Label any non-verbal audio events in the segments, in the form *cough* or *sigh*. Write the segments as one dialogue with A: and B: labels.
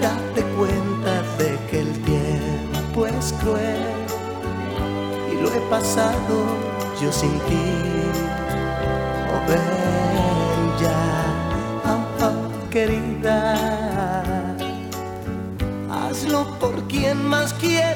A: Date cuenta de que el tiempo es cruel y lo he pasado yo sin ti. Oh, ven ya, oh, querida, hazlo por quien más
B: quiere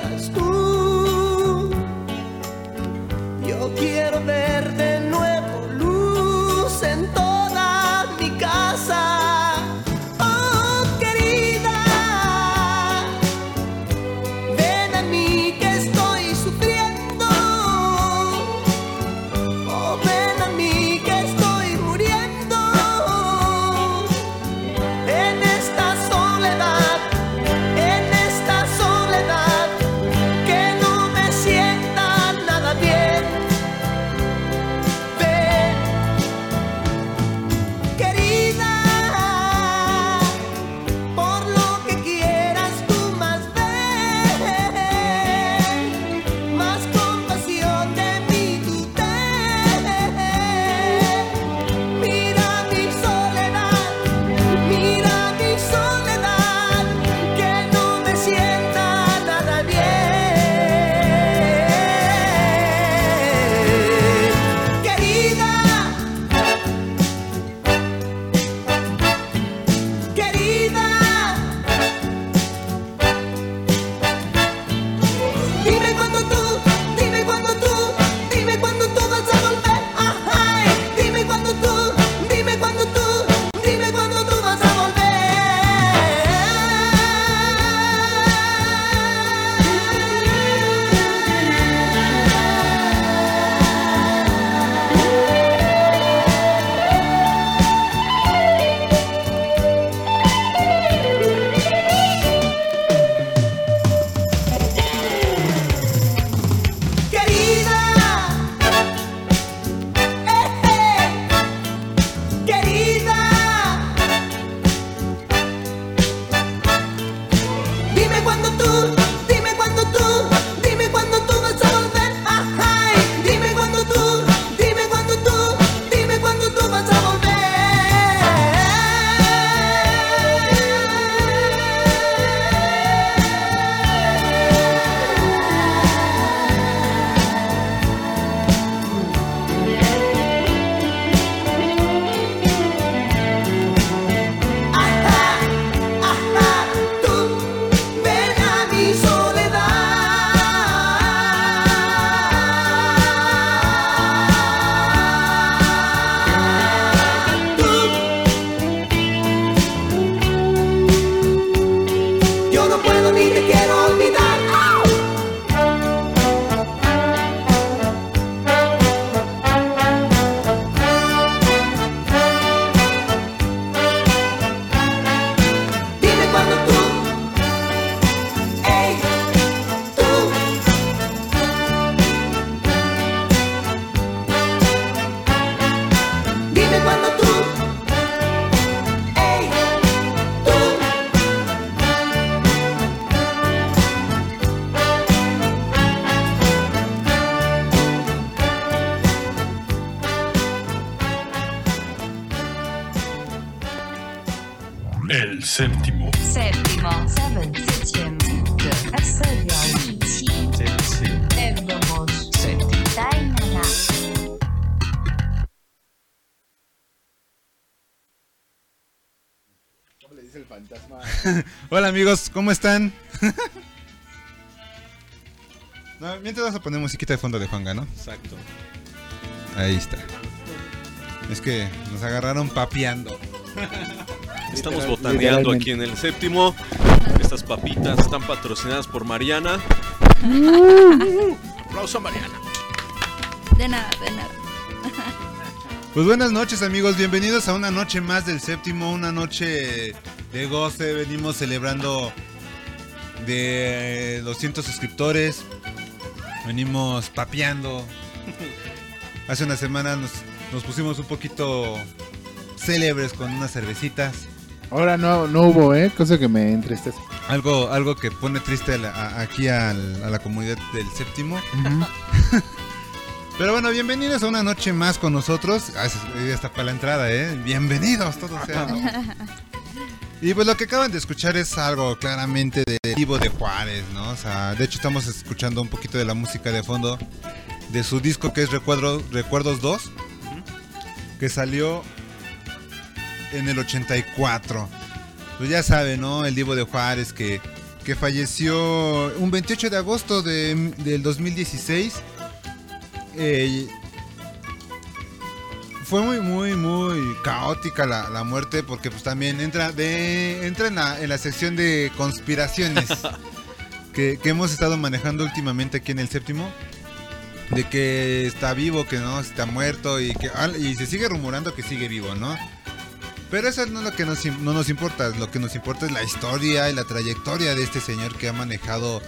B: amigos, ¿cómo están? *laughs* No, mientras vas a poner musiquita de fondo de Juanga, ¿no?
C: Exacto.
B: Ahí está. Es que nos agarraron papeando. *laughs*
C: Estamos botaneando aquí en el séptimo. Estas papitas están patrocinadas por Mariana. *laughs* Aplauso a Mariana.
D: De nada, de nada.
B: Pues buenas noches amigos, bienvenidos a una noche más del séptimo, una noche de goce, venimos celebrando de 200 suscriptores, venimos papeando. *laughs* Hace una semana nos, nos pusimos un poquito célebres con unas cervecitas,
E: Ahora no, no hubo, ¿eh? Cosa que me entristece.
B: algo, algo que pone triste a la- a- aquí al- a la comunidad del séptimo. *laughs* Pero bueno, bienvenidos a una noche más con nosotros. Ah, ya está para la entrada, ¿eh? Bienvenidos todos sean. *laughs* Y pues lo que acaban de escuchar es algo claramente de Ivo de Juárez, ¿no? O sea, de hecho estamos escuchando un poquito de la música de fondo de su disco que es Recuerdo, Recuerdos 2, que salió en el 84. Pues ya saben, ¿no? El Divo de Juárez que, que falleció un 28 de agosto de- del 2016. Eh, fue muy, muy, muy caótica la, la muerte porque pues también entra, de, entra en, la, en la sección de conspiraciones *laughs* que, que hemos estado manejando últimamente aquí en el séptimo. De que está vivo, que no, está muerto y que ah, y se sigue rumorando que sigue vivo, ¿no? Pero eso no es lo que nos, no nos importa, lo que nos importa es la historia y la trayectoria de este señor que ha manejado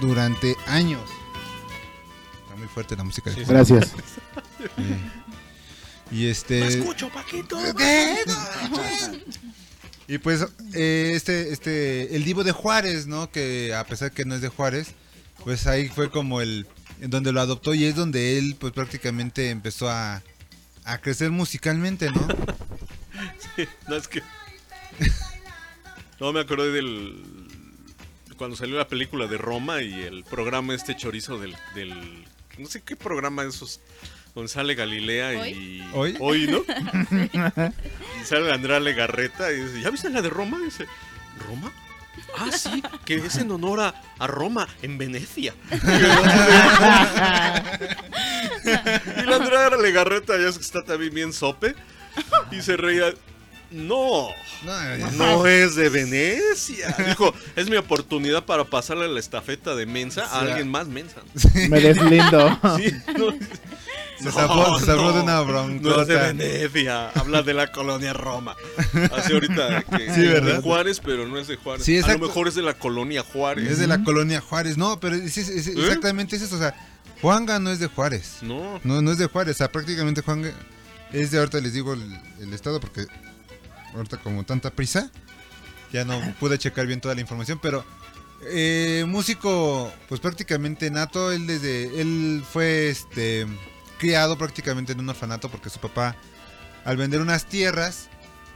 B: durante años. Está muy fuerte la música. de
E: Gracias. *laughs*
B: y este.
C: escucho, Paquito.
B: Y pues eh, este, este, el Divo de Juárez, ¿no? Que a pesar que no es de Juárez, pues ahí fue como el, en donde lo adoptó y es donde él pues prácticamente empezó a, a crecer musicalmente, ¿no? *laughs*
C: No, es que. *laughs* No me acordé del. Cuando salió la película de Roma y el programa este chorizo del. del no sé qué programa esos. Sale Galilea y.
B: ¿Hoy?
C: Hoy, ¿no? *laughs* y sale Andrea Legarreta y dice: ¿Ya viste la de Roma? Y dice: ¿Roma? Ah, sí, que es en honor a, a Roma, en Venecia. *laughs* y la Andrea Legarreta ya es que está también bien sope. Y se reía. No,
B: No,
C: es de Venecia. *laughs* Dijo, es mi oportunidad para pasarle la estafeta de mensa a alguien más mensa.
E: Me deslindo. *laughs*
C: Sí, *laughs* no,
B: Se zafó- se zafó de una broncota.
C: No es de Venecia, habla de la colonia Roma. Así ahorita que
B: Sí, ¿verdad?
C: de Juárez, pero no es de Juárez.
B: Sí,
C: a
B: exacto.
C: lo mejor es de la colonia Juárez.
B: Es de la colonia Juárez. No, pero es- es- es-
C: ¿Eh?
B: exactamente es eso. O sea, Juanga no es de Juárez.
C: No,
B: No, no es de Juárez. O sea, prácticamente Juanga es de ahorita les digo el, el estado porque ahorita como tanta prisa ya no pude checar bien toda la información, pero eh, músico pues prácticamente nato, él desde él fue este criado prácticamente en un orfanato porque su papá al vender unas tierras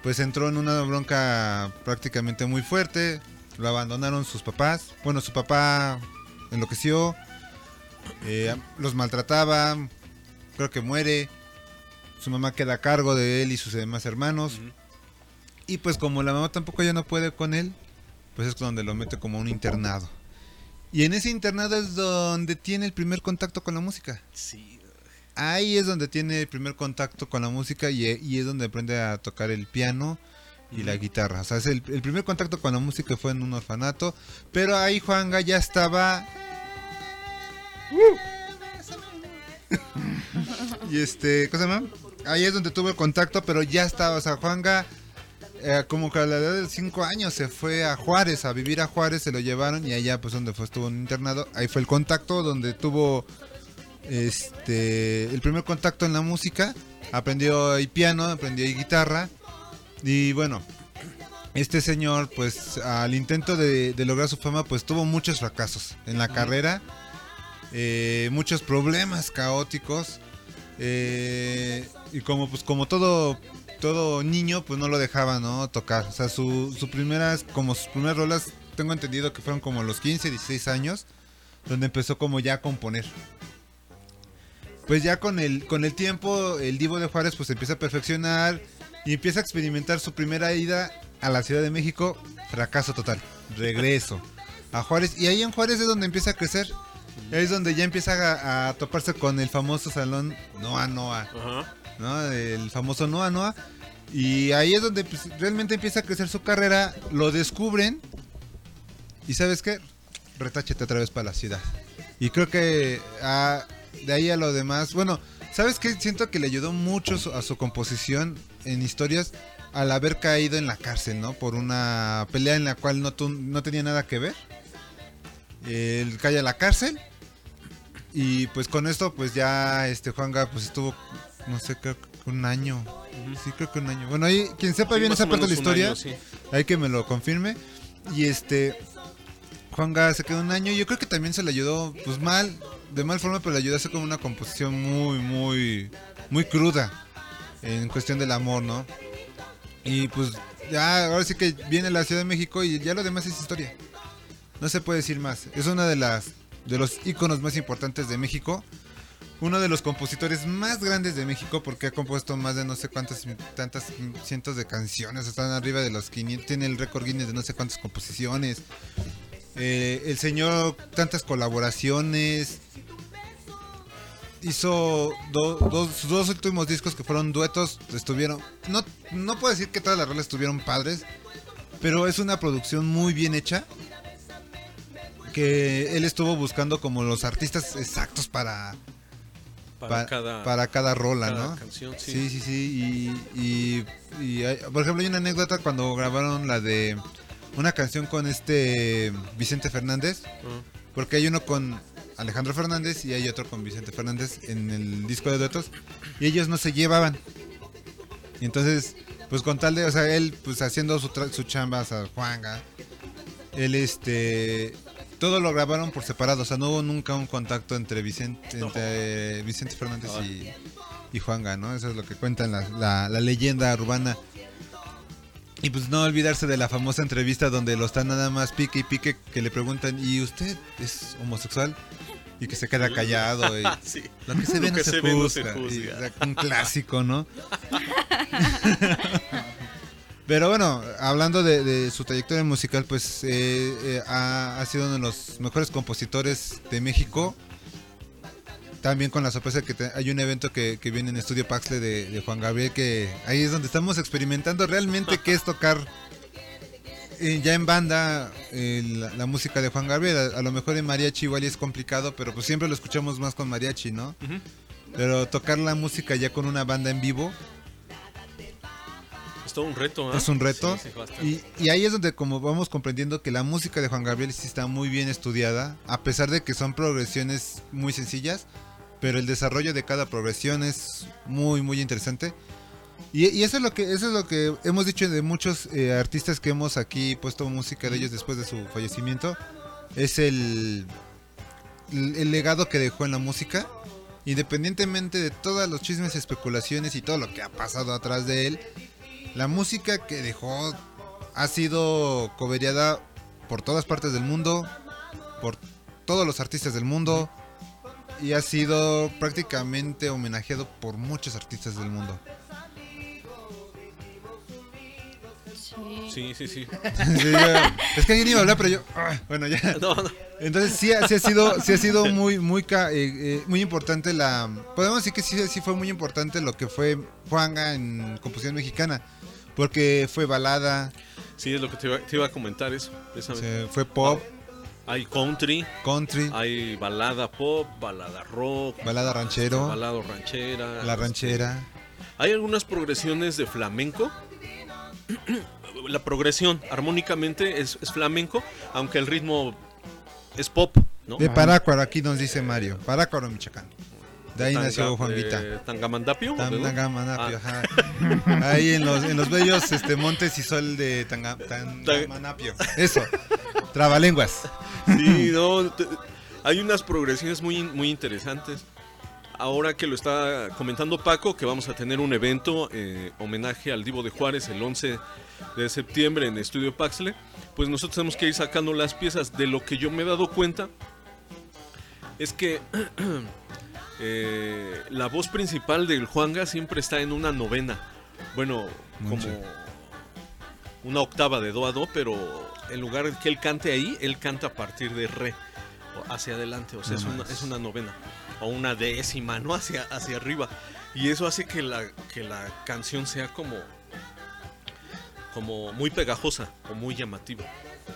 B: pues entró en una bronca prácticamente muy fuerte, lo abandonaron sus papás, bueno su papá enloqueció, eh, los maltrataba, creo que muere, su mamá queda a cargo de él y sus demás hermanos. Y pues como la mamá tampoco ya no puede con él, pues es donde lo mete como un internado. Y en ese internado es donde tiene el primer contacto con la música.
C: sí.
B: Ahí es donde tiene el primer contacto con la música y, y es donde aprende a tocar el piano y la guitarra. O sea, es el, el primer contacto con la música fue en un orfanato. Pero ahí Juanga ya estaba... *laughs* y este, ¿cómo se llama? Ahí es donde tuvo el contacto, pero ya estaba, o sea, Juanga... eh, como que a la edad de 5 años se fue a Juárez, a vivir a Juárez, se lo llevaron y allá pues donde fue estuvo en un internado, ahí fue el contacto donde tuvo este el primer contacto en la música, aprendió ahí piano, aprendió ahí guitarra y bueno, este señor pues al intento de, de lograr su fama pues tuvo muchos fracasos en la carrera, eh, muchos problemas caóticos eh, y como pues como todo todo niño pues no lo dejaba no tocar, o sea su, su primeras como sus primeras rolas tengo entendido que fueron como los 15, 16 años donde empezó como ya a componer. Pues ya con el, con el tiempo, el Divo de Juárez pues empieza a perfeccionar y empieza a experimentar su primera ida a la Ciudad de México, fracaso total. Regreso a Juárez. Y ahí en Juárez es donde empieza a crecer. Es donde ya empieza a, a toparse con el famoso salón Noa Noa.
C: Ajá.
B: ¿no? El famoso Noa Noa. Y ahí es donde pues, realmente empieza a crecer su carrera. Lo descubren. Y sabes qué? Retáchete otra vez para la ciudad. Y creo que ah, de ahí a lo demás. Bueno, ¿sabes qué? Siento que le ayudó mucho su- a su composición en historias al haber caído en la cárcel, ¿no? Por una pelea en la cual no, no tenía nada que ver. Él cae a la cárcel. Y pues con esto, pues ya este Juanga pues estuvo, no sé, creo que un año. Sí, creo que un año. Bueno, ahí, quien sepa
C: Sí,
B: bien esa parte de la historia,
C: año, sí.
B: hay que me lo confirme. Y este, Juanga se quedó un año. Yo creo que también se le ayudó, pues mal, de mal forma, pero le ayudó a hacer como una composición muy, muy, muy cruda en cuestión del amor, ¿no? Y pues ya, ahora sí que viene la Ciudad de México y ya lo demás es historia. No se puede decir más. Es una de las de los íconos más importantes de México. Uno de los compositores más grandes de México porque ha compuesto más de no sé cuántas tantas cientos de canciones, están arriba de los 500, tiene el récord Guinness de no sé cuántas composiciones. Eh, el señor tantas colaboraciones. Hizo sus dos últimos discos que fueron duetos, estuvieron no no puedo decir que todas las rolas estuvieron padres, pero es una producción muy bien hecha que él estuvo buscando como los artistas exactos para
C: Para
B: pa-
C: cada,
B: para cada rola,
C: cada
B: ¿no?
C: canción, sí.
B: Sí, sí, sí. Y, y- y hay- por ejemplo, hay una anécdota cuando grabaron la de una canción con este Vicente Fernández, porque hay uno con Alejandro Fernández y hay otro con Vicente Fernández en el disco de duetos, y ellos no se llevaban. Y entonces, pues con tal de, o sea, él pues haciendo su, tra- su chamba, o sea, Juanga, él este todo lo grabaron por separado, o sea, no hubo nunca un contacto entre Vicente, entre Vicente Fernández y, y Juanga, ¿no? Eso es lo que cuenta la, la, la leyenda urbana. Y pues no olvidarse de la famosa entrevista donde lo están nada más pique y pique que le preguntan, ¿y usted es homosexual? Y que se queda callado. Y, *laughs*
C: Sí.
B: lo que se ve,
C: Lo
B: no,
C: que
B: se
C: se ve no se
B: juzga.
C: juzga.
B: Y, o sea, un clásico, ¿no? *laughs* Pero bueno, hablando de, de su trayectoria musical, pues eh, eh, ha, ha sido uno de los mejores compositores de México. También con la sorpresa que te- hay un evento que, que viene en Estudio Paxle de, de Juan Gabriel, que ahí es donde estamos experimentando realmente qué es tocar eh, ya en banda eh, la, la música de Juan Gabriel. A, a lo mejor en mariachi igual y es complicado, pero pues siempre lo escuchamos más con mariachi, ¿no? Pero tocar la música ya con una banda en vivo
C: Es todo un reto, ¿ah?
B: es un reto.
C: Sí, sí,
B: y, y ahí es donde como vamos comprendiendo que la música de Juan Gabriel sí está muy bien estudiada, a pesar de que son progresiones muy sencillas, pero el desarrollo de cada progresión es muy muy interesante. Y, y eso es lo que eso es lo que hemos dicho de muchos eh, artistas que hemos aquí puesto música de ellos después de su fallecimiento, es el, el, el legado que dejó en la música. Independientemente de todos los chismes, especulaciones y todo lo que ha pasado atrás de él, la música que dejó ha sido cobereada por todas partes del mundo, por todos los artistas del mundo y ha sido prácticamente homenajeado por muchos artistas del mundo.
D: Sí.
C: Sí, sí, *laughs*
B: es que alguien iba a hablar, pero yo, ah, bueno, ya. *laughs*
C: No, no.
B: Entonces sí, ha- sí ha sido, sí ha sido muy, muy, ca- eh, eh, muy importante la, podemos decir que sí, sí fue muy importante lo que fue Juanga en composición mexicana, porque fue balada,
C: Sí, es lo que te iba, te iba a comentar eso. precisamente.
B: fue pop,
C: Hay country,
B: country,
C: hay balada pop, balada rock,
B: balada ranchero,
C: balada ranchera.
B: la ranchera.
C: Hay algunas progresiones de flamenco. La progresión armónicamente es, es flamenco, aunque el ritmo es pop, ¿no?
B: De Parácuaro, aquí nos dice Mario, Parácuaro, Michoacán. De ahí
C: Tanga-
B: nació Juan
C: eh,
B: Vita.
C: Tangamandapio. ¿o de dónde?
B: Tangamanapio,
C: Ah.
B: ajá. Ahí en los, en los bellos este, montes y sol de Tanga- Tangamanapio. Eso, trabalenguas.
C: Sí, no, te- hay unas progresiones muy, muy interesantes. Ahora que lo está comentando Paco, que vamos a tener un evento, eh, homenaje al Divo de Juárez el 11 de septiembre en Estudio Paxle, pues nosotros tenemos que ir sacando las piezas. De lo que yo me he dado cuenta es que *clears throat* eh, la voz principal del Juanga siempre está en una novena. Bueno, como una octava de do a do, pero en lugar de que él cante ahí, él canta a partir de re, hacia adelante, o sea,
B: No
C: es, una, es una novena, o una décima, ¿no? Hacia, hacia arriba. Y eso hace que la, que la canción sea como, como muy pegajosa o muy llamativa.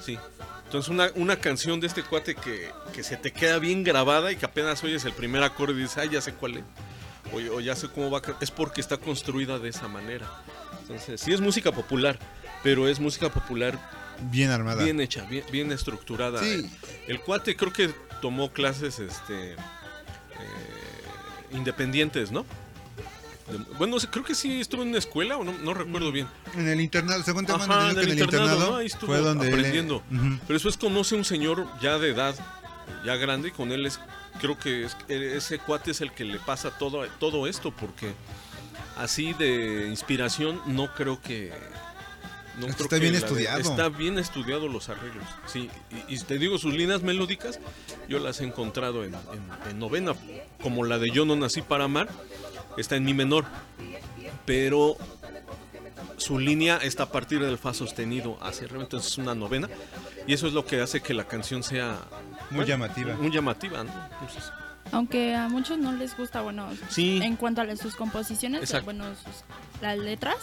C: Sí. Entonces una, una canción de este cuate que, que se te queda bien grabada y que apenas oyes el primer acorde y dices, ah, ya sé cuál es. O, o ya sé cómo va a... ca-". Es porque está construida de esa manera. Entonces, sí es música popular, pero es música popular
B: Bien armada.
C: bien hecha, bien, bien estructurada.
B: Sí.
C: El, el cuate creo que tomó clases este eh, independientes, ¿no? De- bueno, creo que sí estuvo en una escuela o no, no recuerdo bien.
B: En el internado, según tengo
C: Ajá,
B: entendido que en el internado,
C: ¿no? Ahí estuvo
B: fue donde él-
C: aprendiendo.
B: Ujú.
C: Pero después conoce un señor ya de edad, ya grande, y con él es, creo que es- ese cuate es el que le pasa todo, todo esto, porque así de inspiración no creo que... No creo
B: está
C: que
B: bien
C: de-
B: estudiado.
C: está bien estudiado los arreglos, sí. Y, y te digo, sus líneas melódicas, yo las he encontrado en, en- en novena, como la de Yo no nací para amar, está en mi menor. Pero su línea está a partir del fa sostenido hacia arriba, entonces es una novena. Y eso es lo que hace que la canción sea
B: Muy llamativa.
C: Muy llamativa, ¿no? Entonces,
D: Aunque a muchos no les gusta, bueno,
C: Sí.
D: en cuanto a sus composiciones,
C: Exacto.
D: bueno, sus, las letras,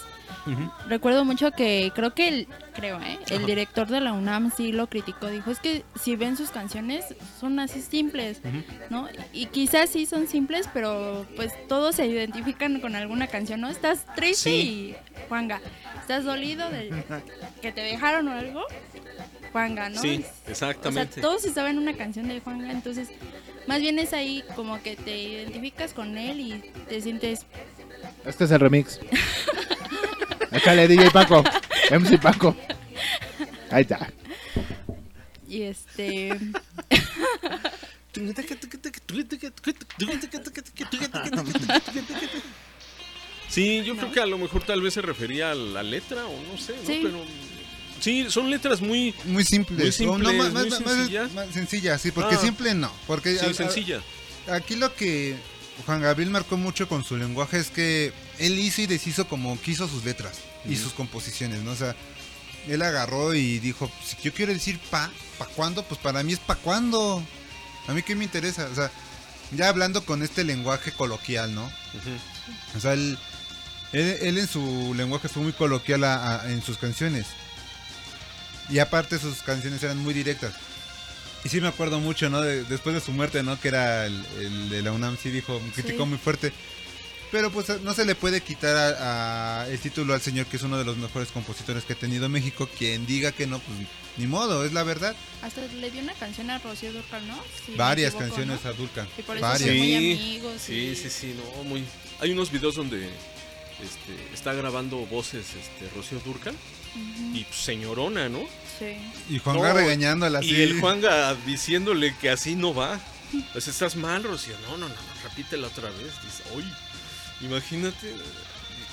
D: recuerdo mucho que creo que el, creo, ¿eh? el director de la UNAM sí lo criticó, dijo, es que si ven sus canciones son así simples, ¿no? Y quizás sí son simples, pero pues todos se identifican con alguna canción, ¿no? Estás triste
C: Sí.
D: y Juanga, estás dolido de que te dejaron o algo, Juanga, ¿no?
C: Sí,
D: O sea,
C: exactamente.
D: todos se saben una canción de Juanga, entonces más bien es ahí como que te identificas con él y te sientes
E: Este es el remix. Échale DJ Paco. MC Paco. Ahí está.
D: y este
C: Sí, yo creo que a lo mejor tal vez se refería a la letra o no sé, ¿no?
D: Sí.
C: Pero sí, son letras muy
B: Muy simple.
C: Muy simples,
B: más,
C: muy
B: más- más-
C: sencilla.
B: más sencilla, sí, porque
C: Ah.
B: simple no. Porque
C: sí,
B: a- a-
C: sencilla.
B: aquí lo que Juan Gabriel marcó mucho con su lenguaje es que él hizo y deshizo como quiso sus letras y sus composiciones, ¿no? O sea, él agarró y dijo, si yo quiero decir pa, pa cuándo, pues para mí es pa cuándo. A mí qué me interesa, o sea, ya hablando con este lenguaje coloquial, ¿no? O sea, él, él, él en su lenguaje fue muy coloquial a- a- en sus canciones. Y aparte sus canciones eran muy directas. Y sí me acuerdo mucho, ¿no? De- después de su muerte, ¿no? Que era el, el de la UNAM, sí dijo, criticó
D: Sí.
B: muy fuerte. Pero pues no se le puede quitar a- a el título al señor, que es uno de los mejores compositores que ha tenido México. Quien diga que no, pues ni modo, es la verdad.
D: hasta le dio una canción a Rocío Dúrcal, ¿no? Si
B: Varias
D: equivoco,
B: canciones
D: ¿no?
B: a Dulca.
D: Y por eso
B: Varias.
D: son muy
C: Sí,
D: amigos.
C: Sí,
D: y-
C: sí, sí, no, muy. Hay unos videos donde este, está grabando voces este, Rocío Durcal Y pues, señorona, ¿no?
D: sí.
B: Y Juan
C: No,
B: regañándola así.
C: Y el Juanga diciéndole que así no va. Pues estás mal, Rocío. No, no, no, no, repítela otra vez. Dice, oye, imagínate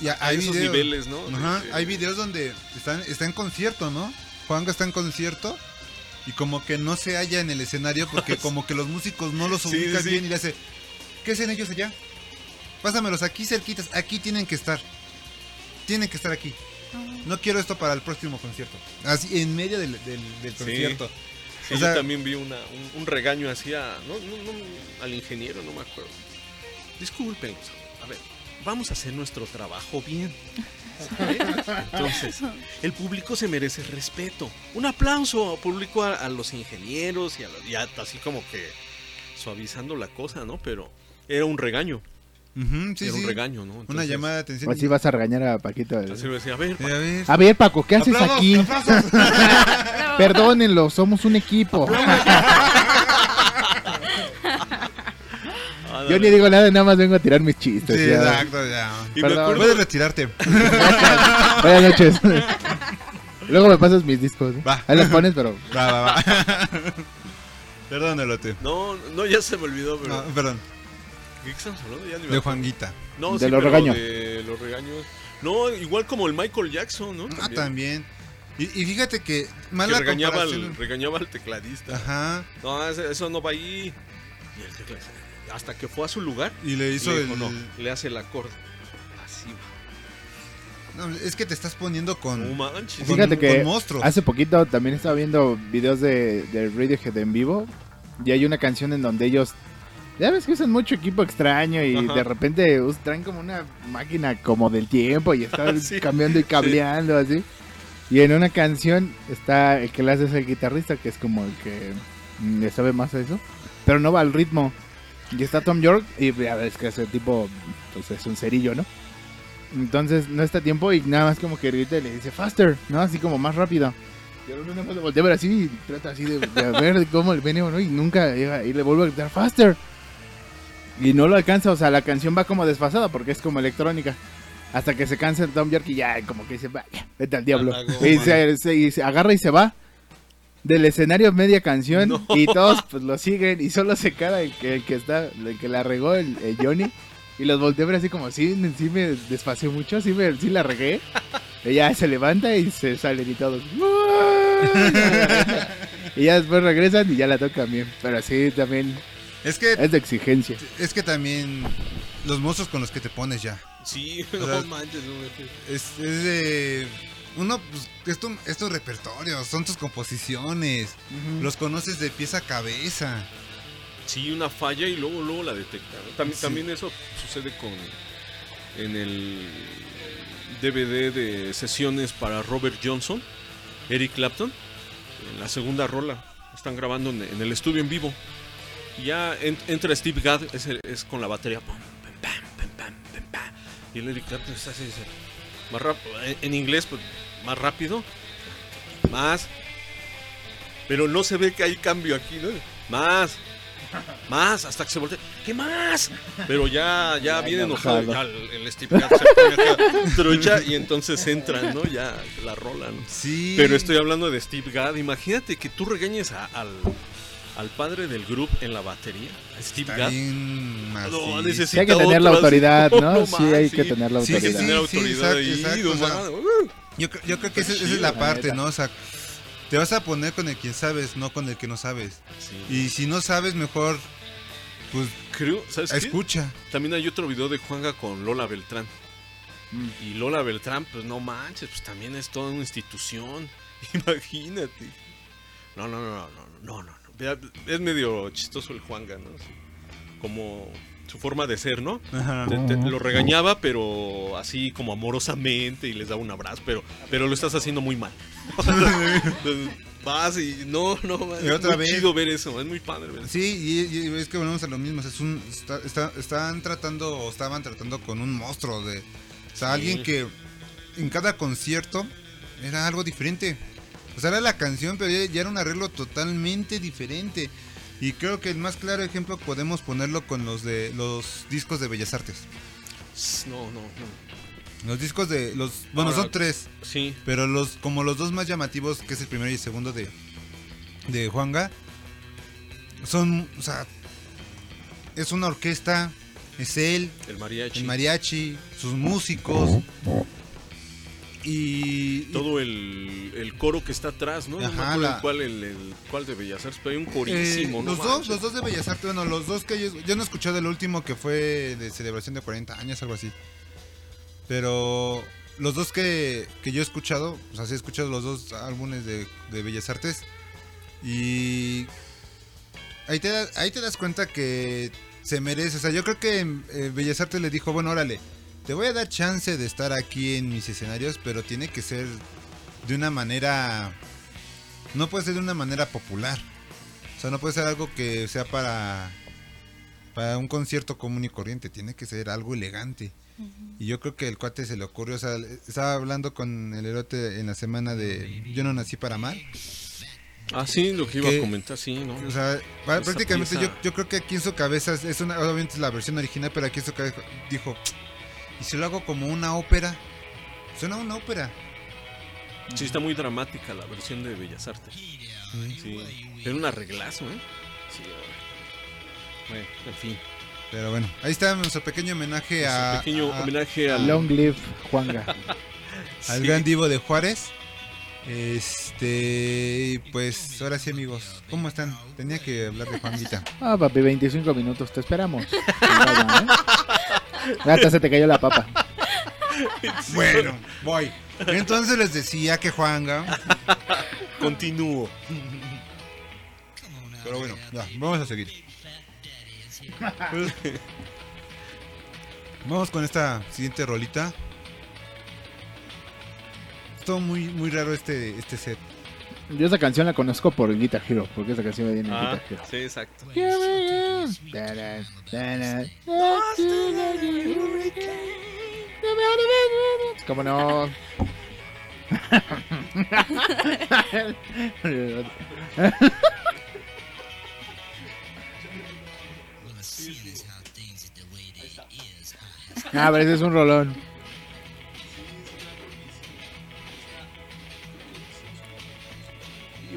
B: Y
C: a
B: hay
C: esos
B: videos.
C: niveles, ¿no?
B: Ajá,
C: De- de-
B: hay videos donde están, está en concierto, ¿no? Juanga está en concierto y como que no se halla en el escenario porque *laughs* como que los músicos no los ubican
C: sí, sí.
B: bien y le hace, ¿qué hacen ellos allá? Pásamelos aquí cerquitas, aquí tienen que estar. Tienen que estar aquí. No quiero esto para el próximo concierto. Así, en medio del, del- del
C: Sí.
B: concierto.
C: Sí,
B: o sea-
C: yo también vi una, un, un regaño hacia. No, no, no, al ingeniero, no me acuerdo. Discúlpenos. A ver, vamos a hacer nuestro trabajo bien. Entonces, el público se merece respeto. Un aplauso público a, a los ingenieros y, a los- y a- así como que suavizando la cosa, ¿no? Pero era un regaño.
B: Sí,
C: era
B: sí.
C: un regaño, ¿no?
B: Una llamada de atención.
E: Así vas a regañar a Paquito.
C: Así me decía, a ver,
B: Eh, a ver.
E: A ver, Paco, ¿qué haces
B: Aplausos,
E: aquí?
B: aplausos. *laughs*
E: Perdónenlo, somos un equipo.
C: ah, *laughs*
E: Yo ni digo nada, nada más vengo a tirar mis chistes.
B: Sí,
E: ya.
B: exacto, ya.
C: Y me
E: Perdón.
B: Puedes retirarte.
E: Buenas noches. Luego me pasas mis discos. ¿eh?
B: Va.
E: Ahí los pones, pero
B: Va, va, va. *laughs* Perdón, Elote.
C: No, no, ya se me olvidó, pero.
B: No, perdón.
C: ¿Qué estamos hablando? Ya ni me
B: De. Juanguita.
C: No,
E: De
C: sí,
E: los regaños.
C: De los regaños. No, igual como el Michael Jackson, ¿no?
B: Ah, también. Y, y fíjate que
C: Que
B: mala
C: regañaba, al,
B: comparación.
C: regañaba al tecladista.
B: Ajá.
C: No, eso no va ahí. Y el tecladista, hasta que fue a su lugar,
B: Y le hizo
C: le
B: el.
C: dijo, no, le hace el acorde. Así va.
B: No, es que te estás poniendo con,
C: manches.
B: con-
E: Fíjate que
B: con monstruos.
E: hace poquito también estaba viendo videos de, de Radiohead en vivo y hay una canción en donde ellos ya ves que usan mucho equipo extraño y
C: Ajá.
E: de repente traen como una máquina como del tiempo y están *laughs*
C: Sí,
E: cambiando y cableando así. Y en una canción está el que le hace es el guitarrista que es como el que mm, le sabe más a eso, pero no va al ritmo. Y está Tom York y ya ves que ese tipo pues es un cerillo, ¿no? Entonces no está a tiempo y nada más como que grita y le dice faster, ¿no? Así como más rápido. Y uno nada más lo voltea a ver así y trata así de, de ver cómo le viene, ¿no? Y nunca llega y le vuelve a gritar faster. Y no lo alcanza, o sea, la canción va como desfasada porque es como electrónica. Hasta que se cansa el Tom York y ya como que dice, vaya, vete al diablo.
C: Goma.
E: Y se, se- y se agarra y se va del escenario media canción
C: No.
E: y todos pues lo siguen y solo se queda el que, el que está, el que la regó, el, el Johnny. Y los volteé así como, sí, sí me desfació mucho, sí, me, sí la regué. Ya se levanta y se salen y todos. y ya después regresan y ya la tocan bien. Pero sí, también
B: Es que,
E: es de exigencia.
B: es que también los monstruos con los que te pones ya.
C: Sí,
B: O *laughs*
C: no
B: sea,
C: manches. no manches.
B: Es, es de... Uno, pues, esto, estos repertorios, son tus composiciones. Los conoces de pieza a cabeza.
C: Sí, una falla y luego luego la detectan. También,
B: Sí.
C: también eso sucede con en el DVD de sesiones para Robert Johnson, Eric Clapton, en la segunda rola. Están grabando en, en el estudio en vivo. Y ya en- entra Steve Gadd, es, es con la batería. pam, pam, pam. Y el Eric Clapton está así, dice, más rápido. En, en inglés, pues, más rápido. Más. Pero no se ve que hay cambio aquí, ¿no? Más. Más, hasta que se voltea. ¿Qué más? Pero ya, ya viene enojado. Ya el, el Steve Gadd se pone acá trucha y entonces entran, ¿no? Ya la rola, ¿no?
B: Sí.
C: Pero estoy hablando de Steve Gadd. Imagínate que tú regañes a- al, al padre del grupo en la batería, Steve Gadd. No, necesita
E: Sí hay que tener la autoridad, ¿no? *laughs*
C: No
E: Sí hay que tener la
B: Sí,
C: Hay que
B: sí,
E: autoridad.
C: tener
B: sí,
C: autoridad
B: exacto,
C: ahí.
B: exacto, o sea.
C: Uh.
B: Yo, cre- yo creo que esa, esa es la parte, ¿no? O sea, te vas a poner con el que sabes, no con el que no sabes.
C: Sí.
B: Y si no sabes, mejor, pues,
C: Creo, ¿sabes qué?
B: escucha.
C: También hay otro video de Juanga con Lola Beltrán.
E: Mm.
C: Y Lola Beltrán, pues no manches, pues también es toda una institución. *laughs* Imagínate. No, no, no, no, no, no, no. Es medio chistoso el Juanga, ¿no? Así, Como su forma de ser, ¿no?
B: Ajá.
C: Te- te- lo regañaba, pero así como amorosamente y les daba un abrazo, pero, pero lo estás haciendo muy mal. *laughs* Entonces, Vas y no, no,
B: Y
C: es
B: otra
C: muy
B: vez.
C: chido ver eso, es muy padre ver eso.
B: Sí, y, y es que volvemos a lo mismo. Es un, está- está- están tratando, o estaban tratando con un monstruo de. O sea,
C: Sí.
B: alguien que en cada concierto era algo diferente. O sea, era la canción, pero ya, ya era un arreglo totalmente diferente. Y creo que el más claro ejemplo podemos ponerlo con los de los discos de Bellas Artes.
C: No, no, no.
B: Los discos de los, bueno,
C: Ahora-
B: son tres,
C: Sí,
B: pero los como los dos más llamativos, que es el primero y el segundo de de Juanga, son, o sea, es una orquesta, es él,
C: el mariachi.
B: el mariachi, sus músicos y
C: todo el, el coro que está atrás, ¿no? no
B: Ajá, la-
C: cuál, el, el- cuál de Bellas Artes, pero hay un
B: eh,
C: corísimo, ¿no?
B: los dos, los dos de Bellas Artes, bueno, los dos que yo, yo no he escuchado el último que fue de celebración de 40 años, algo así. Pero los dos que, que yo he escuchado, o sea, sí he escuchado los dos álbumes de, de Bellas Artes. Y ahí te, ahí te das cuenta que se merece. O sea, yo creo que eh, Bellas Artes le dijo, bueno, órale, te voy a dar chance de estar aquí en mis escenarios, pero tiene que ser de una manera... No puede ser de una manera popular. O sea, no puede ser algo que sea para, para un concierto común y corriente. Tiene que ser algo elegante. Y yo creo que el cuate se le ocurrió. O sea, estaba hablando con el erote en la semana de Yo no nací para amar.
C: Ah, sí, lo que iba
B: que-
C: a comentar, sí, ¿no?
B: O sea, prácticamente yo, yo creo que aquí en su cabeza es una, obviamente es la versión original, pero aquí en su cabeza dijo, ¿y si lo hago como una ópera? Suena a una ópera.
C: Sí, está muy dramática la versión de Bellas Artes. Sí, era un arreglazo, ¿eh? Sí, bueno, en fin.
B: Pero bueno, ahí está nuestro pequeño homenaje
C: Nuestro
B: a,
C: pequeño
B: a-
C: homenaje al,
E: Long live Juanga. *laughs*
B: al
C: Sí.
B: gran divo de Juárez. Este, pues ahora sí amigos, ¿cómo están? Tenía que hablar de Juanguita.
E: Ah, papi, 25 minutos, te esperamos. *laughs* Vaya, ¿eh? Hasta se te cayó la papa.
B: Bueno, voy. Entonces les decía que Juanga.
C: Continúo.
B: Pero bueno, ya, vamos a seguir. Vamos con esta siguiente rolita. Todo muy, muy raro este, este set.
E: Yo esa canción la conozco por Guitar Hero, porque esa canción viene en
C: Ah,
E: Guitar Hero.
C: sí, exacto.
E: ¿Cómo no? *laughs* Ah, pero ese es un rolón.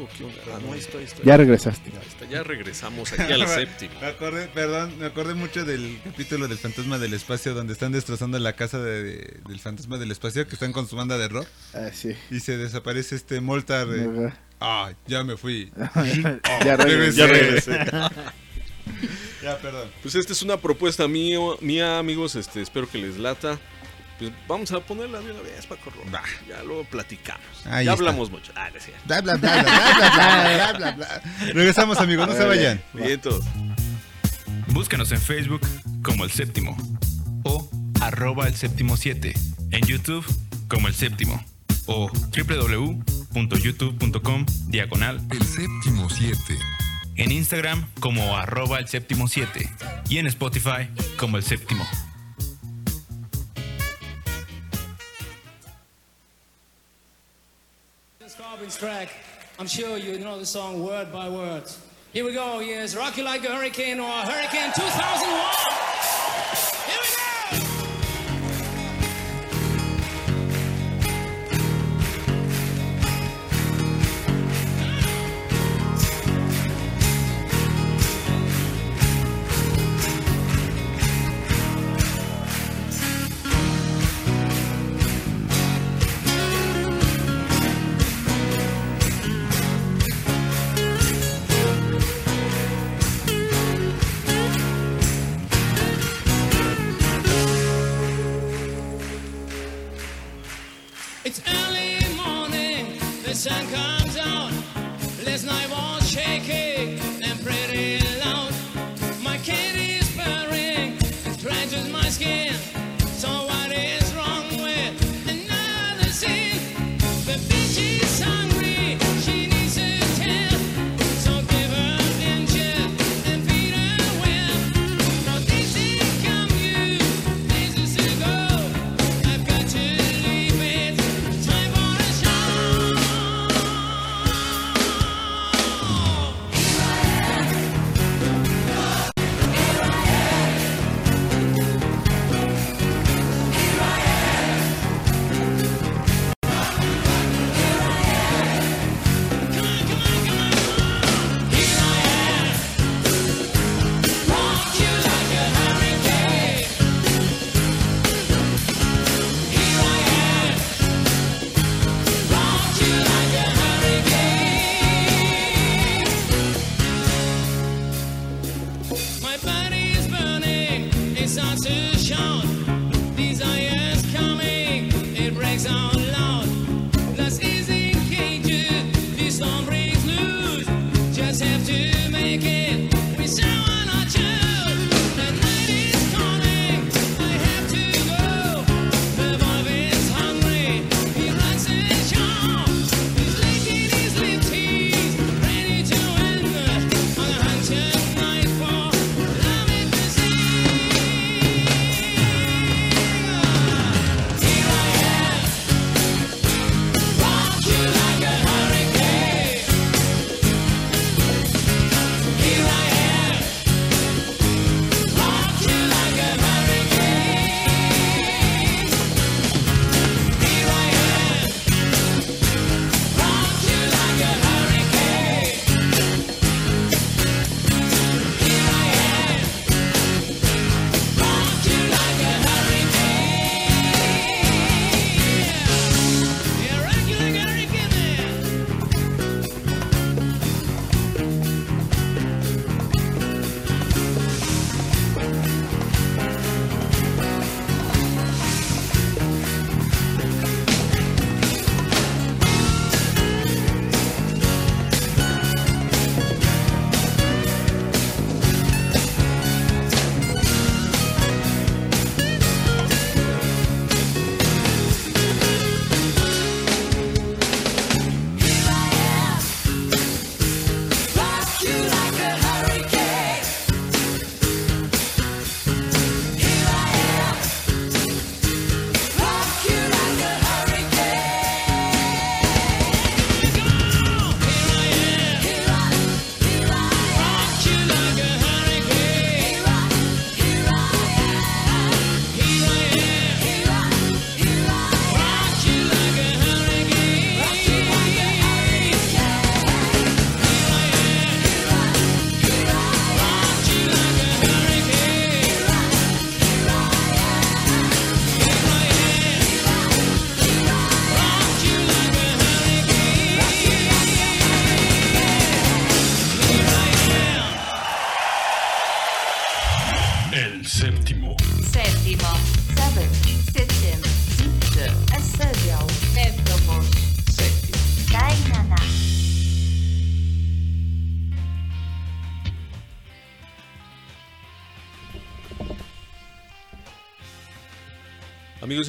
C: Digo, ¿qué onda? Ah, no, ahí está, ahí está.
E: Ya regresaste.
C: Ahí está, Ya regresamos aquí al *laughs* séptimo.
B: Me acordé, perdón, me acordé mucho del capítulo del fantasma del espacio donde están destrozando la casa de- del fantasma del espacio que están con su banda de rock
E: Ah, sí.
B: y se desaparece este Moltar. eh, ah, ya me fui. *laughs*
E: ya regresé.
C: Ya regresé. *laughs*
B: Ya, perdón.
C: Pues esta es una propuesta mío, mía, amigos. Este, espero que les lata. Pues, vamos a ponerla de una vez, Paco Roca.
B: Bah.
C: Ya luego platicamos. Ya hablamos mucho. Ah,
B: decía. Regresamos, amigos. No se vayan.
C: Bien, todos.
F: Búscanos en Facebook como El Séptimo o arroba El Séptimo 7. En YouTube como El Séptimo o www.youtube.com diagonal
G: El Séptimo 7.
F: En Instagram como arroba El Séptimo 7 y en Spotify como El Séptimo.
H: Carbon's track, I'm sure you know the song word by word. Here we go. Here's Rock You Like a Hurricane or Hurricane 2001.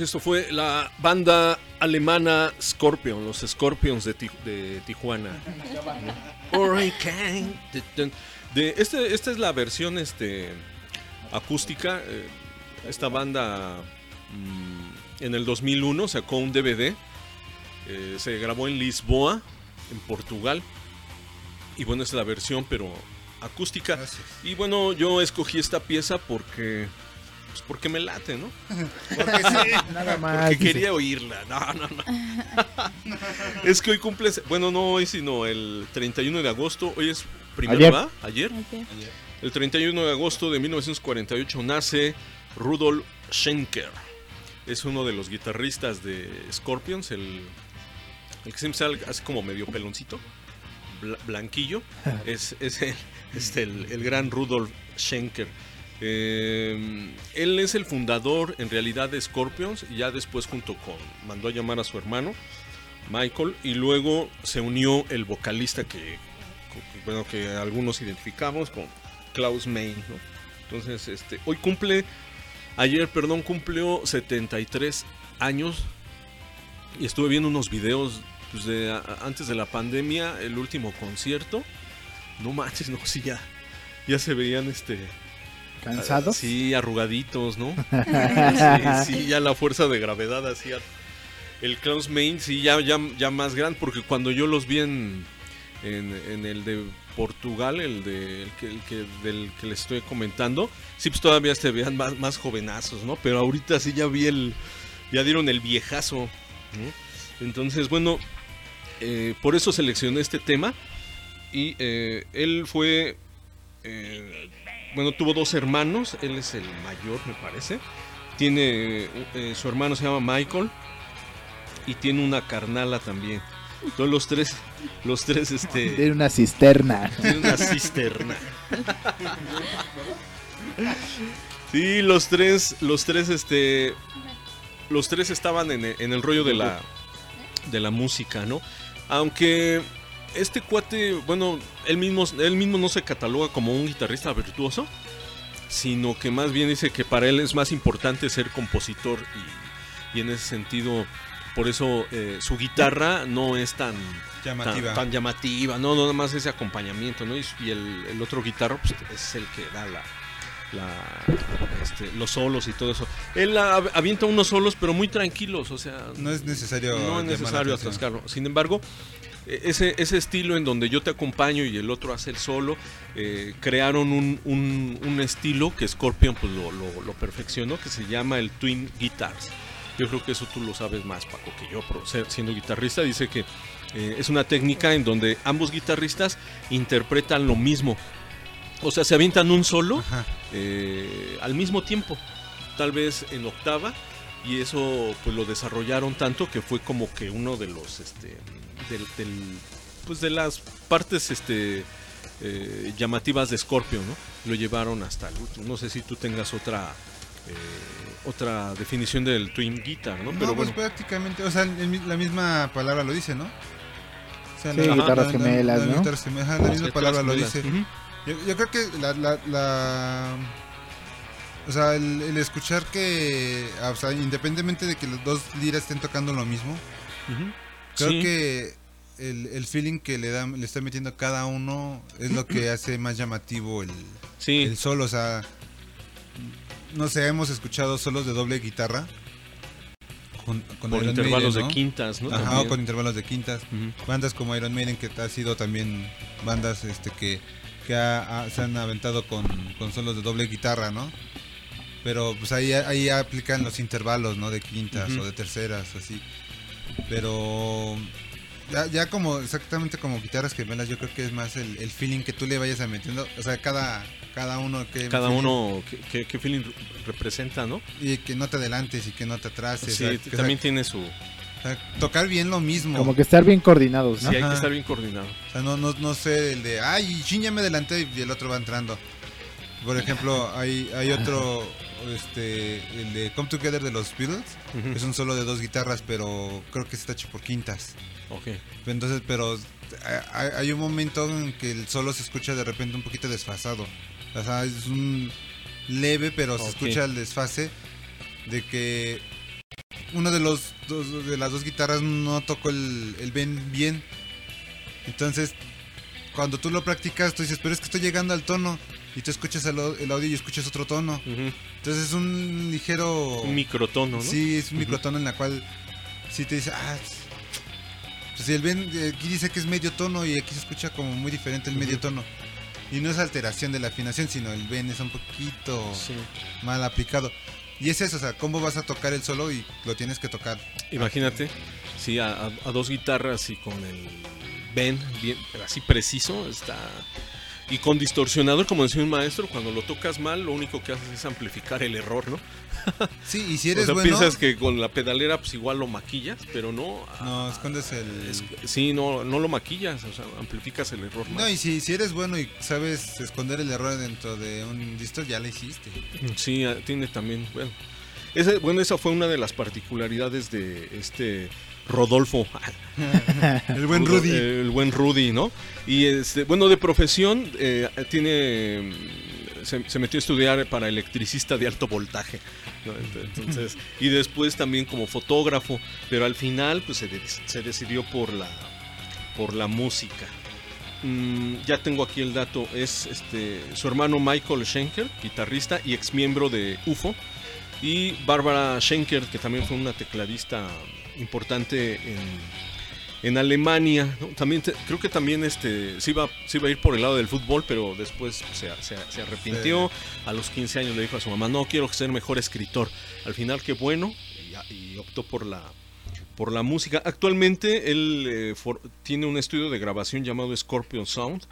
C: Esto fue la banda alemana Scorpion, los Scorpions de, Ti- de Tijuana. *laughs* De- este, esta es la versión este, acústica. eh, esta banda mm, en el 2001 sacó un DVD. eh, se grabó en Lisboa, en Portugal. Y bueno, esta es la versión, pero acústica.
B: Gracias.
C: Y bueno, yo escogí esta pieza porque... Pues porque me late, ¿no?
B: Porque sí. *laughs*
E: Nada más.
C: Porque quería oírla. No, no, no. *laughs* es que hoy cumple. Bueno, no hoy, sino el 31 de agosto. Hoy es primero,
E: Ayer.
C: ¿va? Ayer. El 31 de agosto de 1948 nace Rudolf Schenker. Es uno de los guitarristas de Scorpions, el, el que siempre sale así como medio peloncito, bla- blanquillo. es es el, este, el, el gran Rudolf Schenker. Eh, él es el fundador en realidad de Scorpions y ya después junto con mandó a llamar a su hermano Michael y luego se unió el vocalista que bueno que algunos identificamos con Klaus Main. Entonces, este, hoy cumple, ayer, perdón, cumplió 73 años y estuve viendo unos videos pues, de antes de la pandemia, el último concierto. No manches, no, sí, ya, ya se veían, este,
E: ¿Cansados?
C: sí, arrugaditos, ¿no? *laughs* sí, sí, ya la fuerza de gravedad hacía. El Klaus Main, sí, ya, ya, ya más grande, porque cuando yo los vi en, en, en el de Portugal, el, de, el que, el que- del que les estoy comentando, sí, pues todavía se veían más, más jovenazos, ¿no? Pero ahorita sí ya vi el, ya dieron el viejazo, ¿no? Entonces, bueno, eh, por eso seleccioné este tema y eh, él fue, eh, bueno, tuvo dos hermanos, él es el mayor, me parece. Tiene, eh, su hermano se llama Michael y tiene una carnala también. Todos los tres, los tres, este, *laughs*
E: Tiene una cisterna.
C: tiene una cisterna. Sí, los tres, los tres, este, los tres estaban en el, en el rollo de la, de la música, ¿no? Aunque este cuate, bueno, él mismo, él mismo no se cataloga como un guitarrista virtuoso, sino que más bien dice que para él es más importante ser compositor y, y en ese sentido, por eso eh, su guitarra no es tan
B: Llamativa.
C: Tan, tan llamativa, no, no, nada más ese acompañamiento, ¿no? Y, y el, el otro guitarro pues, es el que da la, la- este, los solos y todo eso. Él av- avienta unos solos, pero muy tranquilos, o sea,
B: No es necesario.
C: no es necesario atascarlo. Sin embargo, ese, ese estilo en donde yo te acompaño y el otro hace el solo, eh, crearon un, un- un estilo que Scorpion pues, lo, lo- lo perfeccionó, que se llama el Twin Guitars. Yo creo que eso tú lo sabes más, Paco, que yo, siendo guitarrista, dice que eh, es una técnica en donde ambos guitarristas interpretan lo mismo. O sea, se avientan un solo eh, al mismo tiempo, tal vez en octava, y eso pues lo desarrollaron tanto que fue como que uno de los, este, del, del- pues de las partes, este, eh, llamativas de Scorpio, ¿no? Lo llevaron hasta el último. No sé si tú tengas otra, eh, otra definición del twin guitar, ¿no?
B: No,
C: Pero
B: pues
C: bueno,
B: prácticamente, o sea, el la misma palabra lo dice, ¿no? O sea,
E: Sí, guitarras gemelas, ¿no?
B: guitarras gemelas, la misma palabra lo dice. Yo, yo creo que la, la, la- o sea, el, el escuchar que, ah, o sea, independientemente de que los dos liras estén tocando lo mismo. Creo
C: Sí.
B: que el, el feeling que le da, le está metiendo a cada uno es lo que hace más llamativo el,
C: Sí,
B: el solo, o sea, no sé, hemos escuchado solos de doble guitarra con, con
C: por
B: Iron
C: intervalos
B: Maiden, ¿no?
C: de quintas, ¿no?
B: Ajá, o con intervalos de quintas. Bandas como Iron Maiden, que ha sido también bandas este que, que ha- ha- se han aventado con, con solos de doble guitarra, ¿no? Pero pues ahí, ahí aplican los intervalos, ¿no? De quintas o de terceras, así. Pero ya, ya como exactamente como guitarras gemelas, yo creo que es más el, el feeling que tú le vayas a metiendo. O sea, cada, cada uno que...
C: Cada
B: feeling-
C: uno, ¿qué, feeling representa, no?
B: Y que no te adelantes y que no te atrases.
C: Sí,
B: o sea, que-
C: también
B: o
C: tiene su...
B: sea, tocar bien lo mismo.
E: Como que estar bien coordinados, ¿no?
C: Sí, hay que
B: Ajá.
C: estar bien coordinado.
B: O sea, no, no, no sé, el de, ay, chin, ya me adelanté y el otro va entrando. Por ejemplo, hay, hay otro, este, el de Come Together de los Beatles.
C: Ujú.
B: Es un solo de dos guitarras, pero creo que está hecho por quintas.
C: Ok.
B: Entonces, pero hay, hay un momento en que el solo se escucha de repente un poquito desfasado. O sea, es un leve, pero se escucha el desfase de que uno de los dos- de las dos guitarras no tocó el, el Ben bien. Entonces, cuando tú lo practicas, tú dices, pero es que estoy llegando al tono. Y tú escuchas el, au- el audio y escuchas otro tono. Entonces es un ligero...
C: Un microtono, ¿no?
B: Sí, es un microtono en la cual sí te dice, ah, pues el Ben eh, aquí dice que es medio tono y aquí se escucha como muy diferente el medio tono. Y no es alteración de la afinación, sino el Ben es un poquito
C: Sí.
B: mal aplicado. Y es eso, o sea, cómo vas a tocar el solo y lo tienes que tocar.
C: Imagínate, sí, a, a- a dos guitarras y con el Ben bien, así preciso, está... Y con distorsionador, como decía un maestro, cuando lo tocas mal, lo único que haces es amplificar el error, ¿no? *laughs*
B: Sí, y si eres
C: o sea,
B: bueno,
C: piensas que con la pedalera pues igual lo maquillas, pero no.
B: no,
C: ah,
B: escondes el...
C: es- sí, no, no lo maquillas, o sea, amplificas el error.
B: No,
C: más.
B: y si, si eres bueno y sabes esconder el error dentro de un distor, ya lo hiciste.
C: Sí, ah, tiene también, bueno. Esa, bueno, esa fue una de las particularidades de este Rodolfo. *laughs*
B: El buen Rudy.
C: El buen Rudy, ¿no? Y este, bueno, de profesión, eh, tiene. Se, se metió a estudiar para electricista de alto voltaje. ¿no? Ent- Entonces, *laughs* y después también como fotógrafo, pero al final, pues se, de- se decidió por la, por la música. Mm, ya tengo aquí el dato, es este su hermano Michael Schenker, guitarrista y ex miembro de UFO, y Bárbara Schenker, que también fue una tecladista importante en, en Alemania. ¿no? También te- creo que también este se iba, se iba a ir por el lado del fútbol, pero después se, se- se arrepintió. A los 15 años le dijo a su mamá, no quiero ser mejor escritor. Al final, qué bueno, y, y optó por la, por la música. Actualmente él eh, for- tiene un estudio de grabación llamado Scorpion Sound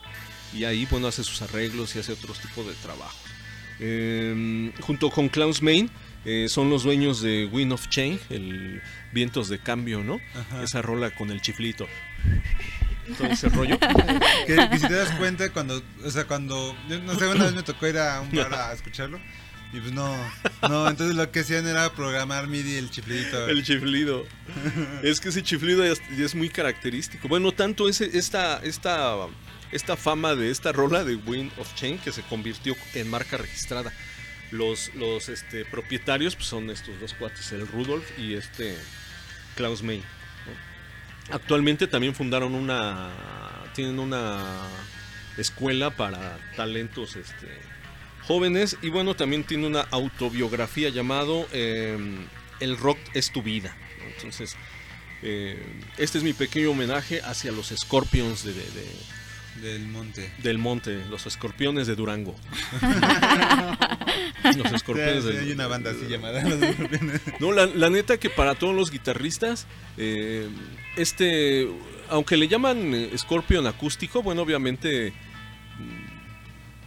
C: y ahí bueno hace sus arreglos y hace otros tipos de trabajo. Eh, junto con Klaus Main eh, son los dueños de Wind of Change, el Vientos de Cambio, ¿no? Esa rola con el chiflito. *laughs* Todo ese rollo. *laughs*
B: Que, que si te das cuenta cuando, o sea, cuando, yo no sé, una vez me tocó ir a un bar a escucharlo y pues no, no, entonces lo que hacían era programar MIDI el chiflidito.
C: El chiflido. es que ese chiflido ya es, ya es muy característico. Bueno, tanto ese, esta, esta, esta fama de esta rola de Wind of Change que se convirtió en marca registrada. Los, este, propietarios pues, son estos dos cuates, el Rudolf y este Klaus May. Actualmente también fundaron una. Tienen una escuela para talentos este, jóvenes y bueno, también tiene una autobiografía llamado eh, El rock es tu vida. Entonces, eh, este es mi pequeño homenaje hacia los Scorpions de, de- de-
B: Del monte.
C: del monte, los escorpiones de Durango. *laughs* los escorpiones
B: Sí,
C: de
B: hay una banda así llamada Los Escorpiones. *laughs*
C: no, la, la neta que para todos los guitarristas, eh, este, aunque le llaman eh, Scorpion acústico, bueno, obviamente, mm,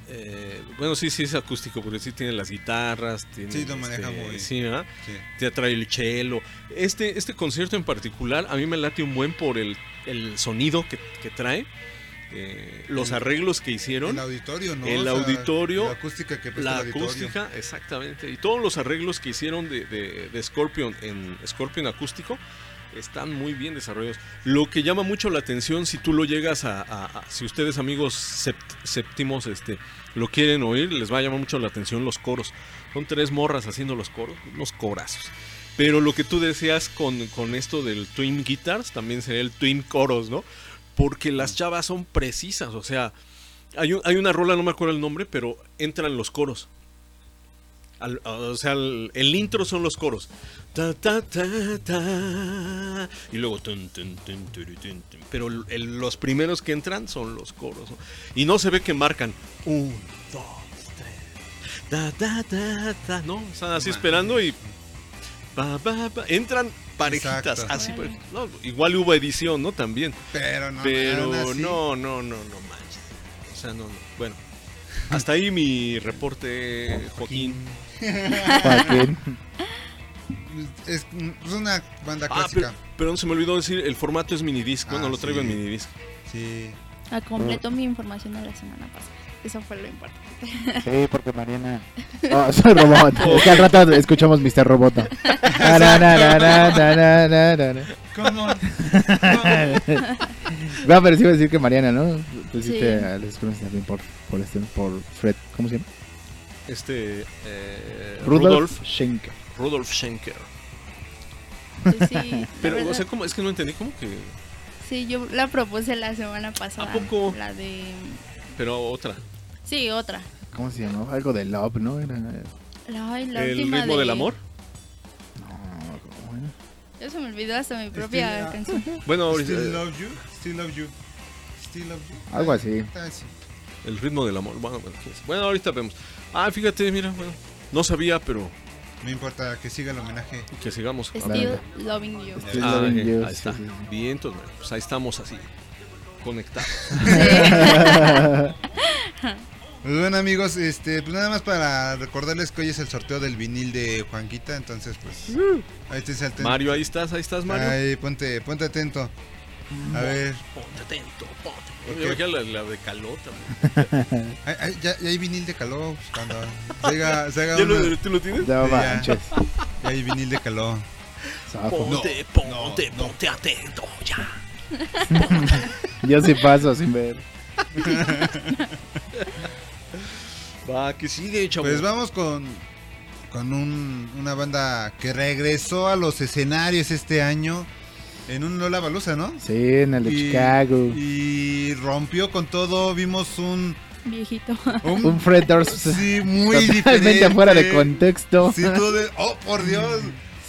C: eh, bueno, sí, sí es acústico, porque sí tiene las guitarras, tiene,
B: Sí, lo maneja
C: este,
B: muy-
C: sí, ¿verdad?
B: Sí.
C: te trae el cello. Este, este concierto en particular, a mí me late un buen por el, el sonido que, que trae, eh, los
B: El-
C: arreglos que hicieron.
B: El auditorio, ¿no?
C: El
B: O sea,
C: auditorio,
B: La acústica que
C: La
B: el
C: acústica, exactamente. Y todos los arreglos que hicieron de, de- de Scorpion en Scorpion acústico están muy bien desarrollados. Lo que llama mucho la atención, si tú lo llegas a, a- a- si ustedes amigos sept- séptimos este, lo quieren oír, les va a llamar mucho la atención los coros. Son tres morras haciendo los coros, unos corazos. Pero lo que tú decías con, con esto del Twin Guitars, también sería el Twin Coros, ¿no? Porque las chavas son precisas, o sea, hay, un- hay una rola, no me acuerdo el nombre, pero entran los coros. Al- o sea, el, el intro son los coros. Ta, ta, ta, ta. y luego... tun, pero el- los primeros que entran son los coros. ¿no? Y no se ve que marcan. Un, dos, tres. Ta, ta, ta, ta. No, están así esperando y... pa, pa, pa. entran parejitas.
B: Exacto.
C: Así, pues, no, igual hubo edición, ¿no? También.
B: Pero no,
C: Pero no, no, no, no manches. O sea, no, no. Bueno, hasta ahí mi reporte, Joaquín.
E: Joaquín. *laughs*
B: Es, una banda
C: Ah,
B: clásica.
C: pero, pero se me olvidó decir, el formato es minidisc. Bueno,
B: Ah,
C: lo traigo
B: sí.
C: en minidisc.
B: Sí.
D: Ah, completó mi información de la semana pasada. Eso fue lo importante.
E: Sí, porque Mariana. Oh, *laughs* soy robot. Es que al rato escuchamos Mr. Roboto.
B: ¿Cómo?
E: Va, pero sí iba a decir que Mariana, ¿no? Tú hiciste
D: Sí.
E: a los también por, por, este, por Fred. ¿Cómo se llama?
C: Este. eh,
E: Rudolf,
C: Rudolf.
E: Schenker.
C: Rudolf Schenker.
D: Sí, la
C: Pero, o sea, ¿cómo? Es que no entendí, ¿cómo que...?
D: sí, yo la propuse la semana pasada.
C: ¿A poco?
D: La de...
C: Pero otra.
D: Sí, otra.
E: ¿Cómo se llamaba? Algo de Love, ¿no? Era...
D: La, ay, la
C: ¿El ritmo
D: de-
C: del amor?
E: No, ¿cómo era?
D: Ya se me olvidó hasta mi propia
B: Still-
D: canción. *laughs*
C: Bueno, ahorita,
B: Still love you, still love you, still love you.
E: Algo así.
B: Ah, sí.
C: el ritmo del amor. Bueno, bueno, bueno, ahorita vemos. Ah, fíjate, mira, bueno. No sabía, pero
B: No importa que siga el homenaje.
C: que sigamos.
D: Still Loving You.
E: Still
C: Ah,
E: Loving
C: eh,
E: You,
C: ahí
E: sí,
C: está.
E: sí, sí.
C: Bien, entonces, pues ahí estamos así, conectados. *laughs* *laughs*
B: Pues bueno amigos, este, pues nada más para recordarles que hoy es el sorteo del vinil de Juanquita, entonces pues ahí estés atento.
C: Mario, ahí estás, ahí estás, Mario.
B: Ahí, ponte, ponte atento. A ver,
C: Ponte atento, ponte. Yo veía la, la de calota. güey. *laughs*
B: ay, ay, ya, ya hay vinil de caló, pues, cuando se haga, se haga *laughs*
C: ¿Ya
B: una-
C: lo, ¿Tú lo tienes?
E: No
B: ya. ya hay vinil de caló.
C: Ponte, ponte, ponte atento, ya. *laughs*
E: Yo sí paso sin ver.
C: Va, que sigue, chavo.
B: Pues vamos con, con un- una banda que regresó a los escenarios este año en un Lola Balusa, ¿no?
E: Sí, en el de
B: Y-
E: Chicago.
B: Y rompió con todo, vimos un...
D: Viejito.
B: Un,
E: Un Fred Durst *laughs*
B: sí, muy
E: totalmente
B: diferente.
E: afuera de contexto.
B: Sí, tú de- oh, por Dios.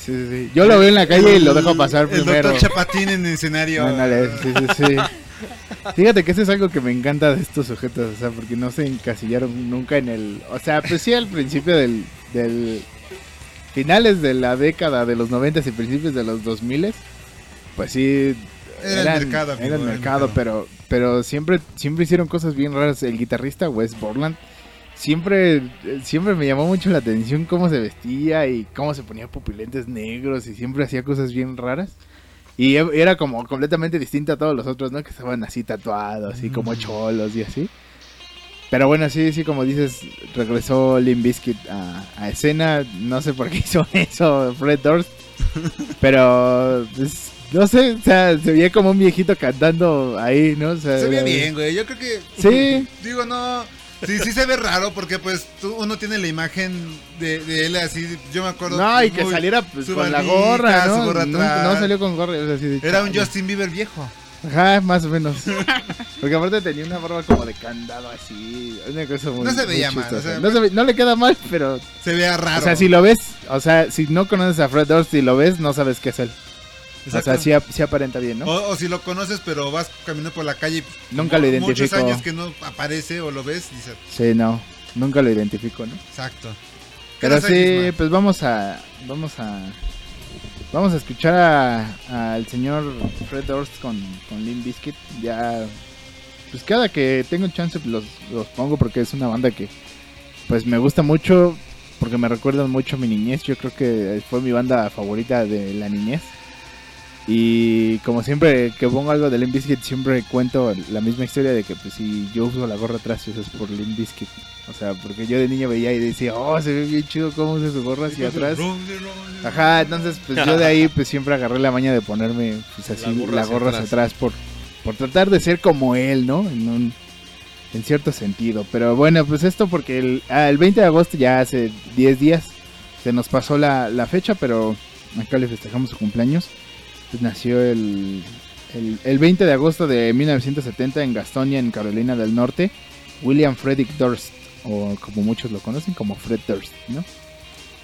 E: Sí, sí, sí. Yo lo veo en la calle y lo dejo pasar
B: el
E: primero.
B: doctor Chapatín en el escenario.
E: Ándale, sí, sí, sí. *laughs* Fíjate que eso es algo que me encanta de estos sujetos, o sea, porque no se encasillaron nunca en el... O sea, pues sí al principio del... del finales de la década de los 90 y principios de los 2000 pues sí...
B: Era el mercado, amigo,
E: Era el
B: era el
E: mercado,
B: mercado.
E: pero, pero siempre, siempre hicieron cosas bien raras. El guitarrista Wes Borland siempre, siempre me llamó mucho la atención cómo se vestía y cómo se ponía pupilentes negros y siempre hacía cosas bien raras. Y e- era como completamente distinto a todos los otros, ¿no? Que estaban así tatuados, así como cholos y así. Pero bueno, sí, sí, como dices, regresó Limp Bizkit a, a escena. No sé por qué *laughs* hizo eso Fred Durst. *laughs* Pero, pues, no sé, o sea, se veía como un viejito cantando ahí, ¿no? O sea,
B: Se ve
E: era-
B: bien, güey. Yo creo que.
E: Sí. *laughs*
B: Digo, no. Sí, sí se ve raro porque, pues, tú- uno tiene la imagen de, de él así. Yo me acuerdo.
E: No, y que saliera pues, con la gorra, ¿no?
B: su gorra
E: no,
B: atrás.
E: no salió con gorra. o sea,
B: Era un. Justin Bieber viejo.
E: Ajá, más o menos. *laughs* Porque aparte tenía una barba como de candado así. Una cosa muy.
B: No se veía mal, o sea,
E: no, se ve- no le queda mal, pero.
B: Se veía raro.
E: O sea, si lo ves, o sea, si no conoces a Fred Durst y lo ves, no sabes qué es él.
B: Exacto.
E: O sea, sí, ap- sí aparenta bien, ¿no?
B: o, o si lo conoces, pero vas caminando por la calle. y
E: Nunca lo
B: Muchos
E: identifico.
B: años que no aparece o lo ves, dices,
E: Sí, no. Nunca lo identifico, ¿no?
B: exacto.
E: Pero sí, pues vamos a. Vamos a. Vamos a escuchar a- al señor Fred Durst con, con Limp Bizkit. Ya. Pues cada que tengo chance pues, los, los pongo porque es una banda que. Pues me gusta mucho. Porque me recuerdan mucho a mi niñez. Yo creo que fue mi banda favorita de la niñez. Y como siempre que pongo algo de Limp Bizkit, siempre cuento la misma historia de que pues si yo uso la gorra atrás, eso es por Limp Bizkit. O sea, porque yo de niño veía y decía, oh, se ve bien chido cómo usa su gorra hacia atrás. Ajá, entonces pues yo de ahí pues siempre agarré la maña de ponerme pues así
C: La gorra
E: la
C: hacia
E: gorra hacia
C: atrás.
E: atrás por, por tratar de ser como él, ¿no? En un en cierto sentido. Pero bueno, pues esto porque el, ah, el 20 de agosto ya hace 10 días se nos pasó la, la fecha, pero acá le festejamos su cumpleaños. Pues nació el, el, el 20 de agosto de 1970 en Gastonia, en Carolina del Norte, William Frederick Durst, o como muchos lo conocen, como Fred Durst, ¿no?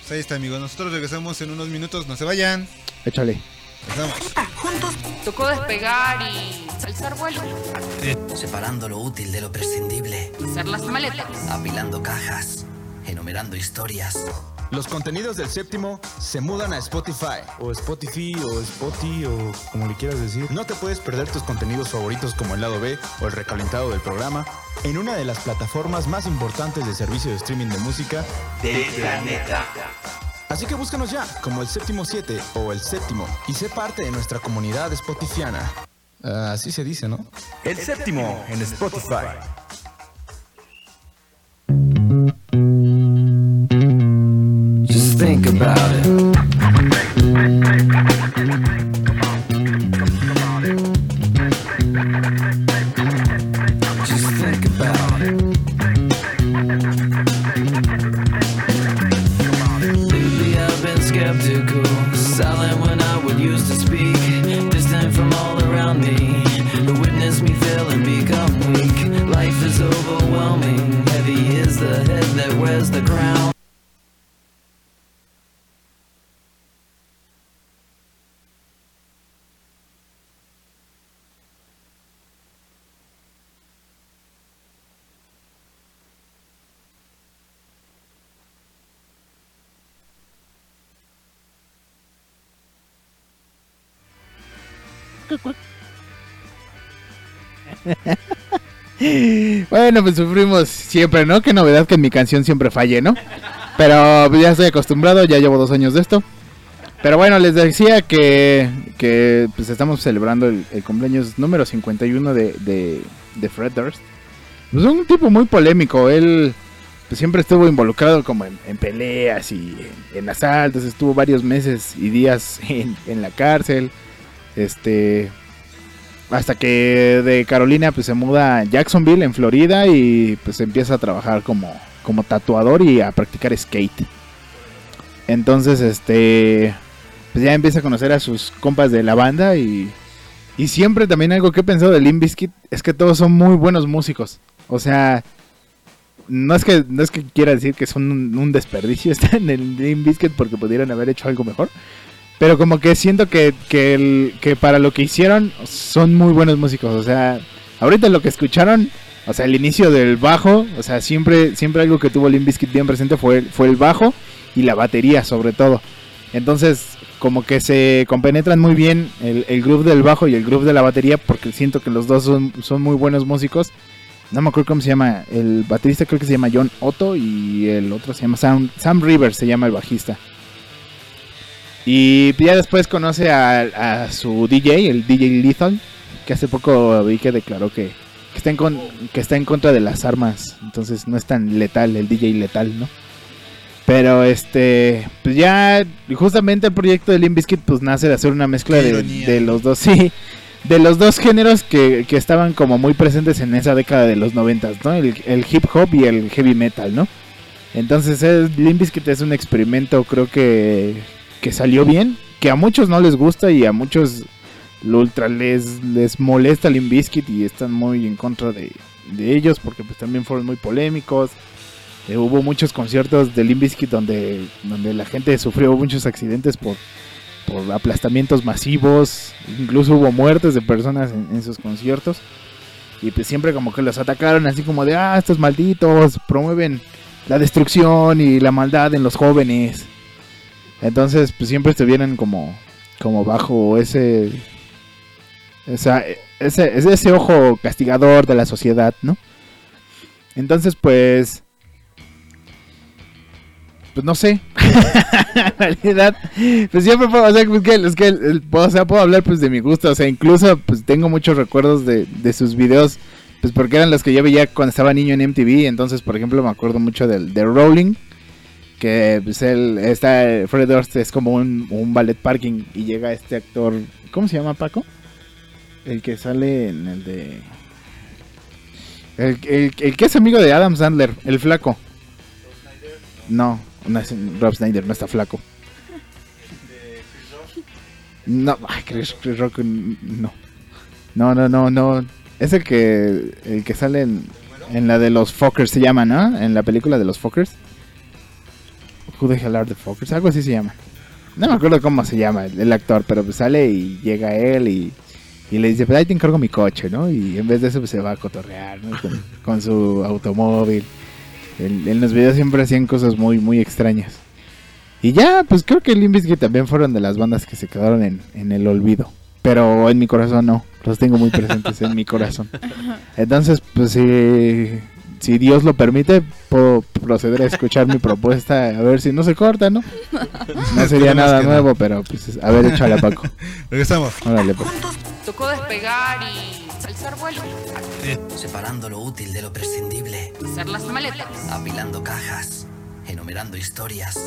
B: Pues ahí está, amigos. Nosotros regresamos en unos minutos. No se vayan.
E: Échale.
B: Regresamos.
I: Tocó despegar y alzar vuelo,
J: Separando lo útil de lo prescindible,
I: hacer las maletas.
J: apilando cajas, enumerando historias.
F: Los contenidos del séptimo se mudan a Spotify.
K: O Spotify, o Spotify, o como le quieras decir.
F: No te puedes perder tus contenidos favoritos como el lado B o el recalentado del programa en una de las plataformas más importantes de servicio de streaming de música
J: Del planeta.
F: Así que búscanos ya como el séptimo 7 o el séptimo y sé parte de nuestra comunidad spotifiana. Ah, así se dice, ¿no?
K: El séptimo en Spotify.
J: About it.
E: Bueno, pues sufrimos siempre, ¿no? Qué novedad que en mi canción siempre falle, ¿no? Pero ya estoy acostumbrado, ya llevo dos años de esto. Pero bueno, les decía que, que pues estamos celebrando el, cumpleaños número 51 de, de, de Fred Durst. Pues un tipo muy polémico, él pues, siempre estuvo involucrado como en, en peleas y en, en asaltos, estuvo varios meses y días *laughs* en, en la cárcel. Este, hasta que de Carolina pues se muda a Jacksonville en Florida y pues empieza a trabajar como, como tatuador y a practicar skate. Entonces este pues ya empieza a conocer a sus compas de la banda y, y siempre también algo que he pensado de Limp es que todos son muy buenos músicos. O sea, no es que no es que quiera decir que son un, un desperdicio *laughs* estar en el Limp Bizkit porque pudieran haber hecho algo mejor. Pero como que siento que, que, para lo que hicieron son muy buenos músicos. O sea, ahorita lo que escucharon, o sea, el inicio del bajo, o sea, siempre, siempre algo que tuvo Limp Bizkit bien presente fue, fue el bajo y la batería sobre todo. Entonces, como que se compenetran muy bien el, el groove del bajo y el groove de la batería porque siento que los dos son, son muy buenos músicos. No me acuerdo cómo se llama. El baterista creo que se llama John Otto y el otro se llama Sam, Sam Rivers, se llama el bajista. Y ya después conoce a, a su DJ, el DJ Lethal, que hace poco vi que declaró que, que está en con- que está en contra de las armas. Entonces no es tan letal el DJ letal, ¿no? Pero este, pues ya justamente el proyecto de Limp Bizkit pues nace de hacer una mezcla de, de los dos, *laughs* sí, de los dos géneros que, que estaban como muy presentes en esa década de los noventas, ¿no? El, el hip hop y el heavy metal, ¿no? Entonces es, Limp Bizkit es un experimento creo que, que salió bien, que a muchos no les gusta y a muchos lo ultra les, les molesta Limp Bizkit y están muy en contra de, de ellos porque pues también fueron muy polémicos. Eh, hubo muchos conciertos de Limp Bizkit donde, donde la gente sufrió muchos accidentes por, por aplastamientos masivos, incluso hubo muertes de personas en, en conciertos. Y pues siempre como que los atacaron así como de, ah, estos malditos promueven la destrucción y la maldad en los jóvenes. Entonces pues siempre estuvieron como, como bajo ese, esa, ese, ese, ojo castigador de la sociedad, ¿no? Entonces pues pues no sé. *laughs* en realidad, pues siempre puedo, o sea, pues que, es que puedo, o sea, puedo hablar pues de mi gusto, o sea, incluso pues tengo muchos recuerdos de, de sus videos, pues porque eran los que yo veía cuando estaba niño en MTV, entonces por ejemplo me acuerdo mucho del de Rolling, que pues él está, Fred Durst es como un, un ballet parking y llega este actor, ¿cómo se llama Paco? El que sale en el de... El, el- que es amigo de Adam Sandler, el flaco. No, no es Rob Snyder, no está flaco. No, Chris, Chris Rock, no. No, no, no, no. Es el que, el que sale en, la de los Fockers, se llama, ¿no? En la película de los Fockers. Who the hell are the Fockers? Algo así se llama. No me acuerdo cómo se llama el, el actor, pero pues sale y llega él y, y le dice, pues ahí te encargo mi coche, ¿no? Y en vez de eso pues se va a cotorrear, ¿no? Con, con su automóvil. En, en los videos siempre hacían cosas muy, muy extrañas. Y ya, pues creo que Limp Bizkit también fueron de las bandas que se quedaron en, en el olvido. Pero en mi corazón no, los tengo muy presentes en mi corazón. *laughs* Entonces, pues si, si Dios lo permite, puedo proceder a escuchar mi propuesta, a ver si no se corta, ¿no? *laughs* No sería
B: Esperemos
E: nada
B: no.
E: nuevo, pero pues a ver, échala Paco. *laughs*
B: Regresamos.
E: Órale, pues.
I: Tocó despegar y alzar vuelo.
J: Separando lo útil de lo prescindible.
I: Hacer las maletas.
J: Apilando cajas. Enumerando historias.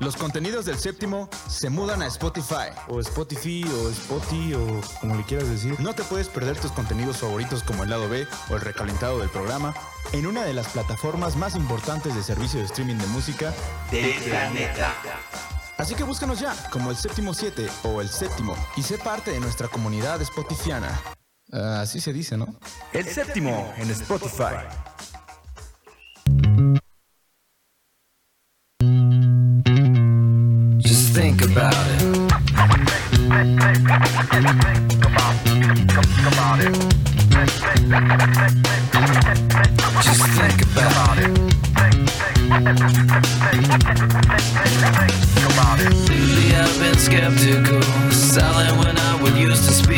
F: Los contenidos del séptimo se mudan a Spotify.
K: O Spotify, o Spotify, o como le quieras decir.
F: No te puedes perder tus contenidos favoritos como el lado B o el recalentado del programa en una de las plataformas más importantes de servicio de streaming de música
A: del planeta.
F: Así que búscanos ya como el séptimo 7 o el séptimo y sé parte de nuestra comunidad spotifiana. Ah, así se dice, ¿no?
L: El séptimo en Spotify.
M: About it. Just think about it. Lately I've been skeptical, silent when I would used to speak,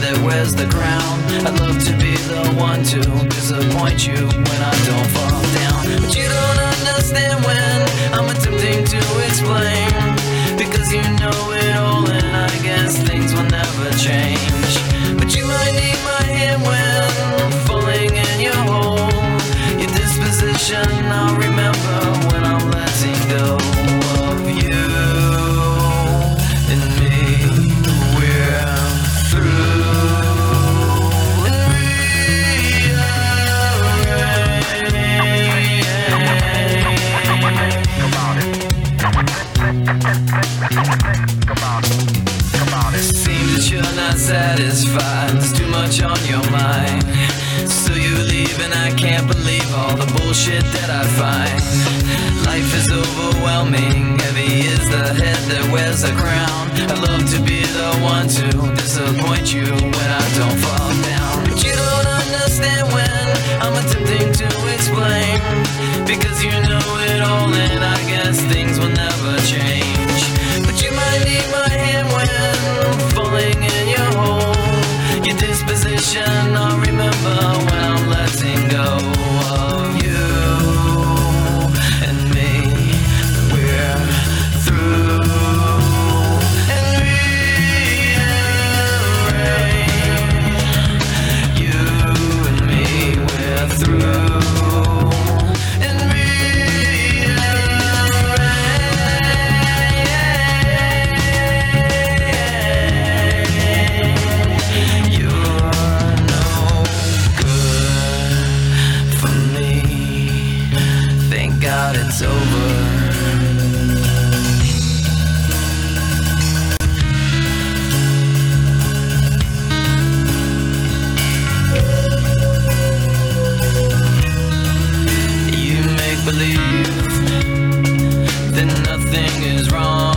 M: that wears the crown. I'd love to be the one to disappoint you when I don't fall down, but you don't understand when I'm attempting to explain. Because you know it all, and I guess things will never change. But you might need my hand when falling in your hole. Your disposition, I'll remember bullshit that I find. Life is overwhelming. Heavy is the head that wears a crown. I'd love to be the one to disappoint you when I don't fall down. But you don't understand when I'm attempting to explain. Because you know it all, and I guess things will never change. But you might need my hand when falling in your hole. Your disposition, I'll remember when I'm letting go everything is wrong.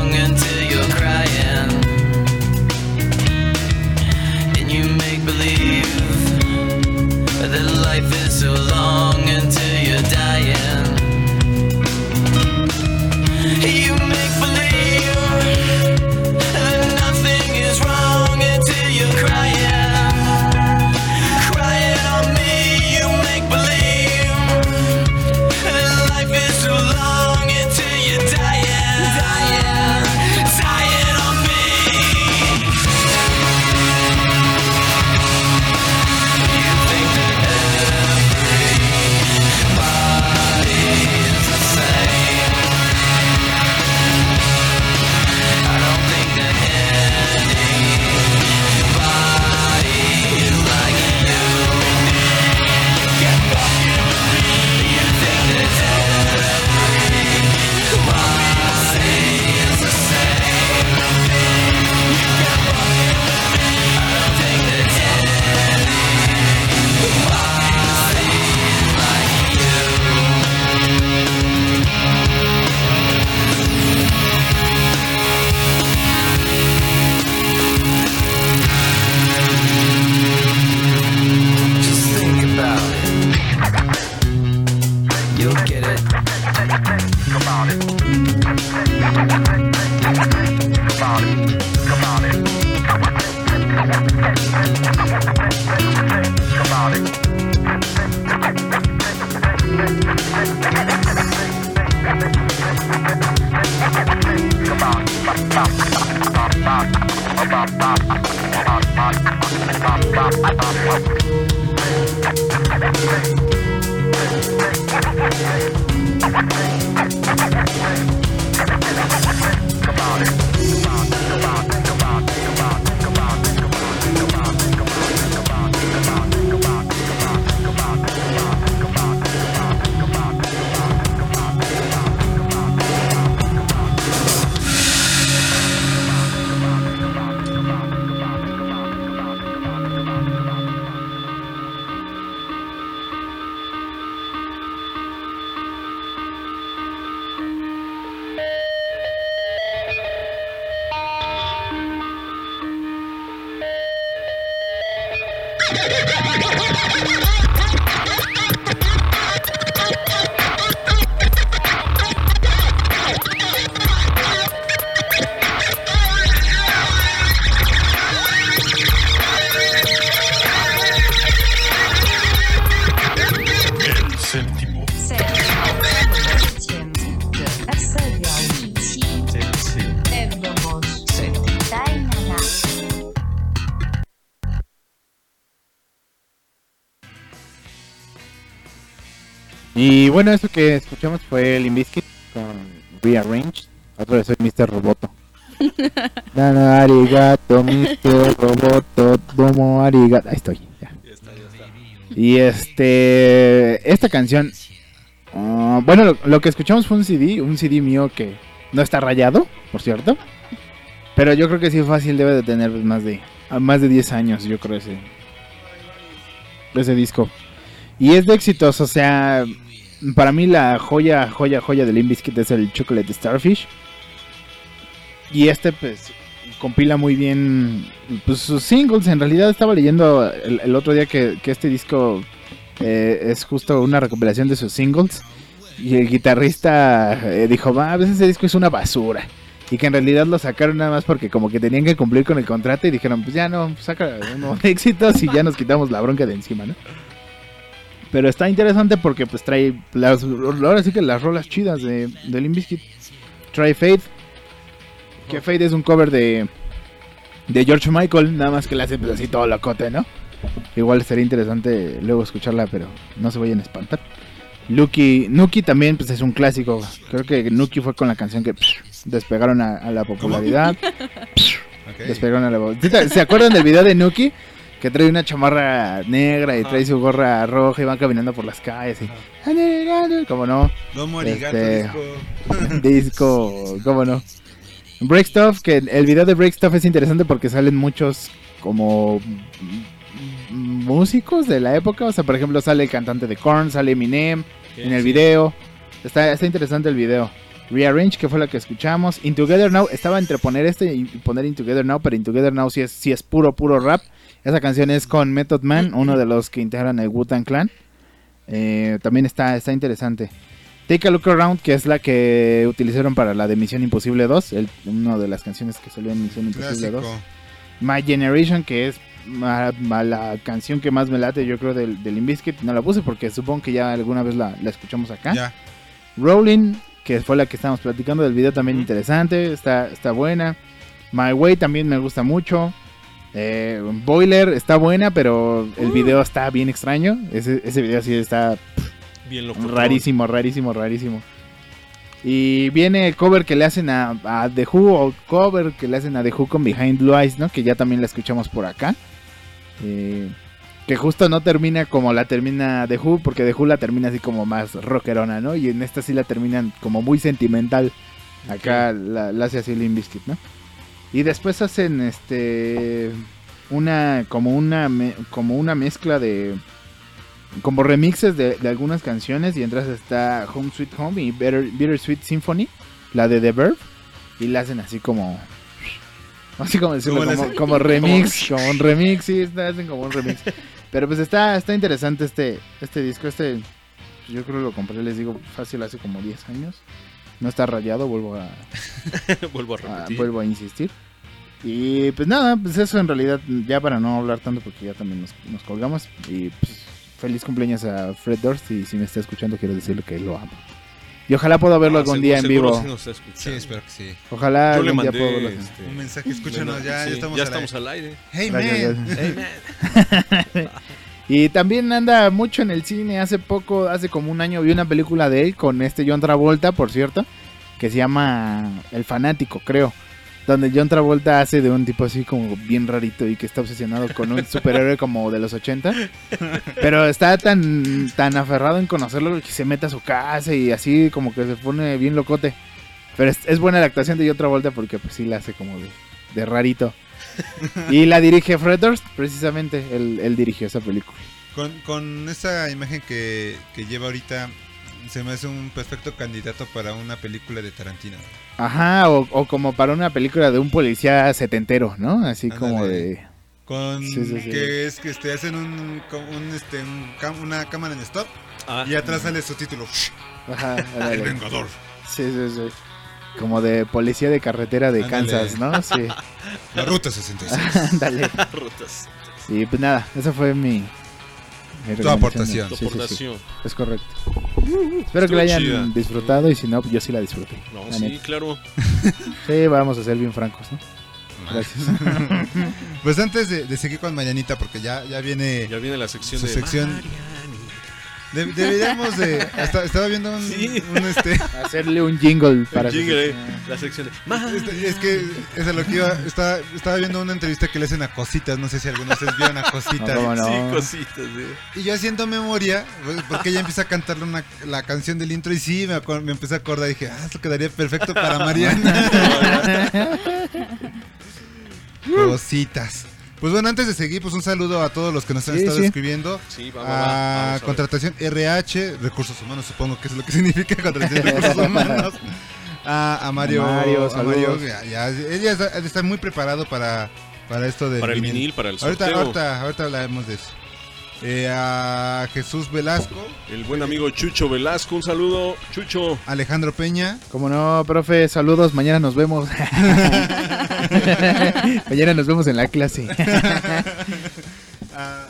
E: Y bueno, eso que escuchamos fue el Inviskit con Rearrange. Otra vez soy Mr. Roboto. *laughs* Dana arigato, Mr. Roboto, domo arigato. Ahí estoy. ya. Y este. Esta canción. ah, bueno, lo, lo que escuchamos fue un CD. Un CD mío que no está rayado, por cierto. Pero yo creo que sí fácil debe de tener más de. a más de 10 años, yo creo, ese. Ese disco. Y es de éxitos, o sea. Para mí la joya, joya, joya del Limbiskit es el Chocolate Starfish. Y este, pues, compila muy bien pues, sus singles. En realidad estaba leyendo el, el otro día que, que este disco eh, es justo una recopilación de sus singles. Y el guitarrista eh, dijo, va, a veces ese disco es una basura. Y que en realidad lo sacaron nada más porque como que tenían que cumplir con el contrato y dijeron, pues ya no, saca unos éxitos y ya nos quitamos la bronca de encima, ¿no? Pero está interesante porque pues trae las, ahora sí que las rolas chidas de, de Limp Bizkit. Trae Faith, que Faith es un cover de, de George Michael, nada más que le hace pues, así todo locote, ¿no? Igual sería interesante luego escucharla, pero no se vayan a espantar. Lucky, Nuki también pues es un clásico. Creo que Nuki fue con la canción que psh, despegaron a, a la popularidad. *laughs* Despegaron a la ¿Sí te- ¿Se acuerdan del video de Nuki? Que trae una chamarra negra y trae su gorra roja y van caminando por las calles. Y... ¿Cómo no?
B: Domo arigato,
E: Este, *laughs* *laughs* disco, ¿cómo no? Break Stuff, que el video de Break Stuff es interesante porque salen muchos como músicos de la época. O sea, por ejemplo, sale el cantante de Korn, sale Eminem en el
C: sí.
E: video. Está, está interesante el video. Rearrange, que fue la que escuchamos. In Together Now, estaba entre poner este y poner In Together Now, pero In Together Now sí es, sí es puro, puro rap. Esa canción es con Method Man, uno de los que integran el Wu-Tang Clan. Eh, también está, está interesante. Take a Look Around, que es la que utilizaron para la de Misión Imposible 2, el, una de las canciones que salió en Misión Imposible 2.
B: Clásico.
E: My Generation, que es ma- ma- la canción que más me late, yo creo, del, del. No la puse porque supongo que ya alguna vez la, la escuchamos acá.
B: Ya.
E: Rolling, que fue la que estábamos platicando del video, también interesante, está, está buena. My Way también me gusta mucho. Eh, Boiler está buena, pero el video está bien extraño. Ese, ese video sí está
C: Bien loco.
E: rarísimo, rarísimo, rarísimo. Y viene el cover que le hacen a, a The Who, o cover que le hacen a The Who con Behind Blue Eyes, ¿no? Que ya también la escuchamos por acá. Eh, que justo no termina como la termina The Who, porque The Who la termina así como más rockerona, ¿no? Y en esta sí la terminan como muy sentimental. Acá la, la hace así Limp Bizkit, ¿no? Y después hacen este una como una me- como una mezcla de como remixes de, de algunas canciones y entras está Home Sweet Home y Better, Bittersweet Symphony, la de The Verb y la hacen así como así como decirlo,
B: ¿Cómo la
E: como, como remix, como un remix, sí, está- hacen como un remix. *laughs* Pero pues está está interesante este este disco, este yo creo que lo compré, les digo, fácil hace como 10 años. No está rayado, vuelvo a *laughs*
C: Vuelvo a repetir.
E: vuelvo a insistir. Y pues nada, pues eso en realidad, ya para no hablar tanto porque ya también nos, nos colgamos. Y pues feliz cumpleaños a Fred Durst y si me está escuchando quiero decirle que lo amo. Y ojalá pueda verlo
C: Ah,
E: algún
C: seguro-
E: día en vivo.
C: sí nos está escuchando.
B: Sí, espero que sí.
E: Ojalá
C: Yo le
E: algún día
C: mandé
E: pueda verlo.
C: este,
B: Un mensaje, escúchanos, ya,
C: sí,
B: ya estamos,
C: ya
B: al,
C: estamos
B: aire.
C: al aire.
B: Hey,
E: Gracias,
B: man.
C: Hey, man. *laughs*
E: Y también anda mucho en el cine. Hace poco, hace como un año, vi una película de él con este John Travolta, por cierto, que se llama El Fanático, creo. Donde John Travolta hace de un tipo así como bien rarito y que está obsesionado con un superhéroe como de los 80. Pero está tan, tan aferrado en conocerlo que se mete a su casa y así como que se pone bien locote. Pero es, buena la actuación de John Travolta porque pues sí la hace como de, de rarito. *laughs* Y la dirige Fred Durst, precisamente. Él, él dirigió esa película.
B: Con, con esa imagen que, que lleva ahorita, se me hace un perfecto candidato para una película de Tarantino.
E: Ajá, o, o como para una película de un policía setentero, ¿no? Así como de...
B: Con
E: Sí, sí, sí.
B: que es que este, hacen un, este, un cam- una cámara en stop
C: Ah.
B: y atrás sale su título.
E: Ajá, *laughs*
B: El. Vengador.
E: Sí, sí, sí. Como de policía de carretera de
B: Ándale.
E: Kansas, ¿no? *laughs* Sí.
B: La ruta 66.
E: Ándale.
C: Rutas.
E: Y pues nada, esa fue mi... mi recomendación.
B: aportación.
C: Tu
E: Sí, sí, sí.
C: aportación.
E: Es correcto. Espero que la hayan
C: chida.
E: disfrutado y si no, pues yo sí la disfruté.
C: No,
E: la
C: sí,
E: neta.
C: claro. *laughs*
E: Sí, vamos a ser bien francos, ¿no? Gracias. *laughs*
B: Pues antes de, de seguir con Mañanita, porque ya, ya viene
C: Ya viene la sección
B: su
C: de
B: sección. De- deberíamos de. hasta- estaba viendo un, un, este.
E: Hacerle un jingle para
C: Jingle, eh, la sección de.
B: Es que es a lo que iba. Estaba, estaba viendo una entrevista que le hacen a cositas. No sé si algunos de ustedes vieron a cositas.
E: No, cómo no.
C: Sí, cositas, sí.
B: Y yo haciendo memoria, pues, porque ella empieza a cantarle una, la canción del intro y sí, me, me empecé a acordar y dije, ah, esto quedaría perfecto para *laughs* Mariana. Cositas. Pues bueno, antes de seguir, pues un saludo a todos los que nos han
E: Sí,
B: estado
E: sí.
B: escribiendo.
C: Sí, va, va, va. Vamos a
B: contratación RH, recursos humanos, supongo que es lo que *laughs* significa contratación de recursos *laughs* humanos. A, a Mario,
E: A Mario,
B: a Mario,
E: saludos.
B: ya, ya, ella está, está muy preparado para, para esto del
C: Para el vinil, para el
B: ahorita,
C: sorteo.
B: ahorita, ahorita hablaremos de eso. Eh, a Jesús Velasco,
C: El buen amigo Chucho Velasco, un saludo, Chucho.
B: Alejandro Peña,
E: Como no, profe, saludos, mañana nos vemos. *laughs* mañana nos vemos en la clase. *laughs*
B: a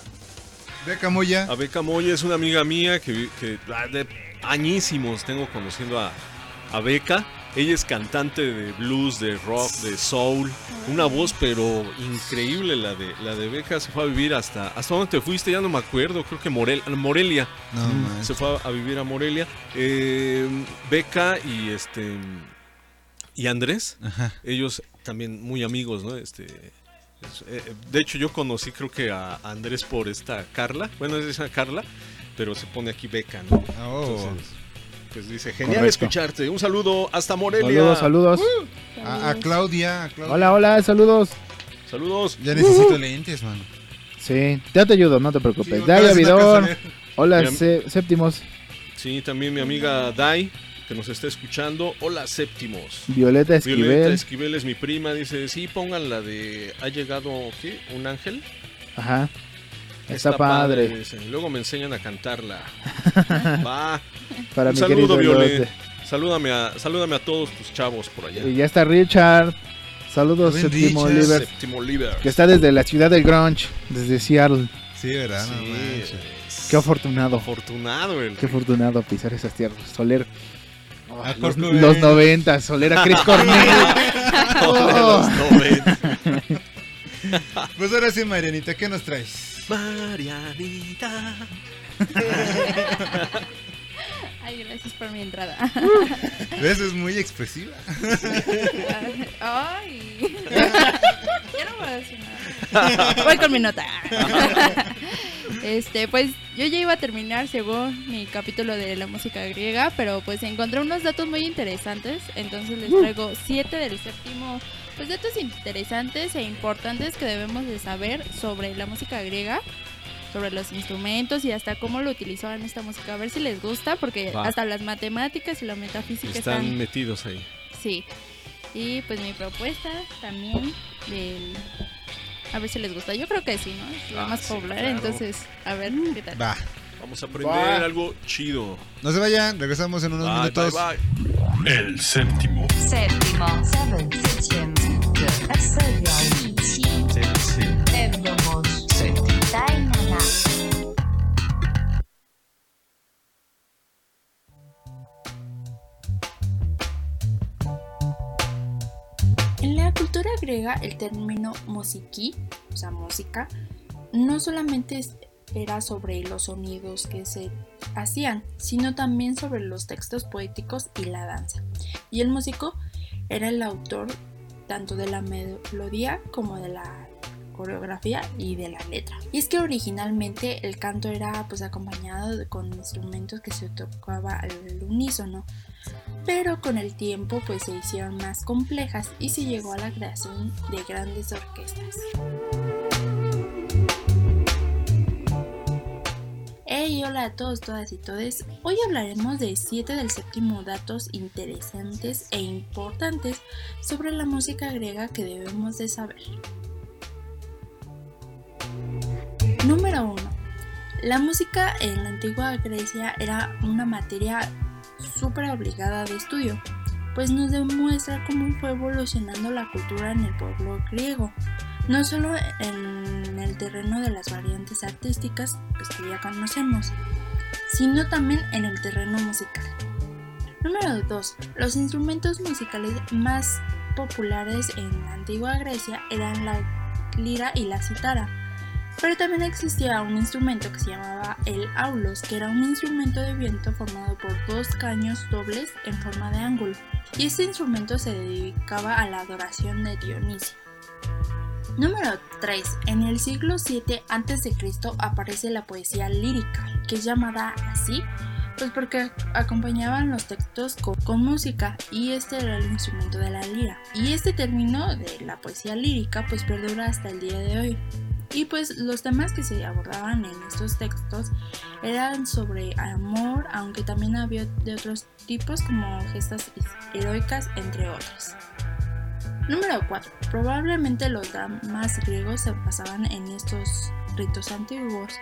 B: Beca Moya,
C: A Beca Moya es una amiga mía que, que ah, de añísimos tengo conociendo a, a Beca. Ella es cantante de blues, de rock, de soul. Una voz pero increíble la de la de Beca. Se fue a vivir hasta... ¿Hasta dónde te fuiste? Ya no me acuerdo. Creo que Morel, Morelia.
B: No,
C: se fue a, vivir a Morelia. Eh, Beca y este... Y Andrés.
B: Ajá.
C: Ellos también muy amigos, ¿no? Este... es- eh, de hecho, yo conocí creo que a Andrés por esta Carla. Bueno, es esa Carla, pero se pone aquí Beca, ¿no?
B: Oh.
C: Entonces, pues dice, genial
E: Correcto.
C: escucharte. Un saludo hasta Morelia.
E: Saludos, saludos.
B: a, a Claudia, a Claudia.
E: Hola, hola, saludos.
C: Saludos.
B: Ya necesito lentes, mano.
E: Sí, ya te ayudo, no te preocupes.
B: Sí,
E: Dai, Avidor. Hola,
C: Mira,
E: séptimos.
C: Sí, también mi amiga Dai, que nos está escuchando. Hola, séptimos.
E: Violeta Esquivel.
C: Violeta Esquivel es mi prima. Dice, sí, pongan la de... ¿Ha llegado qué? ¿Un ángel?
E: Ajá. Está, padre.
C: Luego me enseñan a cantarla. *laughs* Va.
E: Para
C: Un
E: mi
C: saludo.
E: Violeta.
C: Salúdame a, salúdame a todos tus chavos por allá.
E: Y ya está Richard. Saludos, séptimo. Oliver. Que está desde la ciudad del Grunge, desde Seattle.
B: Sí, ¿verdad? No
C: Sí,
B: manches.
C: es-
E: Qué afortunado.
C: afortunado el
E: Qué afortunado pisar esas tierras. Soler.
C: Los
E: Los. 90, Soler a Chris *laughs* Cornell.
C: Los 90. *laughs*
B: Pues ahora sí, Marianita, ¿qué nos traes?
C: Marianita. *laughs*
D: Ay, gracias por mi entrada.
B: ¿Ves? Es muy expresiva.
D: Ay. *laughs* Ya no voy a decir nada. Voy con mi nota. Este, pues yo ya iba a terminar según mi capítulo de la música griega, pero pues encontré unos datos muy interesantes, entonces les traigo siete del séptimo, pues datos interesantes e importantes que debemos de saber sobre la música griega, sobre los instrumentos y hasta cómo lo utilizaban esta música, a ver si les gusta, porque
C: Va.
D: hasta las matemáticas y la metafísica
C: Están
D: están
C: metidos ahí.
D: Sí. Y pues mi propuesta también del... A ver si les gusta. Yo creo que sí, ¿no? Es la
C: Ah,
D: más
C: sí,
D: popular,
C: claro.
D: entonces, a ver qué tal.
B: Va.
C: Vamos a aprender algo chido.
B: No se vayan, regresamos en unos
C: Bye,
B: minutos.
C: bye, bye.
H: El séptimo.
N: Séptimo. Seven.
D: En la cultura griega, el término musiki, o sea, música, no solamente era sobre los sonidos que se hacían, sino también sobre los textos poéticos y la danza. Y el músico era el autor tanto de la melodía como de la coreografía y de la letra. Y es que originalmente el canto era pues acompañado con instrumentos que se tocaba al unísono, pero con el tiempo pues se hicieron más complejas y se llegó a la creación de grandes orquestas. Hey, hola a todos, todas y todes. Hoy hablaremos de 7 del séptimo datos interesantes e importantes sobre la música griega que debemos de saber. Número 1. La música en la antigua Grecia era una materia súper obligada de estudio, pues nos demuestra cómo fue evolucionando la cultura en el pueblo griego, no solo en el terreno de las variantes artísticas pues, que ya conocemos, sino también en el terreno musical. Número 2. Los instrumentos musicales más populares en la antigua Grecia eran la lira y la cítara. Pero también existía un instrumento que se llamaba el aulos, que era un instrumento de viento formado por dos caños dobles en forma de ángulo. Y este instrumento se dedicaba a la adoración de Dionisio. Número 3. En el siglo 7 a.C. aparece la poesía lírica, que es llamada así pues porque acompañaban los textos con, con, música y este era el instrumento de la lira. Y este término de la poesía lírica pues perdura hasta el día de hoy. Y pues los temas que se abordaban en estos textos eran sobre amor, aunque también había de otros tipos como gestas heroicas, entre otros. Número 4. Probablemente los dramas griegos se basaban en estos ritos antiguos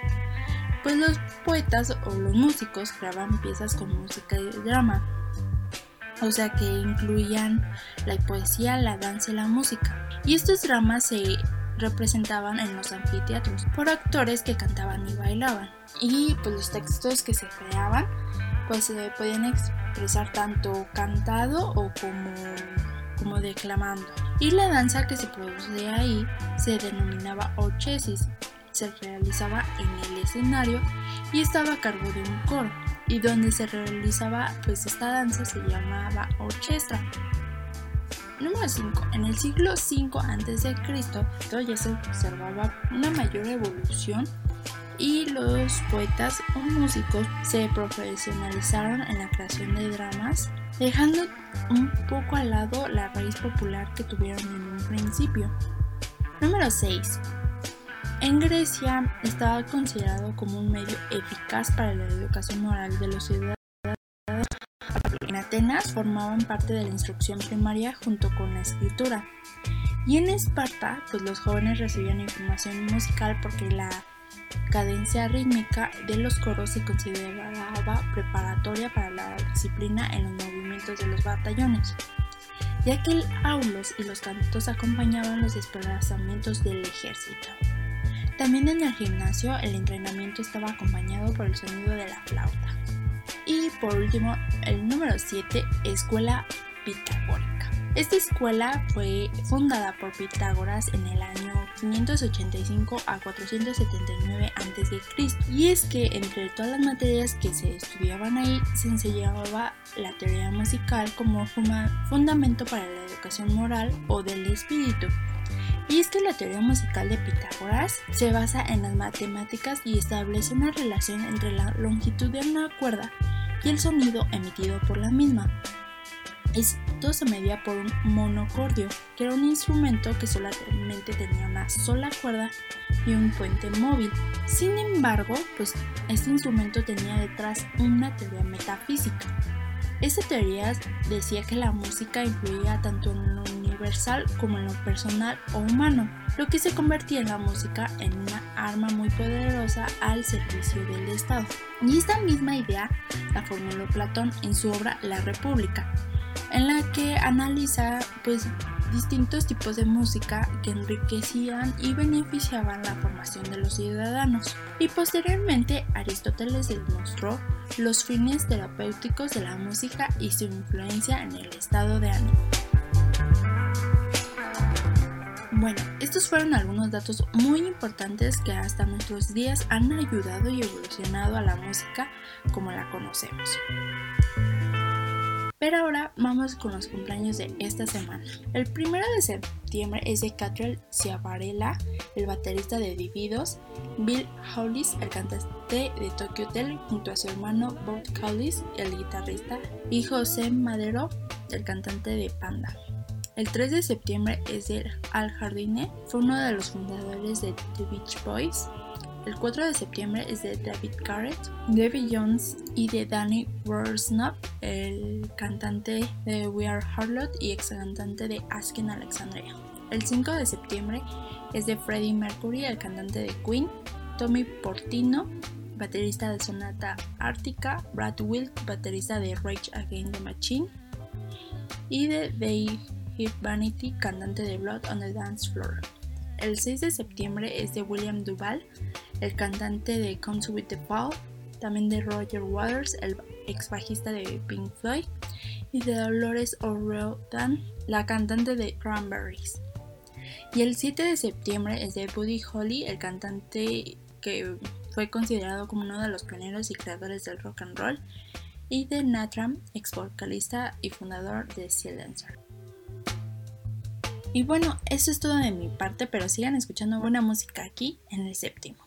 D: pues los poetas o los músicos creaban piezas con música y drama, o sea que incluían la poesía, la danza y la música. Y estos dramas se representaban en los anfiteatros por actores que cantaban y bailaban. Y pues los textos que se creaban pues se podían expresar tanto cantado o como, como declamando. Y la danza que se producía ahí se denominaba orchesis se realizaba en el escenario y estaba a cargo de un coro y donde se realizaba pues esta danza se llamaba orquesta. Número 5. En el siglo V a.C. ya se observaba una mayor evolución y los poetas o músicos se profesionalizaron en la creación de dramas, dejando un poco al lado la raíz popular que tuvieron en un principio. Número 6. En Grecia estaba considerado como un medio eficaz para la educación moral de los ciudadanos. En Atenas formaban parte de la instrucción primaria junto con la escritura. Y en Esparta, pues los jóvenes recibían información musical porque la cadencia rítmica de los coros se consideraba preparatoria para la disciplina en los movimientos de los batallones, ya que el aulos y los cantos acompañaban los desplazamientos del ejército. También en el gimnasio el entrenamiento estaba acompañado por el sonido de la flauta. Y por último, el número 7, Escuela Pitagórica. Esta escuela fue fundada por Pitágoras en el año 585 a 479 a.C. Y es que entre todas las materias que se estudiaban ahí se enseñaba la teoría musical como fundamento para la educación moral o del espíritu. Y es que la teoría musical de Pitágoras se basa en las matemáticas y establece una relación entre la longitud de una cuerda y el sonido emitido por la misma. Esto se medía por un monocordio, que era un instrumento que solamente tenía una sola cuerda y un puente móvil. Sin embargo, pues este instrumento tenía detrás una teoría metafísica. Esta teoría decía que la música influía tanto en lo universal como en lo personal o humano, lo que se convertía en la música en una arma muy poderosa al servicio del Estado. Y esta misma idea la formuló Platón en su obra La República, en la que analiza pues distintos tipos de música que enriquecían y beneficiaban la formación de los ciudadanos. Y posteriormente Aristóteles demostró los fines terapéuticos de la música y su influencia en el estado de ánimo. Bueno, estos fueron algunos datos muy importantes que hasta nuestros días han ayudado y evolucionado a la música como la conocemos. Pero ahora vamos con los cumpleaños de esta semana. El primero de septiembre es de Catriel Ciavarella, el baterista de Dividos, Bill Hollis, el cantante de Tokyo Hotel, junto a su hermano Bob Hollis, el guitarrista, y José Madero, el cantante de Panda. El 3 de septiembre es de Al Jardine, fue uno de los fundadores de The Beach Boys. El 4 de septiembre es de David Garrett, Debbie Jones y de Danny Worsnop, el cantante de We Are Harlot y ex cantante de Asking Alexandria. El 5 de septiembre es de Freddie Mercury, el cantante de Queen, Tommy Portino, baterista de Sonata Ártica, Brad Wilk, baterista de Rage Against the Machine, y de Dave Vanity, cantante de Blood on the Dance Floor. El 6 de septiembre es de William Duval, el cantante de Comes with the Fall, también de Roger Waters, el ex bajista de Pink Floyd, y de Dolores O'Riordan, la cantante de Cranberries.
H: Y el 7 de septiembre es de Buddy Holly, el cantante que fue considerado como uno de los pioneros y creadores del rock and roll, y de Natram, ex vocalista y fundador de Silencer. Y bueno, eso es todo de mi parte, pero sigan escuchando buena música aquí en el séptimo.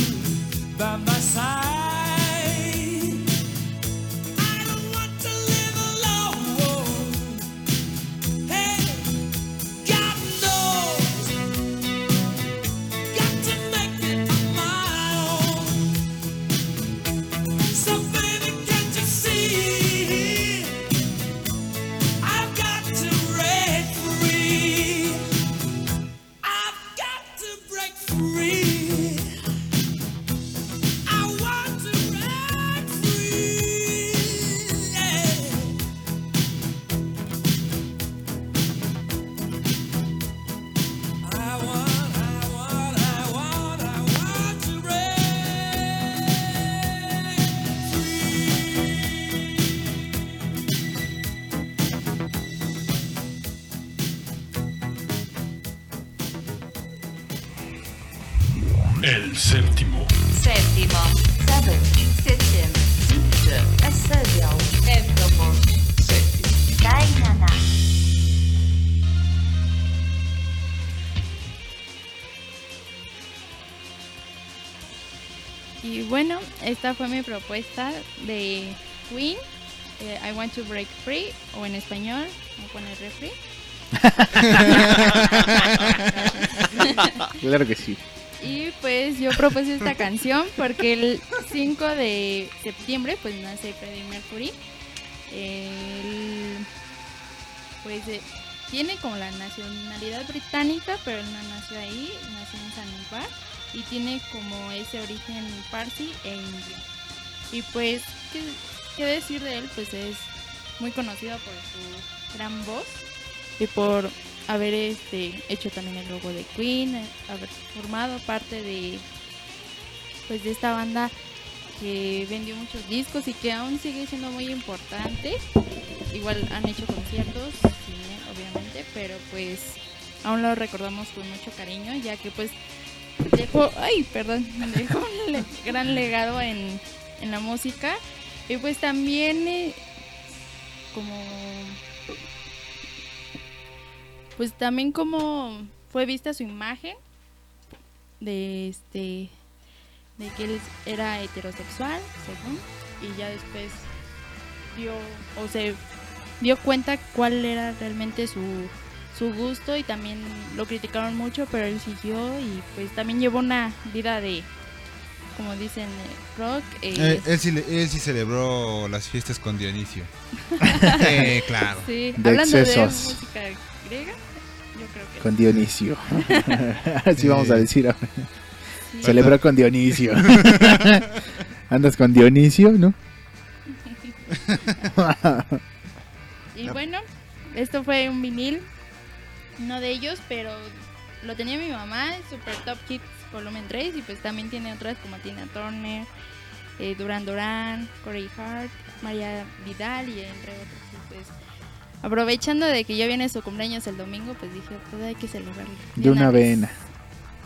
H: Esta fue mi propuesta de Queen, eh, I Want to Break Free, o en español,
O: voy a poner refri. *laughs*
E: claro que sí.
O: Y pues yo propuse esta canción porque el 5 de septiembre pues nace Freddie Mercury. El, pues eh, tiene como la nacionalidad británica, pero él no nació ahí, tiene como ese origen parsi e indio. Y pues, ¿qué, decir de él? Pues es muy conocido por su gran voz y por haber este hecho también el logo de Queen, haber formado parte de pues de esta banda que vendió muchos discos y que aún sigue siendo muy importante. Igual han hecho conciertos, él, obviamente, pero pues aún lo recordamos con mucho cariño, ya que pues ay, perdón, *laughs* dejó un gran legado en, en la música. Y pues también eh, como pues también como fue vista su imagen de este de que él era heterosexual según y ya después dio o se dio cuenta cuál era realmente su su gusto y también lo criticaron mucho pero él siguió y pues también llevó una vida de como dicen eh, rock eh,
B: Eh, él, sí, le- él sí celebró las fiestas con Dionisio. *laughs* Eh, claro.
O: sí
E: De
O: hablando
E: excesos.
O: de música griega yo creo que
E: Con Dionisio. *laughs* Así vamos a decir ahora.
O: Sí.
E: Celebró con Dionisio. *laughs* Andas con Dionisio, ¿no?
O: Y bueno, esto fue un vinil, uno de ellos, pero lo tenía mi mamá, Super Top Kids Volumen 3, y pues también tiene otras como Tina Turner, eh, Duran Duran, Corey Hart, María Vidal y entre otros. Y pues aprovechando de que ya viene su cumpleaños el domingo, pues dije, pues hay que celebrarlo.
E: De una vena.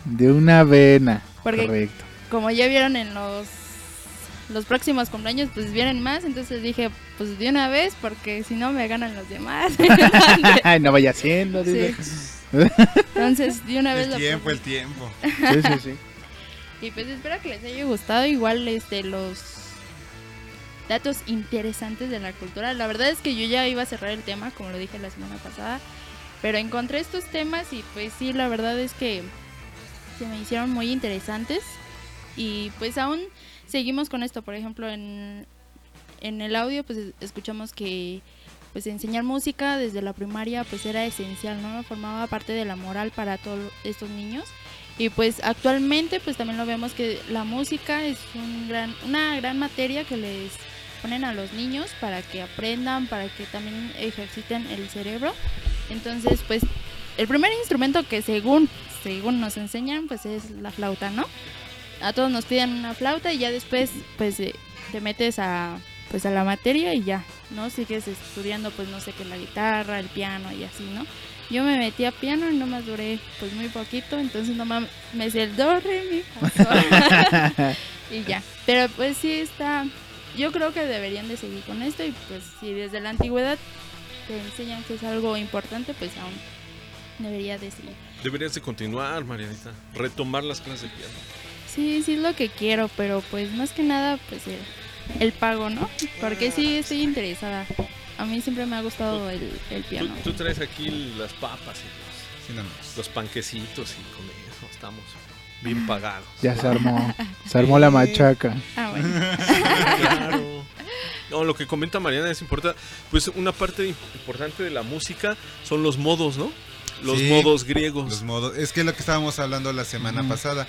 E: De una vena.
O: Porque
E: Correcto.
O: como ya vieron en los los próximos cumpleaños, pues vienen más, entonces dije, pues de una vez, porque si no me ganan los demás. *laughs*
E: Ay, no vaya haciendo, dice.
O: Entonces, de una vez
B: El
O: lo
B: tiempo, el tiempo.
E: Sí, sí, sí.
O: Y pues espero que les haya gustado igual este los datos interesantes de la cultura. La verdad es que yo ya iba a cerrar el tema, como lo dije la semana pasada, pero encontré estos temas y pues sí, la verdad es que se me hicieron muy interesantes y pues aún seguimos con esto, por ejemplo, en en el audio pues escuchamos que pues enseñar música desde la primaria pues era esencial, ¿no? Formaba parte de la moral para todos estos niños. Y pues actualmente pues también lo vemos que la música es un gran, una gran materia que les ponen a los niños para que aprendan, para que también ejerciten el cerebro. Entonces pues el primer instrumento que según, según nos enseñan pues es la flauta, ¿no? A todos nos piden una flauta y ya después pues eh, te metes a pues a la materia y ya, ¿no? Sigues estudiando pues no sé qué la guitarra, el piano y así, ¿no? Yo me metí a piano y nomás duré pues muy poquito, entonces nomás me sé el do, re, mi, *laughs* y ya. Pero pues sí está, yo creo que deberían de seguir con esto y pues si desde la antigüedad te enseñan que es algo importante, pues aún debería de seguir.
C: Deberías de continuar, Marianita. Retomar las clases de piano.
O: Sí, sí es lo que quiero, pero pues más que nada pues el, el pago, ¿no? Porque sí estoy interesada. A mí siempre me ha gustado el, el piano.
C: tú traes aquí las papas y los, los panquecitos y con eso estamos bien pagados.
E: Ya se armó. *laughs* Se armó la machaca.
O: Ah, bueno.
C: claro. No, lo que comenta Mariana es importante. Pues una parte importante de la música son los modos, ¿no? Los
B: Sí,
C: modos griegos.
B: Los modos. Es que es lo que estábamos hablando la semana pasada.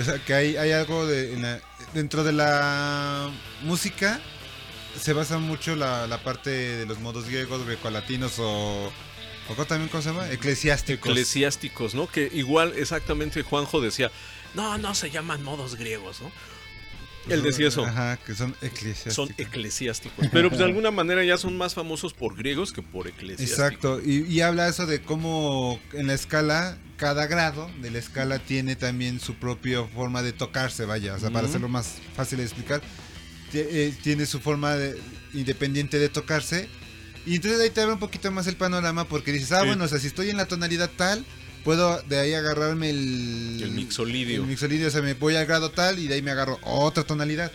B: O sea, que hay, hay algo de, en la- dentro de la música. Se basa mucho la, la parte de los modos griegos, grecolatinos o. ¿O también cómo se llama? Eclesiásticos.
C: Eclesiásticos, ¿no? Que igual exactamente Juanjo decía, no, no se llaman modos griegos, ¿no? Él decía eso.
B: Ajá, que son eclesiásticos.
C: Son eclesiásticos. Pero pues, de alguna manera ya son más famosos por griegos que por eclesiásticos.
B: Exacto, y, y habla eso de cómo en la escala, cada grado de la escala tiene también su propia forma de tocarse, vaya, o sea, para hacerlo más fácil de explicar, eh, tiene su forma de- independiente de tocarse, y entonces ahí te abre un poquito más el panorama porque dices, ah,
C: Sí.
B: bueno, o sea, si estoy en la tonalidad tal, puedo de ahí agarrarme el...
C: El mixolidio.
B: El mixolidio, o sea, me voy al grado tal y de ahí me agarro otra tonalidad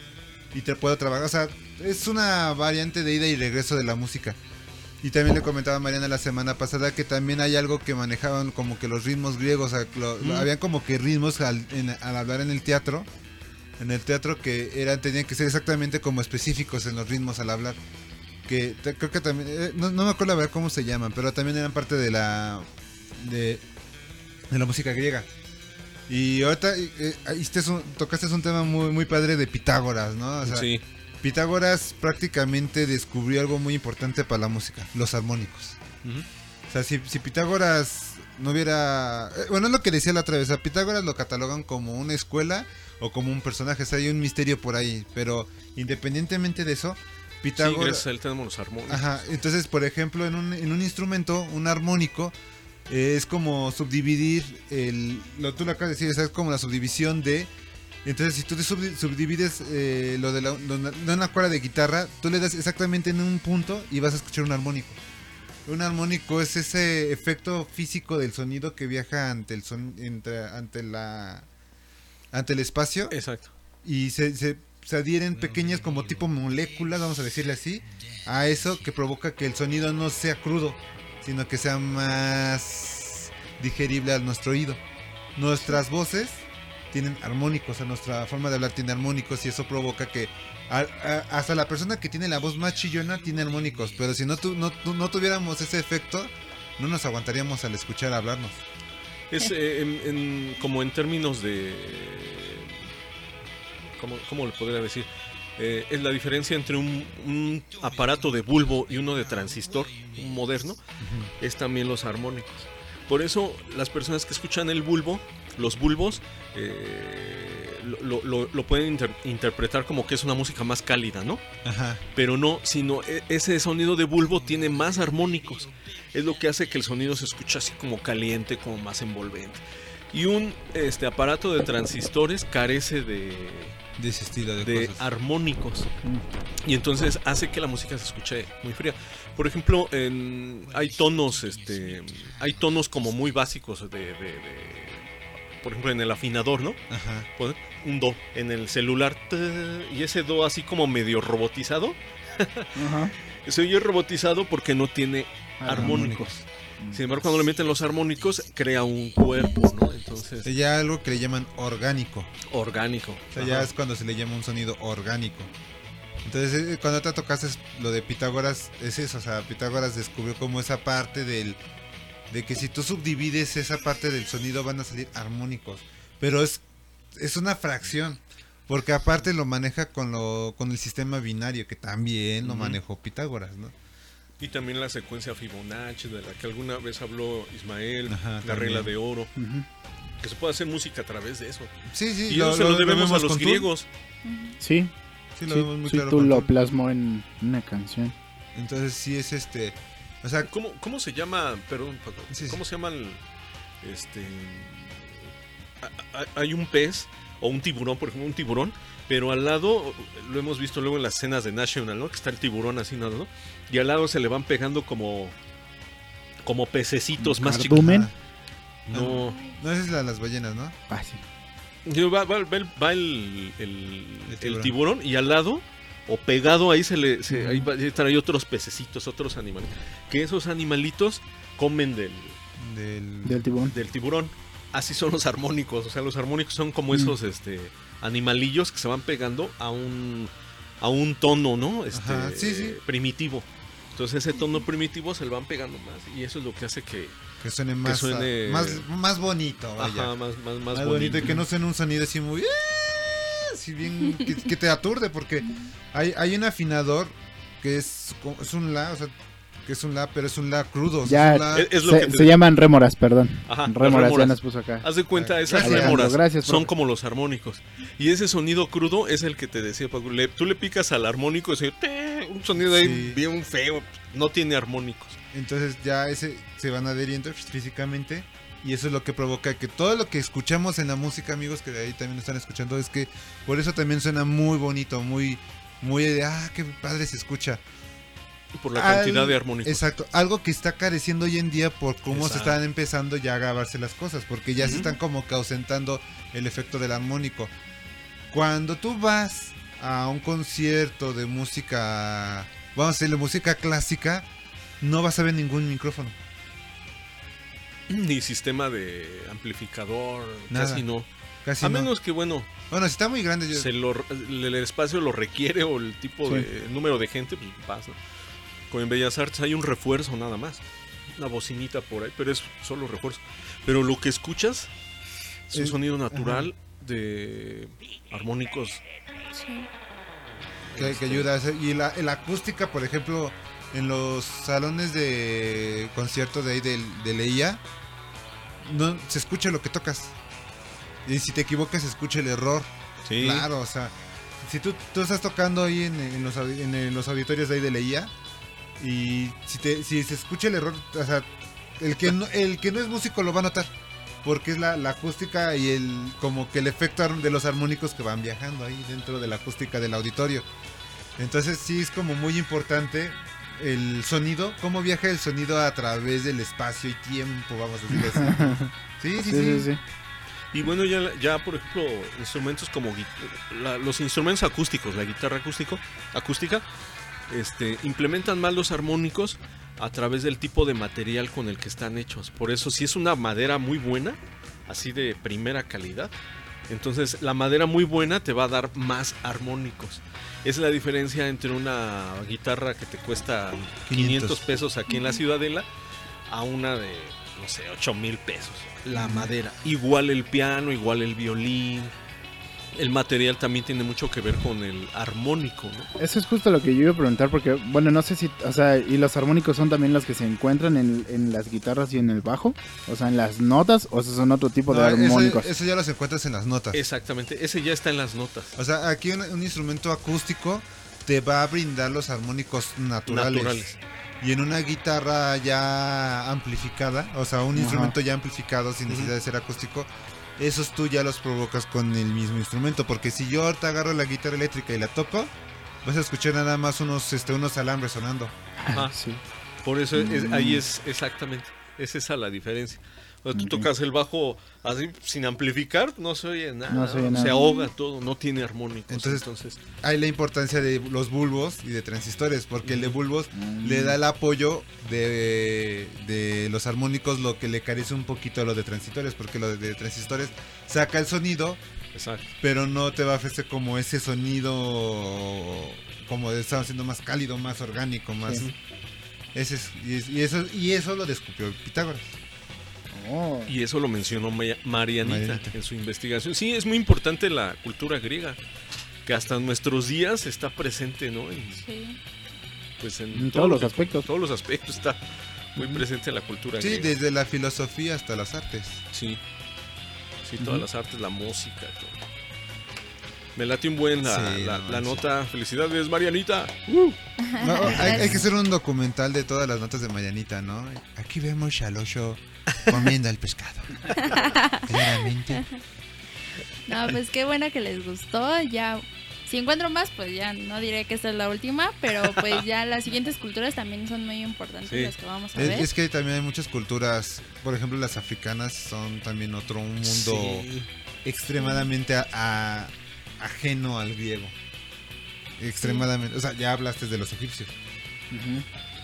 B: y te puedo trabajar, o sea, es una variante de ida y regreso de la música. Y también le comentaba a Mariana la semana pasada que también hay algo que manejaban como que los ritmos griegos, o sea, lo-
C: Mm.
B: habían como que ritmos al, en- al hablar en el teatro, en el teatro que eran tenían que ser exactamente como específicos en los ritmos al hablar. Que te- creo que también, eh, no, no me acuerdo la verdad cómo se llaman, pero también eran parte de la de, de la música griega. Y ahorita eh, este es un- tocaste un tema muy, muy padre de Pitágoras, ¿no? O sea,
C: Sí.
B: Pitágoras prácticamente descubrió algo muy importante para la música, los armónicos. O sea, si, si Pitágoras no hubiera... eh, Bueno, es lo que decía la otra vez, a Pitágoras lo catalogan como una escuela o como un personaje, o sea, hay un misterio por ahí, pero independientemente de eso,
C: Sí,
B: Pitágoras...
C: gracias a él tenemos los armónicos.
B: Ajá, entonces, por ejemplo, en un, en un instrumento, un armónico, eh, es como subdividir el... Lo, tú lo acabas de decir, es como la subdivisión de... Entonces, si tú te subdi- subdivides eh, lo de, la, lo de una cuerda de guitarra, tú le das exactamente en un punto y vas a escuchar un armónico. Un armónico es ese efecto físico del sonido que viaja ante el son, entre- ante la ante el espacio.
C: Exacto.
B: Y se, se, se adhieren pequeñas como tipo moléculas, vamos a decirle así, a eso que provoca que el sonido no sea crudo, sino que sea más digerible a nuestro oído. Nuestras voces tienen armónicos, o sea, nuestra forma de hablar tiene armónicos y eso provoca que a- a- hasta la persona que tiene la voz más chillona tiene armónicos, pero si no, tu- no, tu- no tuviéramos ese efecto, no nos aguantaríamos al escuchar hablarnos.
C: Es eh, en- en- como en términos de... ¿Cómo, cómo le podría decir? Eh, es la diferencia entre un, un aparato de bulbo y uno de transistor, un moderno, es también los armónicos. Por eso las personas que escuchan el bulbo, los bulbos, eh, lo, lo- pueden inter- interpretar como que es una música más cálida, ¿no?
B: Ajá.
C: Pero no, sino e- ese sonido de bulbo tiene más armónicos. Es lo que hace que el sonido se escuche así como caliente, como más envolvente. Y un este aparato de transistores carece de,
B: de ese estilo de,
C: de
B: cosas.
C: armónicos. Y entonces hace que la música se escuche muy fría. Por ejemplo, en, hay tonos, este, hay tonos como muy básicos de, de- de- por ejemplo, en el afinador, ¿no?
B: Ajá.
C: Un do en el celular y ese do así como medio robotizado.
E: Ajá. *laughs*
C: Se oye robotizado porque no tiene
B: Armónicos.
C: Sin embargo, cuando le meten los armónicos, crea un cuerpo, ¿no? Entonces,
B: ya algo que le llaman orgánico.
C: orgánico.
B: O sea, ya es cuando se le llama un sonido orgánico. Entonces, eh, cuando te tocaste lo de Pitágoras, es eso, o sea, Pitágoras descubrió como esa parte del... De que si tú subdivides esa parte del sonido van a salir armónicos. Pero es, es una fracción. Porque aparte lo maneja con, lo, con el sistema binario, que también lo manejó Pitágoras, ¿no?
C: Y también la secuencia Fibonacci, de la que alguna vez habló Ismael,
B: Ajá,
C: la
B: también.
C: regla de oro. Que se puede hacer música a través de eso.
B: Sí, sí,
C: Y
B: lo-
C: eso se
B: lo-
C: lo,
B: lo
C: debemos a los griegos.
E: Sí.
B: Sí, lo
E: Sí,
B: vemos muy
E: sí,
B: claro
E: tú lo plasmó en una canción.
B: Entonces sí es este... O sea,
C: ¿Cómo, cómo se llama? Perdón, Paco,
B: Sí, sí.
C: ¿cómo se llama el, este a- a- hay un pez o un tiburón, por ejemplo, un tiburón, pero al lado lo hemos visto luego en las escenas de National, ¿no? Que está el tiburón así, ¿no? Y al lado se le van pegando como como pececitos más chicos.
B: Ajá.
C: No,
B: no esa es la de las ballenas, ¿no?
E: Ah, sí.
C: Va, va- va el, va el- el- el
B: tiburón.
C: tiburón. y al lado o pegado ahí se le se, ahí están ahí otros pececitos, otros animales. Que esos animalitos comen del
B: Del...
E: Del tiburón.
C: del tiburón. Así son los armónicos, o sea, los armónicos son como
E: Mm.
C: esos este animalillos que se van pegando a un a un tono, ¿no? Este
B: Ajá, sí, sí.
C: primitivo. Entonces ese tono primitivo se le van pegando más y eso es lo que hace que
B: Que suene más,
C: suene-
B: ah, más, más bonito, vaya.
C: ajá, más, más, más
B: más bonito.
C: bonito.
B: y que no suene un sonido así muy... "Ah", Así bien... que, que te aturde porque hay, hay un afinador que es, es un la, o sea, que es un la, pero es un la crudo.
E: Ya
B: es un la-
C: Es- es lo
E: se,
C: que te-
E: se llaman rémoras, perdón.
C: Ajá, las
E: rémoras, ya
C: rémoras.
E: nos puso acá.
C: Haz de cuenta, esas
B: Gracias.
C: rémoras
E: Gracias,
C: son como los armónicos. Y ese sonido crudo es el que te decía Paco. Le- tú le picas al armónico y se un sonido ahí
B: Sí.
C: bien feo. No tiene armónicos.
B: Entonces ya ese se van adheriendo físicamente y eso es lo que provoca que todo lo que escuchamos en la música, amigos, que de ahí también están escuchando, es que por eso también suena muy bonito, muy, muy de, ah, qué padre se escucha.
C: Por la cantidad de armónicos.
B: Exacto, algo que está careciendo hoy en día por cómo se están empezando ya a grabarse las cosas, porque ya se están como que ausentando el efecto del armónico. Cuando tú vas a un concierto de música, vamos a decirle música clásica, no vas a ver ningún micrófono. *clears throat*
C: Ni sistema de amplificador,
B: Nada.
C: casi no.
B: Casi
C: a
B: no.
C: menos que, bueno,
B: Bueno, si está muy grande, yo-
C: se lo, el, el espacio lo requiere o el tipo
B: Sí.
C: de el número de gente, pues pasa. Con en Bellas Artes hay un refuerzo nada más. Una bocinita por ahí, pero es solo refuerzo. Pero lo que escuchas es un sonido natural de armónicos.
B: que, que ayuda a hacer. Y la, la acústica, por ejemplo, en los salones de conciertos de ahí del- de, Leía, no se escucha lo que tocas. Y si te equivocas, se escucha el error.
C: Sí.
B: Claro, o sea, si tú, tú estás tocando ahí en, en los, en, los auditorios de ahí de Leía, y si, te, si se escucha el error, o sea, el que no, el que no es músico lo va a notar. Porque es la, la acústica y el como que el efecto de los armónicos que van viajando ahí dentro de la acústica del auditorio. Entonces sí es como muy importante el sonido, cómo viaja el sonido a través del espacio y tiempo, vamos a decir así. *laughs* Sí, sí, sí.
E: Sí, sí, sí.
C: Y bueno, ya, ya por ejemplo, instrumentos como la- los instrumentos acústicos, la guitarra acústico, acústica, este, implementan mal los armónicos a través del tipo de material con el que están hechos. Por eso, si es una madera muy buena, así de primera calidad, entonces la madera muy buena te va a dar más armónicos. Es la diferencia entre una guitarra que te cuesta 500,
B: 500
C: pesos aquí en la Ciudadela a una de, no sé, 8 mil pesos. La madera. Igual el piano, igual el violín. El material también tiene mucho que ver con el armónico, ¿no?
E: Eso es justo lo que yo iba a preguntar porque, bueno, no sé si, o sea, y los armónicos son también los que se encuentran en, en las guitarras y en el bajo, o sea, en las notas, o esos son otro tipo
B: No,
E: de armónicos.
B: eso ya los encuentras en las notas.
C: Exactamente, ese ya está en las notas.
B: O sea, aquí un, un instrumento acústico te va a brindar los armónicos naturales.
C: Naturales.
B: Y en una guitarra ya amplificada, o sea, un
E: Ajá.
B: instrumento ya amplificado sin necesidad de ser acústico, esos tú ya los provocas con el mismo instrumento. Porque si yo ahorita agarro la guitarra eléctrica y la toco, vas a escuchar nada más unos, este, unos alambres sonando.
C: Ajá.
E: Sí.
C: Por eso es-
B: Mm.
C: ahí es exactamente. Es esa la diferencia. O sea, tú tocas el bajo así sin amplificar, no se oye nada.
E: No se oye nada.
C: Se ahoga todo, no tiene armónicos.
B: Entonces,
C: Entonces,
B: Hay la importancia de los bulbos y de transistores, porque el de bulbos le da el apoyo de, de los armónicos, lo que le carece un poquito a lo de transistores, porque lo de transistores saca el sonido,
C: exacto.
B: pero no te va a ofrecer como ese sonido, como de estar haciendo más cálido, más orgánico, más...
E: Sí.
B: Ese es- y, es- y eso, y eso lo descubrió Pitágoras.
C: Y eso lo mencionó Maya- Marianita,
B: Marianita.
C: en su investigación. Sí, es muy importante la cultura griega, que hasta nuestros días está presente, ¿no? En,
D: Sí.
C: pues en,
E: En
C: todo
E: todos
C: lo
E: los aspectos.
C: Todos los aspectos está muy presente la cultura
B: Sí,
C: griega.
B: desde la filosofía hasta las artes.
C: Sí. Sí, todas las artes, la música, todo. Me late un buen la,
B: Sí,
C: la-
B: no
C: la
B: manches.
C: nota. Felicidades, Marianita.
B: No, hay, hay que hacer un documental de todas las notas de Marianita, ¿no? Aquí vemos al oso comiendo el pescado. Claramente. *laughs*
D: No, pues qué bueno que les gustó. Ya, si encuentro más, pues ya no diré que esta es la última, pero pues *laughs* ya las siguientes culturas también son muy importantes
B: Sí.
D: las que vamos a
B: Es,
D: ver.
B: es que también hay muchas culturas, por ejemplo las africanas son también otro un mundo
C: Sí.
B: extremadamente a- a- ajeno al griego. Extremadamente, o sea, ya hablaste de los egipcios,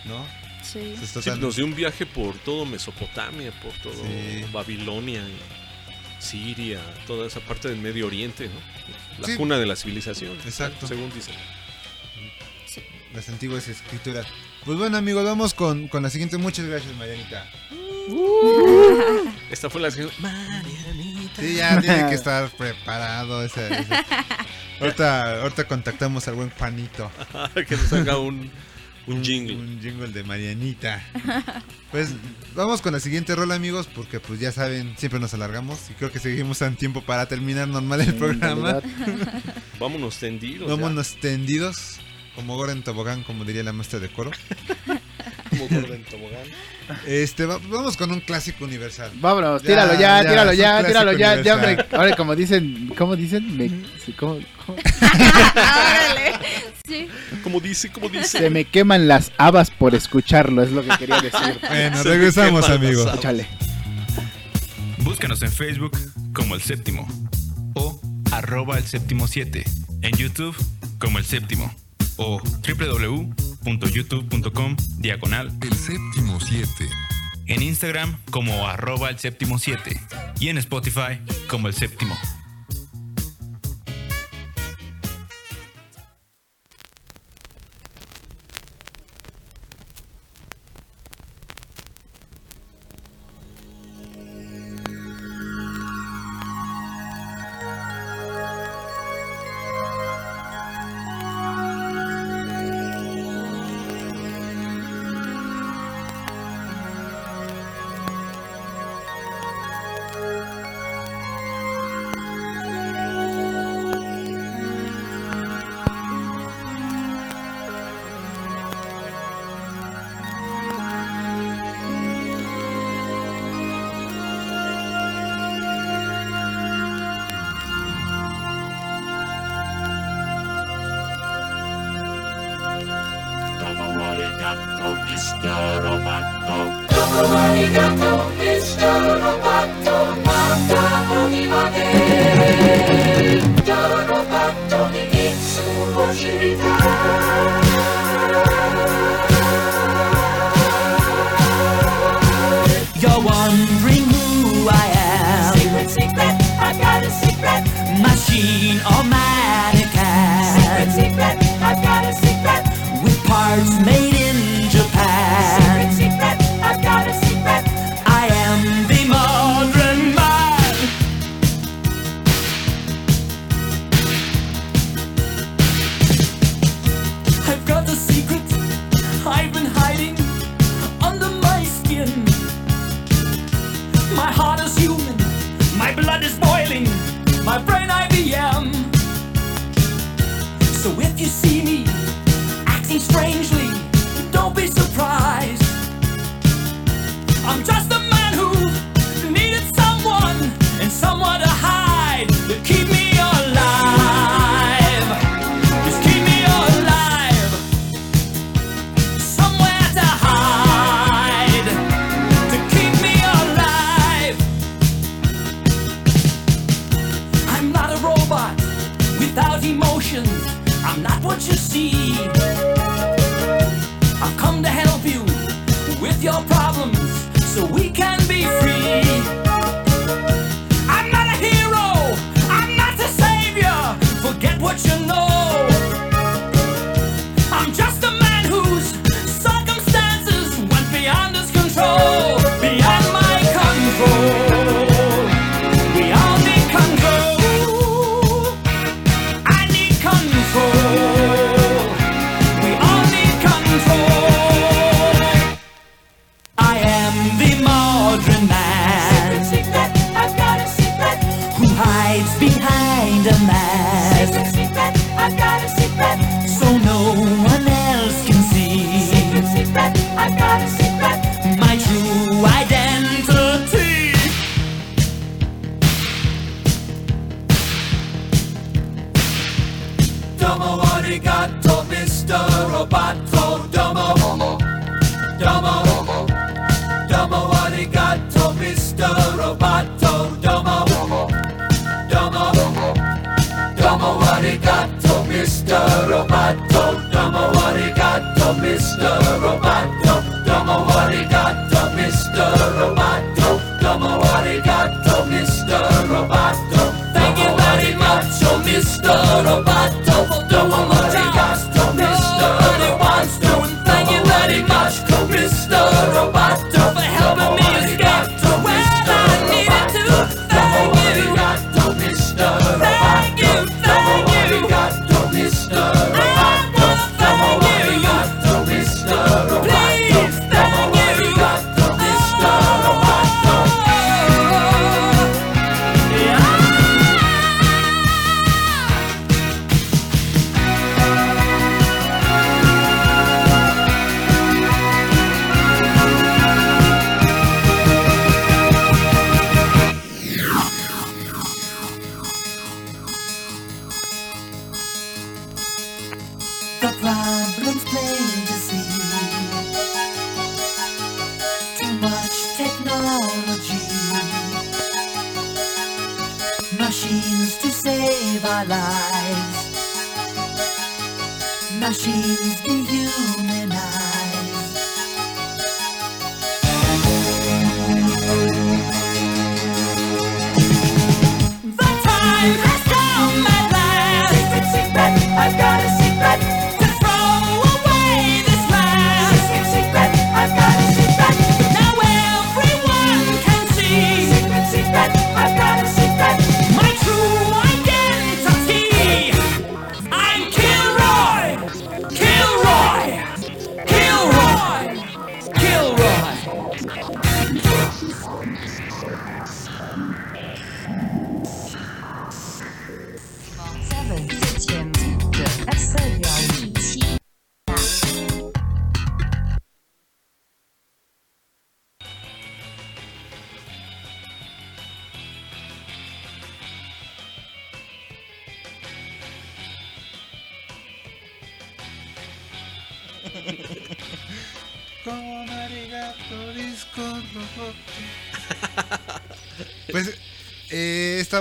B: ¿no?
D: Sí.
C: Nos dio un viaje por todo Mesopotamia, por todo
B: Sí.
C: Babilonia, y Siria, toda esa parte del Medio Oriente, ¿no? La
B: Sí.
C: cuna de la civilización.
B: Exacto.
C: Según dicen.
B: las antiguas escrituras. Pues bueno amigos, vamos con, con la siguiente. Muchas gracias Marianita.
C: Esta fue la siguiente. Marianita.
B: Sí, ya tiene que estar preparado. ese- ese. *laughs* Ahorita, ahorita contactamos al buen Juanito. *laughs*
C: que nos haga un, un jingle.
B: Un jingle de Marianita. Pues vamos con la siguiente rola, amigos, porque pues ya saben, siempre nos alargamos y creo que seguimos en tiempo para terminar normal el
E: En
B: programa. *laughs*
C: Vámonos tendidos. ya.
B: Vámonos tendidos, como Gora en tobogán, como diría la maestra de coro.
C: Como gordo en tobogán.
B: Este, va- vamos con un clásico universal.
E: Vámonos,
B: Ya,
E: tíralo ya,
B: ya,
E: tíralo ya, tíralo ya, ya, hombre. Ahora, como dicen, ¿cómo dicen? Me- ¿cómo- cómo? *laughs*
D: Órale.
C: Como dice, como *laughs* dice.
E: Se me queman las habas por escucharlo, es lo que quería decir. *laughs*
B: Bueno,
C: Se
B: regresamos, amigos.
E: Échale.
H: Búscanos en Facebook como El Séptimo o arroba El Séptimo 7. En YouTube como El Séptimo o www www.youtube.com diagonal
O: El séptimo 7.
H: en Instagram como arroba el séptimo 7 y en Spotify como el séptimo.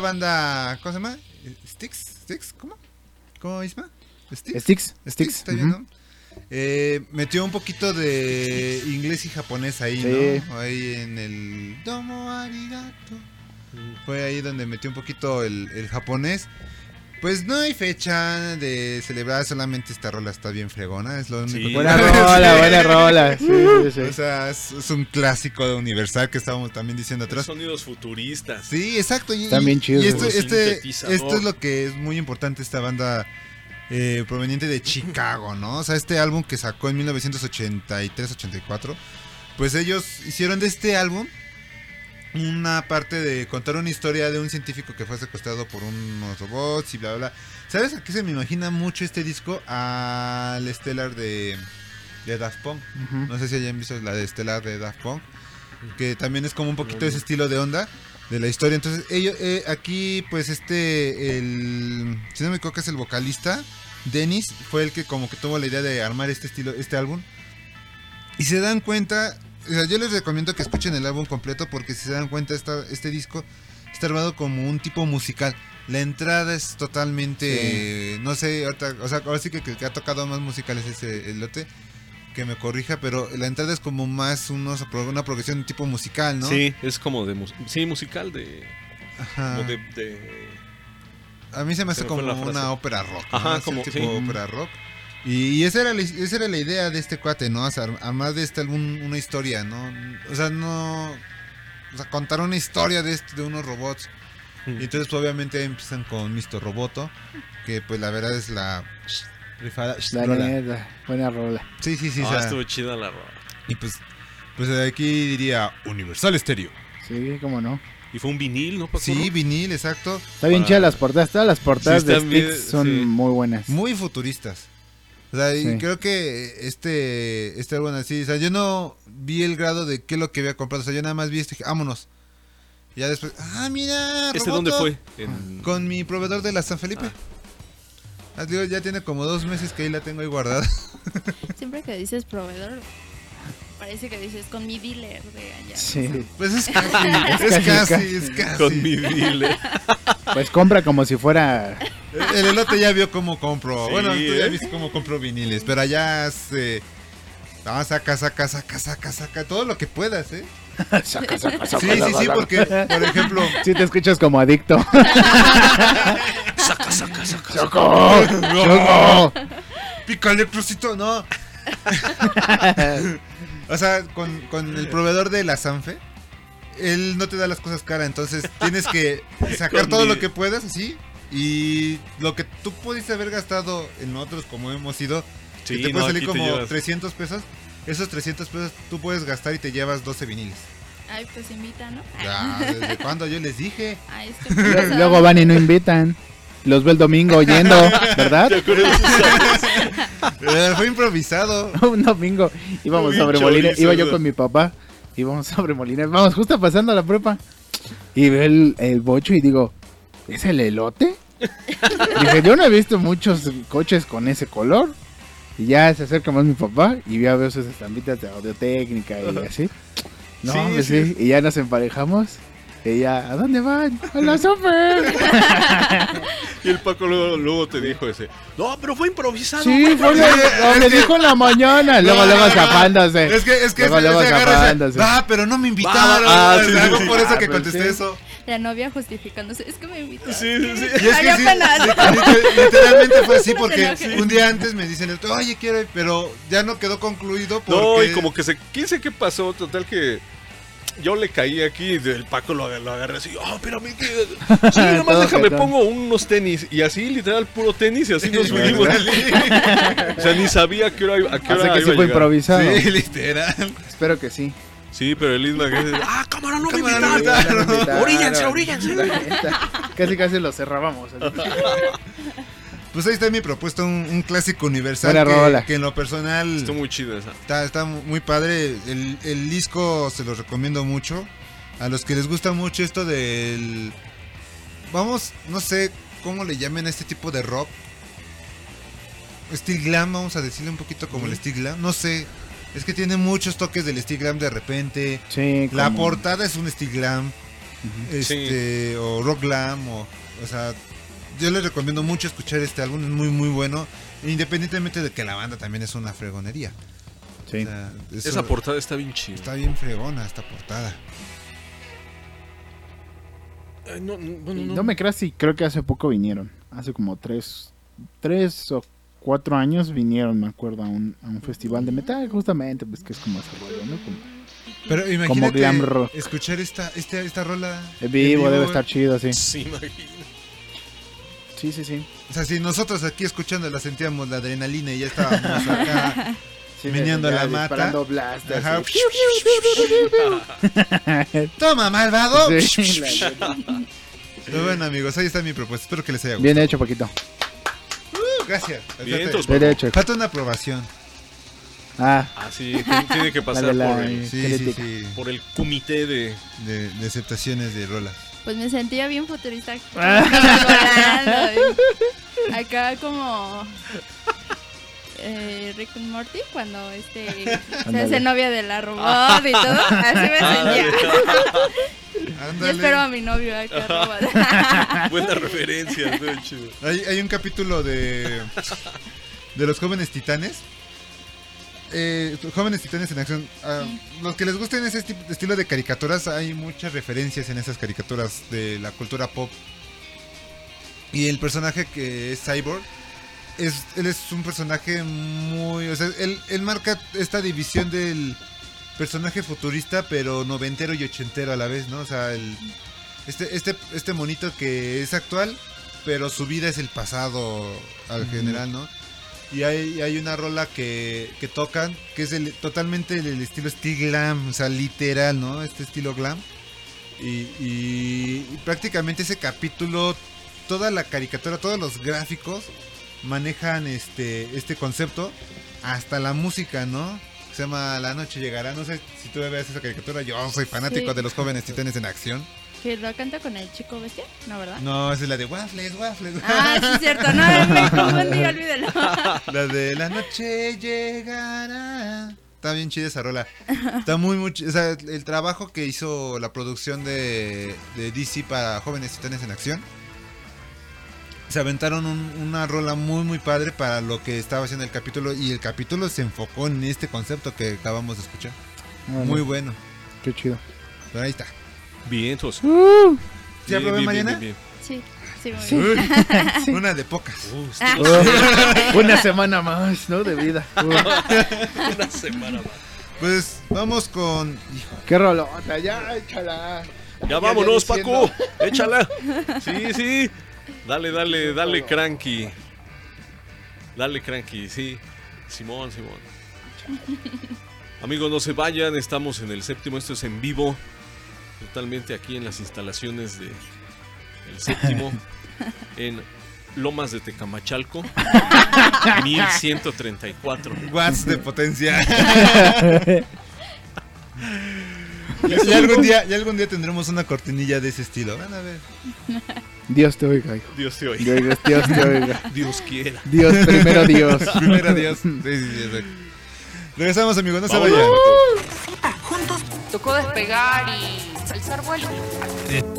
B: Banda, ¿cómo se llama? Sticks, Sticks, ¿cómo? ¿Cómo se llama?
E: Sticks, Sticks,
B: está bien,
E: ujú.
B: ¿no? Eh, metió un poquito de inglés y japonés ahí,
E: Sí.
B: ¿no? Ahí en el Domo arigato. Fue ahí donde metió un poquito el, el japonés. Pues no hay fecha de celebrar, solamente esta rola está bien fregona, es lo único
C: Sí.
B: que
E: Buena *laughs* rola, buena rola. Sí, sí, sí.
B: O sea, es, un clásico de Universal que estábamos también diciendo atrás.
C: Sonidos futuristas.
B: Sí, exacto. Y,
E: bien chidos
B: Y esto, este, esto es lo que es muy importante esta banda eh, proveniente de Chicago, ¿no? O sea, este álbum que sacó en 1983-84, pues ellos hicieron de este álbum una parte de contar una historia de un científico que fue secuestrado por unos robots y bla, bla, bla. ¿Sabes a qué se me imagina mucho este disco? Al Stellar de, de Daft Punk. No sé si hayan visto la de Stellar de Daft Punk. Que también es como un poquito ese estilo de onda de la historia. Entonces, ellos, eh, aquí, pues este, el, si no me equivoco, es el vocalista, Dennis, fue el que como que tuvo la idea de armar este estilo, este álbum. Y se dan cuenta, o sea, yo les recomiendo que escuchen el álbum completo porque si se dan cuenta, esta, este disco está armado como un tipo musical. La entrada es totalmente, no sé, ahorita, o sea, ahora sí que el que ha tocado más musicales es el, el lote, que me corrija, pero la entrada es como más unos, una progresión de tipo musical, ¿no?
C: Sí, es como de sí, musical de,
B: Ajá.
C: como de, de-
B: A mí se me hace
C: Se me fue
B: como una ópera rock. ¿no?
C: Ajá, como-
B: tipo
C: sí.
B: ópera rock. Y, esa, era la, esa era la idea de este cuate, ¿no? O sea, además de este álbum, una historia, ¿no? O sea, no. O sea, contar una historia de, este- de unos robots. Y entonces, pues, obviamente, empiezan con Mr. Roboto. Que, pues, la verdad es la. Rifada.
E: La
B: rola.
E: neta, buena rola.
B: Sí, sí, sí.
C: Ah,
B: o sea,
C: estuvo chida la rola.
B: y pues. Pues aquí diría Universal Stereo.
E: Sí, cómo no.
C: Y fue un vinil, ¿no? Paco?
B: Sí, vinil, exacto.
E: Está bien
C: Para-
E: chida las portadas. Todas las portadas
C: Sí,
E: de Sticks son
C: sí.
E: muy buenas.
B: muy futuristas. O sea, y creo que este, este álbum así, o sea, yo no vi el grado de qué es lo que había comprado, o sea, yo nada más vi este, vámonos. Y ya después, ah, mira,
C: ¿Este dónde fue? En-
B: Con mi proveedor de la San Felipe. Ah, digo, ya tiene como dos meses que ahí la tengo ahí guardada.
O: Siempre que dices proveedor, parece que dices con mi dealer de allá.
E: Sí.
B: Pues es *laughs* casi,
E: Es
B: es
E: casi,
B: es casi.
C: Con mi dealer.
E: Pues compra como si fuera.
B: El elote ya vio cómo compro.
C: Sí,
B: bueno, tú ya
C: ¿eh?
B: viste cómo compro viniles, pero allá se... Ah, saca, saca, saca, saca, saca, todo lo que puedas, ¿eh? *laughs*
E: saca, saca, saca,
B: Sí, sí, sí, porque, por ejemplo,
E: Sí, te escuchas como adicto. *laughs*
C: Saca, saca, saca.
E: ¡Choco! ¡Choco!
B: Pícale, Crucito, no. O sea, con, con el proveedor de la Sanfe, él no te da las cosas caras, entonces tienes que *laughs* sacar todo
C: mi-
B: lo que puedas, así. Y lo que tú pudiste haber gastado en otros, como hemos ido,
C: Sí,
B: que te
C: no,
B: puede salir como
C: llevas.
B: 300 pesos. Esos 300 pesos tú puedes gastar y te llevas 12 viniles.
O: Ay, pues invita, ¿no?
B: Ya, ¿desde cuándo yo les dije?
O: Ay, es que *laughs*
E: Lu- Luego van y no invitan. Los ve el domingo yendo, *laughs* ¿verdad?
B: Eh, Fue improvisado. *laughs*
E: Un domingo íbamos sobre Molina, iba yo con mi papá, íbamos sobre Molina, vamos justo pasando la prepa. Y veo el, el bocho y digo, ¿es el elote? Dije, yo no he visto muchos coches con ese color. Y ya se acerca más mi papá y ya veo sus estampitas de audiotécnica y así. No,
B: Sí,
E: pues
B: sí.
E: sí, y ya nos emparejamos. Ya, ¿a dónde van? A la super. *laughs*
C: Y el Paco luego, luego te dijo ese. No, pero fue improvisado.
E: Sí,
C: güey".
E: fue lo, lo me dijo en la mañana. Luego,
B: No,
E: luego
B: no,
E: zafándose.
B: Es que, es que
E: Luego,
B: se,
E: luego
B: se agarra y dice,
E: zafándose.
B: ah, pero no me invitaron.
C: Ah, sí,
B: sea,
C: sí, sí.
B: por eso
E: Ah,
B: que
E: pues
B: contesté
E: sí.
B: eso.
O: La novia justificándose. Es que me invitaron.
C: Sí, sí, sí. *laughs*
B: Y es que sí, *laughs* literalmente fue así porque un día antes me dicen, oye, quiero ir", pero ya no quedó concluido porque...
C: No, y como que se. ¿Quién sé qué pasó? Total que. Yo le caí aquí y el Paco lo, lo agarré así. Oh, pero a mí que. Sí, nomás
E: Todo
C: déjame pongo unos tenis. Y así, literal, puro tenis. Y así nos *laughs* subimos. *laughs* o sea, ni sabía a qué hora, a qué hora
E: que
C: iba
E: sí
C: a
E: fue improvisado.
B: Sí, *laughs* literal.
E: Espero que sí.
C: Sí, pero el Isma que dice, ah, cámara, no me
B: Cámara, no me
C: invitaron.
B: invitaron.
C: Oríllense, oríllense.
E: Casi, casi lo cerrábamos.
B: Pues ahí está mi propuesta, un, un clásico universal
E: Buena
B: que,
E: rola.
B: que en lo personal
C: Está muy chida esa.
B: está, está muy padre. El, el disco se los recomiendo mucho. A los que les gusta mucho esto del... Vamos, no sé cómo le llamen a este tipo de rock. Steel Glam, vamos a decirle un poquito como el Steel Glam. No sé, es que tiene muchos toques del Steel Glam de repente.
E: Sí,
B: La
E: como-
B: portada es un Steel Glam. Este, o Rock Glam, o, o sea, yo les recomiendo mucho escuchar este álbum, es muy muy bueno, independientemente de que la banda también es una fregonería.
E: Sí.
B: O sea, eso-
C: Esa portada está bien chida.
B: está bien fregona esta portada.
C: Ay, no, no, bueno,
E: Y
C: no.
E: No me creas si creo que hace poco vinieron. Hace como tres, tres o cuatro años vinieron, me acuerdo, a un, a un festival de metal, justamente, pues que es como ese rollo, ¿no? Como
B: Pero
E: Como
B: imagínate
E: glam rock.
B: escuchar esta, esta, esta rola
E: en vivo, debe estar chido, sí.
C: Sí, imagino.
E: Sí, sí, sí.
B: O sea, si nosotros aquí escuchándola sentíamos la adrenalina y ya estábamos acá *laughs*
E: Sí,
B: meneando la mata. Ajá.
E: sí. *laughs*
B: Toma, malvado.
E: Sí, *laughs* la.
B: Pero bueno, amigos, ahí está mi propuesta. Espero que les haya gustado.
E: Bien hecho, Paquito.
B: Uh, gracias.
C: Bien,
E: hecho.
B: Falta una aprobación.
E: Ah,
C: Ah, sí, tiene, que pasar
E: La la-
C: por, el,
B: Sí, sí,
E: Crítica.
B: sí.
C: por el comité de.
B: De, de aceptaciones de rolas.
O: Pues me sentía bien futurista. *laughs*
E: Ah.
O: volando, y acá como eh, Rick and Morty cuando este se hace novia de la robot y todo. Así me sentía. Yo espero a mi novio acá robot. *laughs*
C: Buena referencia, chido.
B: Hay, hay un capítulo de de los jóvenes titanes. Eh, jóvenes titanes en acción. Ah, Los que les gusten ese esti- estilo de caricaturas, hay muchas referencias en esas caricaturas de la cultura pop. Y el personaje que es Cyborg, es, él es un personaje muy... O sea, él, él marca esta división del personaje futurista, pero noventero y ochentero a la vez, ¿no? O sea, el, este, este, este monito que es actual, pero su vida es el pasado al general, ¿no? Y hay, hay una rola que, que tocan, que es el, totalmente el, estilo steel glam, o sea, literal, ¿no? Este estilo glam. Y, y- y prácticamente ese capítulo, toda la caricatura, todos los gráficos manejan este, este concepto, hasta la música, ¿no? Se llama La Noche Llegará, no sé si tú ves esa caricatura, yo soy fanático
O: Sí.
B: de los jóvenes titanes en acción.
O: Que lo canta con el chico bestia, ¿no, verdad?
B: No, esa es la de Waffles, Waffles.
O: Ah, sí, es cierto. No, *laughs* me confundí, olvídalo.
B: La de la noche llegará. Está bien chida esa rola. Está muy, muy O sea, el trabajo que hizo la producción de, de DC para Jóvenes Titanes en Acción. Se aventaron un- una rola muy, muy padre para lo que estaba haciendo el capítulo. Y el capítulo se enfocó en este concepto que acabamos de escuchar.
E: Órale.
B: Muy bueno.
E: Qué chido.
B: Pero ahí está.
C: Bien, entonces.
E: Uh,
B: ¿Ya probé mañana?
C: bien.
O: Sí, sí, muy
E: Sí.
O: bien.
E: Sí.
B: Una de pocas. *laughs*
O: Ah.
E: uh, una semana más, ¿no? De vida. *laughs* Uh,
C: Una semana más.
B: Pues vamos con. Hijo,
E: qué rolota, ya, échala.
C: Ya vámonos,
E: ya
C: Paco. Échala. *laughs* Sí, sí. Dale, dale, dale, cranky. Dale, cranky, sí. Simón, Simón. Amigos, no se vayan. Estamos en el séptimo. Esto es en vivo. Totalmente aquí en las instalaciones de el séptimo. *laughs* En Lomas de Tecamachalco. *laughs* 1134.
B: watts de potencia. *laughs* Ya, ya algún día, ya algún día tendremos una cortinilla de ese estilo. Van a ver.
E: Dios te oiga, hijo.
C: Dios te oiga.
E: Dios, Dios te oiga.
C: Dios quiera.
E: Dios, primero Dios.
B: Primero Dios. Sí, sí, sí, exacto. Regresamos, amigos, no se vayan.
C: Paco.
I: Tocó despegar y alzar vuelo.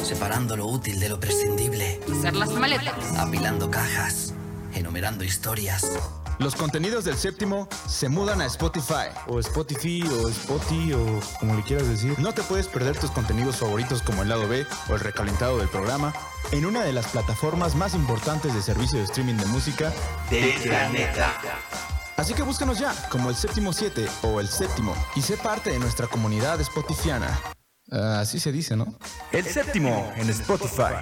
J: Separando lo útil de lo prescindible.
I: Hacer las maletas.
J: Apilando cajas. Enumerando historias.
F: Los contenidos del séptimo se mudan a Spotify.
K: O Spotify, o Spotify, o como le quieras decir.
F: No te puedes perder tus contenidos favoritos como el lado B o el recalentado del programa en una de las plataformas más importantes de servicio de streaming de música
P: del planeta.
F: Así que búscanos ya como el séptimo 7 o el séptimo y sé parte de nuestra comunidad spotifiana. Ah, así se dice, ¿no?
L: El séptimo en Spotify.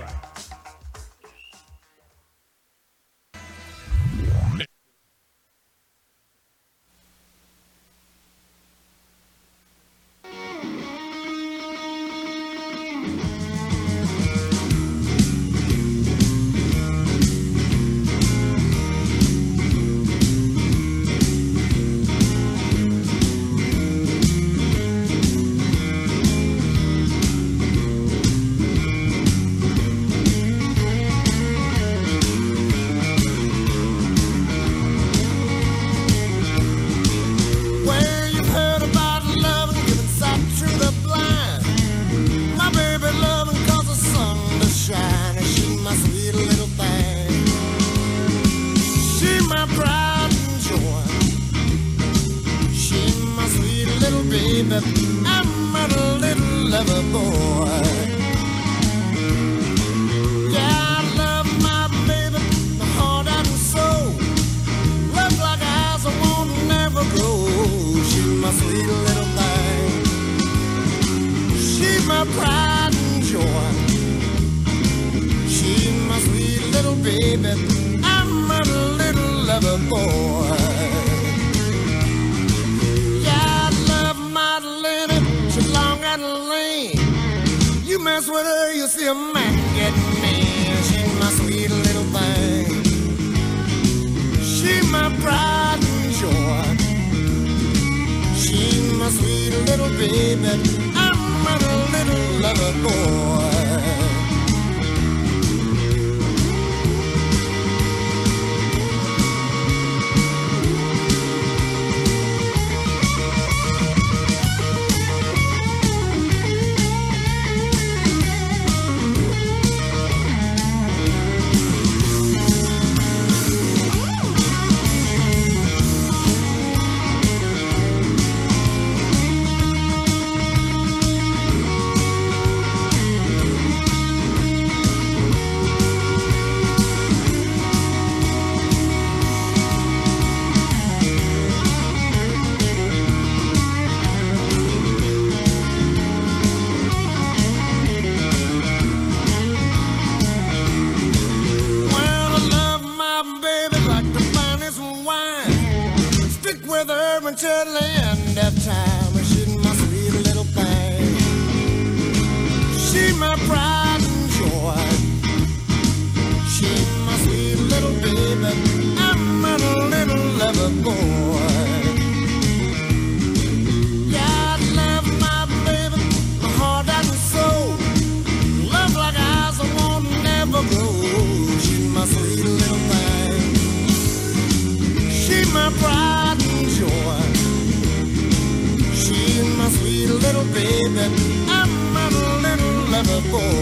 Q: never
C: fool.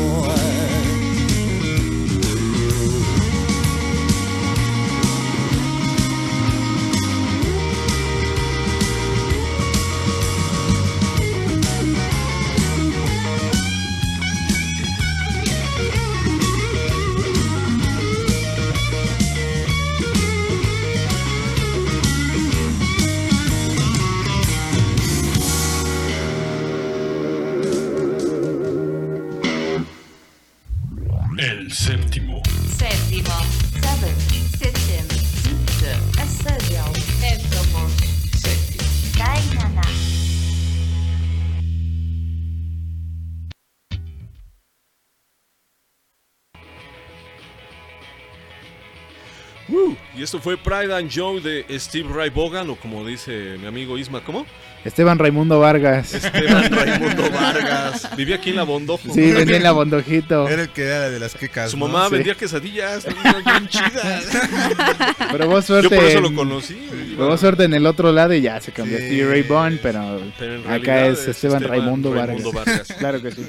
C: Esto fue Pride and Joy de Steve Ray Vaughan, o como dice mi amigo Isma, ¿cómo?
E: Esteban Raimundo Vargas.
C: Esteban *laughs* Raimundo Vargas. Vivía aquí en la Bondofo.
E: Sí, vendía en la Bondojito.
B: Era el que era de las quecas.
C: Su
B: ¿no?
C: mamá
E: Sí.
C: vendía quesadillas, bien chidas. *laughs*
E: Pero vos suerte.
C: Yo por eso
E: en-
C: lo conocí.
E: Pero vos suerte en el otro lado y ya se cambió
C: Sí.
E: Stevie Ray Vaughan, pero,
C: Pero
E: acá es Esteban,
C: Esteban
E: Raimundo,
C: Raimundo
E: Vargas.
C: Vargas. *laughs*
E: claro que sí.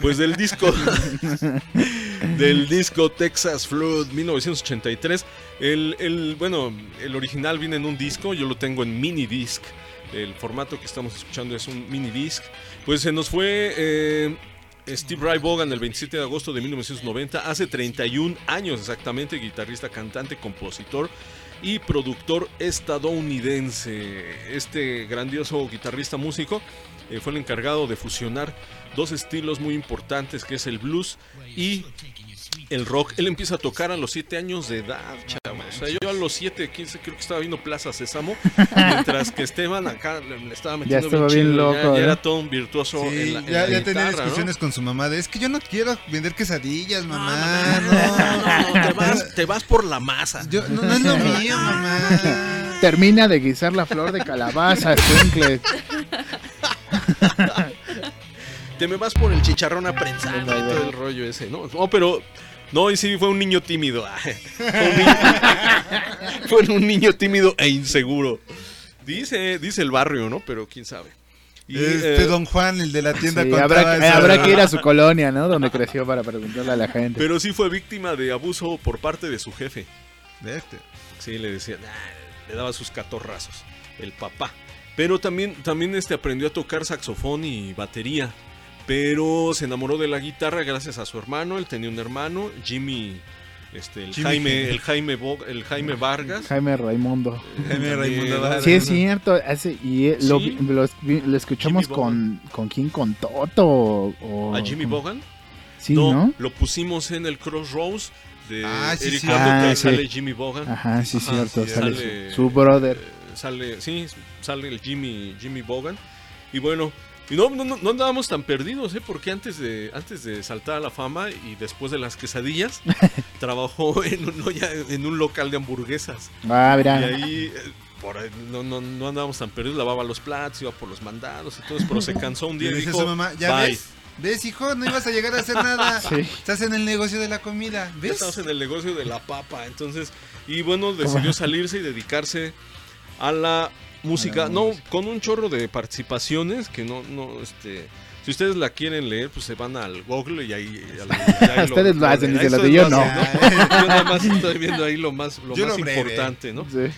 C: Pues del disco *laughs* del disco Texas Flood 1983. El, el, bueno, el original viene en un disco, yo lo tengo en mini disc. El formato que estamos escuchando es un mini disc. Pues se nos fue eh, Steve Ray Vaughan el 27 de agosto de 1990, hace 31 años exactamente, guitarrista, cantante, compositor y productor estadounidense. Este grandioso guitarrista músico eh, fue el encargado de fusionar dos estilos muy importantes que es el blues y el rock. Él empieza a tocar a los 7 años de edad, chavo. O sea, yo a los 7, 15 creo que estaba viendo Plaza Sésamo, mientras que Esteban acá le, estaba metiendo
E: estaba bien
C: chido,
E: loco,
C: ya, ya
E: ¿eh?
C: era todo un virtuoso
B: Sí,
C: en la, en
B: ya,
C: la
B: ya tenía discusiones con su mamá de es que yo no quiero vender quesadillas, mamá.
C: No, no, no, te, vas, te vas por la masa.
B: Yo, no, no es lo mío, mamá.
E: Termina de guisar la flor de calabaza, Squinkle. *laughs*
C: Te me vas por el chicharrón a prensar y todo el rollo ese, ¿no? No, pero. No, y sí, fue un niño tímido. *laughs* Fue un niño, *laughs* fue un niño tímido e inseguro. Dice, dice el barrio, ¿no? Pero quién sabe. Y,
B: Este
C: eh,
B: Don Juan, el de la tienda,
E: Sí, habrá, que-
B: esa-
E: habrá que ir a su colonia, ¿no? Donde creció para preguntarle a la gente.
C: Pero sí fue víctima de abuso por parte de su jefe.
B: De este.
C: Sí, le decía, "Nah", le daba sus catorrazos, el papá. Pero también, también este aprendió a tocar saxofón y batería. Pero se enamoró de la guitarra gracias a su hermano. Él tenía un hermano, Jimmy, este, el
B: Jimmy.
C: Jaime, el Jaime, Bo- el Jaime Vargas.
E: Jaime Raimundo.
B: Jaime Raimundo Vargas.
E: Sí, es cierto. hace- y lo,
C: Sí.
E: vi- lo, vi- lo escuchamos con, con quién, con Toto. O,
C: ¿A Jimmy
E: con-
C: Bogan?
E: Sí, ¿no?
C: lo pusimos en el Crossroads de
B: Ah, sí,
C: Eric
B: sí.
C: Clapton,
E: Ah,
C: sale Jimmy Bogan.
E: Ajá, sí, cierto, sale su brother.
C: eh, Sale, sí, sale el Jimmy, Jimmy Bogan. Y bueno, y no, no, no, andábamos tan perdidos, ¿eh? Porque antes de, antes de saltar a la fama y después de las quesadillas, *laughs* trabajó en un, ya en un local de hamburguesas.
E: Ah, mira.
C: Y ahí, eh, por ahí no, no, no andábamos tan perdidos, lavaba los platos, iba por los mandados y todo eso, pero se cansó un día
B: Le
C: y dijo,
B: su mamá, ¿ya
C: "Bye".
B: ves? ¿Ves, hijo? No ibas a llegar a hacer nada. *laughs*
E: Sí.
B: Estás en el negocio de la comida.
C: Ya
B: ¿Ves?
C: estamos en el negocio de la papa, entonces, y bueno, decidió salirse y dedicarse a la música, no, con un chorro de participaciones que no, no, este, si ustedes la quieren leer, pues se van al Google y ahí, y ahí *laughs*
E: Ustedes lo hacen, dice, lo de yo no. *laughs*
C: Yo nada más estoy viendo ahí lo más, lo
B: Yo
C: más importante, ¿no?
E: Sí.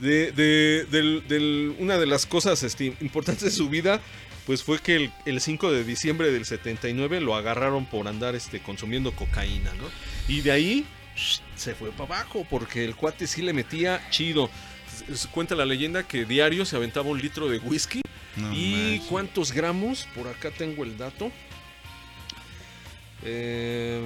C: De, de- del- del- una de las cosas este, importantes de su vida, pues fue que el, el 5 de diciembre del 79 lo agarraron por andar este, consumiendo cocaína, ¿no? Y de ahí se fue para abajo, porque el cuate sí le metía chido. Cuenta la leyenda que diario se aventaba un litro de whisky.
B: No
C: ¿Y
B: manches.
C: cuántos gramos? Por acá tengo el dato. Eh,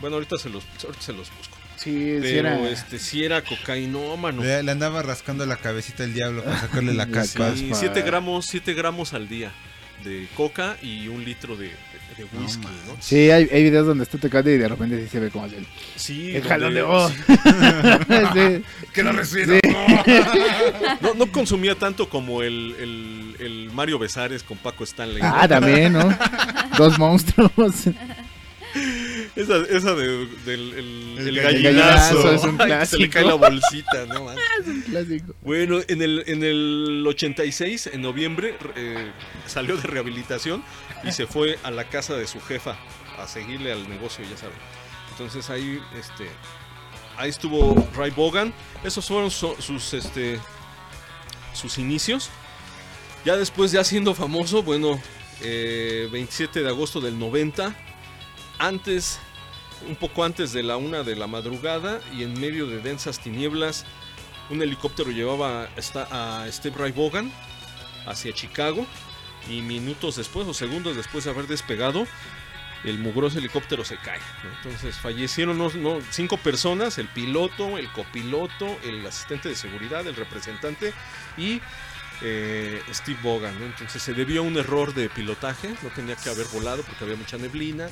C: bueno, ahorita se los, ahorita se los busco.
E: Sí, sí
C: Pero
E: era.
C: este, sí era cocainómano.
B: Le, le andaba rascando la cabecita el diablo para sacarle la *laughs* caspa.
C: Sí. 7 gramos, siete gramos al día de coca y un litro de, de- whisky, ¿no?
E: Sí, hay, hay videos donde está tocando y de repente sí se ve como el,
C: Sí,
E: el jalón de voz. *laughs* sí.
B: Que lo reciba.
E: Sí.
C: No, no consumía tanto como el, el- el Mario Besares con Paco Stanley. ¿no?
E: Ah, también, ¿no? Dos monstruos.
C: Esa, esa de- del el,
B: El
C: el
B: gallinazo
C: gallinazo.
E: es un
C: Ay, que se le cae la
E: clásico.
C: bolsita, ¿no? man? *laughs*
E: es un clásico.
C: Bueno, en el, en el 86, en noviembre, eh, salió de rehabilitación y se fue a la casa de su jefa a seguirle al negocio, ya saben. Entonces ahí, este, ahí estuvo Ray Bogan. Esos fueron su- sus, este, sus inicios. Ya después, ya siendo famoso, bueno, eh, 27 de agosto del 90, antes, un poco antes de la una de la madrugada y en medio de densas tinieblas, un helicóptero llevaba a Steve Ray Vaughan hacia Chicago y minutos después o segundos después de haber despegado, el mugroso helicóptero se cae. Entonces fallecieron no- no, cinco personas, el piloto, el copiloto, el asistente de seguridad, el representante y eh, Steve. ¿no? Entonces se debió a un error de pilotaje, no tenía que haber volado porque había mucha neblina.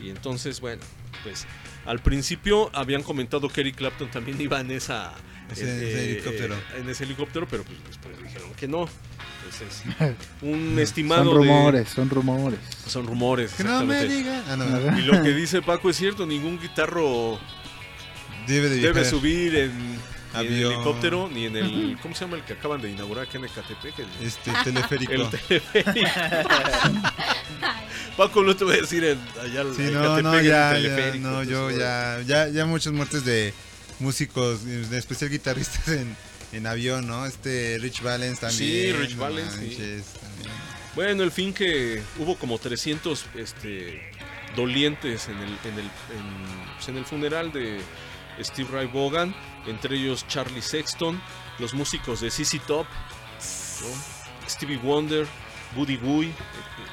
C: Y entonces, bueno, pues al principio habían comentado que Eric Clapton también iba en esa
B: Ese-
C: en,
B: ese helicóptero.
C: en ese helicóptero, pero pues después dijeron que no. Entonces, *laughs* un estimado
E: Son
C: de-
E: rumores, son rumores.
C: son rumores.
B: Que no me digan. Ah, no.
C: Y lo que dice Paco es cierto, ningún guitarro
B: Debe de
C: debe subir en, ni en
B: Avión.
C: helicóptero ni en el ¿cómo se llama el que acaban de inaugurar acá en Ecatepec? El,
B: Este, teleférico.
C: el teleférico. *laughs* Paco no te voy a decir en, allá en
B: Sí,
C: Ecatepec,
B: no, no,
C: en el
B: ya, ya,
C: teleférico,
B: no, yo ya, ya, ya muchas muertes de músicos, en especial guitarristas en, en avión, ¿no? Este Rich Valens también.
C: Sí, Rich Valens, sí.
B: manches, también.
C: Bueno, el fin que hubo como 300 este, dolientes en el, en, el, en, pues, en el funeral de Steve Ray Vaughan, entre ellos Charlie Sexton, los músicos de CC Top, ¿no? Stevie Wonder, Buddy Guy,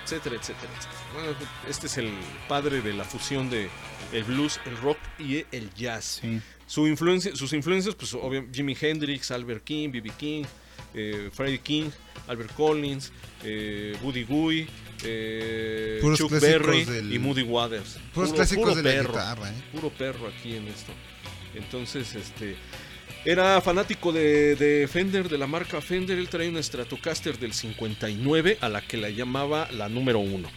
C: etcétera, etcétera, etcétera. Bueno, este es el padre de la fusión de el blues, el rock y el jazz. Su influencia, sus influencias, pues obviamente Jimi Hendrix, Albert King, B.B. King, eh, Freddie King, Albert Collins, eh, Buddy Guy, eh, Chuck Berry
B: del-
C: y Moody Waters.
B: puros clásicos de la
C: perro,
B: guitarra, ¿eh?
C: Puro perro aquí en esto. Entonces, este... Era fanático de, de Fender, de la marca Fender. Él traía una Stratocaster del 59 a la que la llamaba la número uno.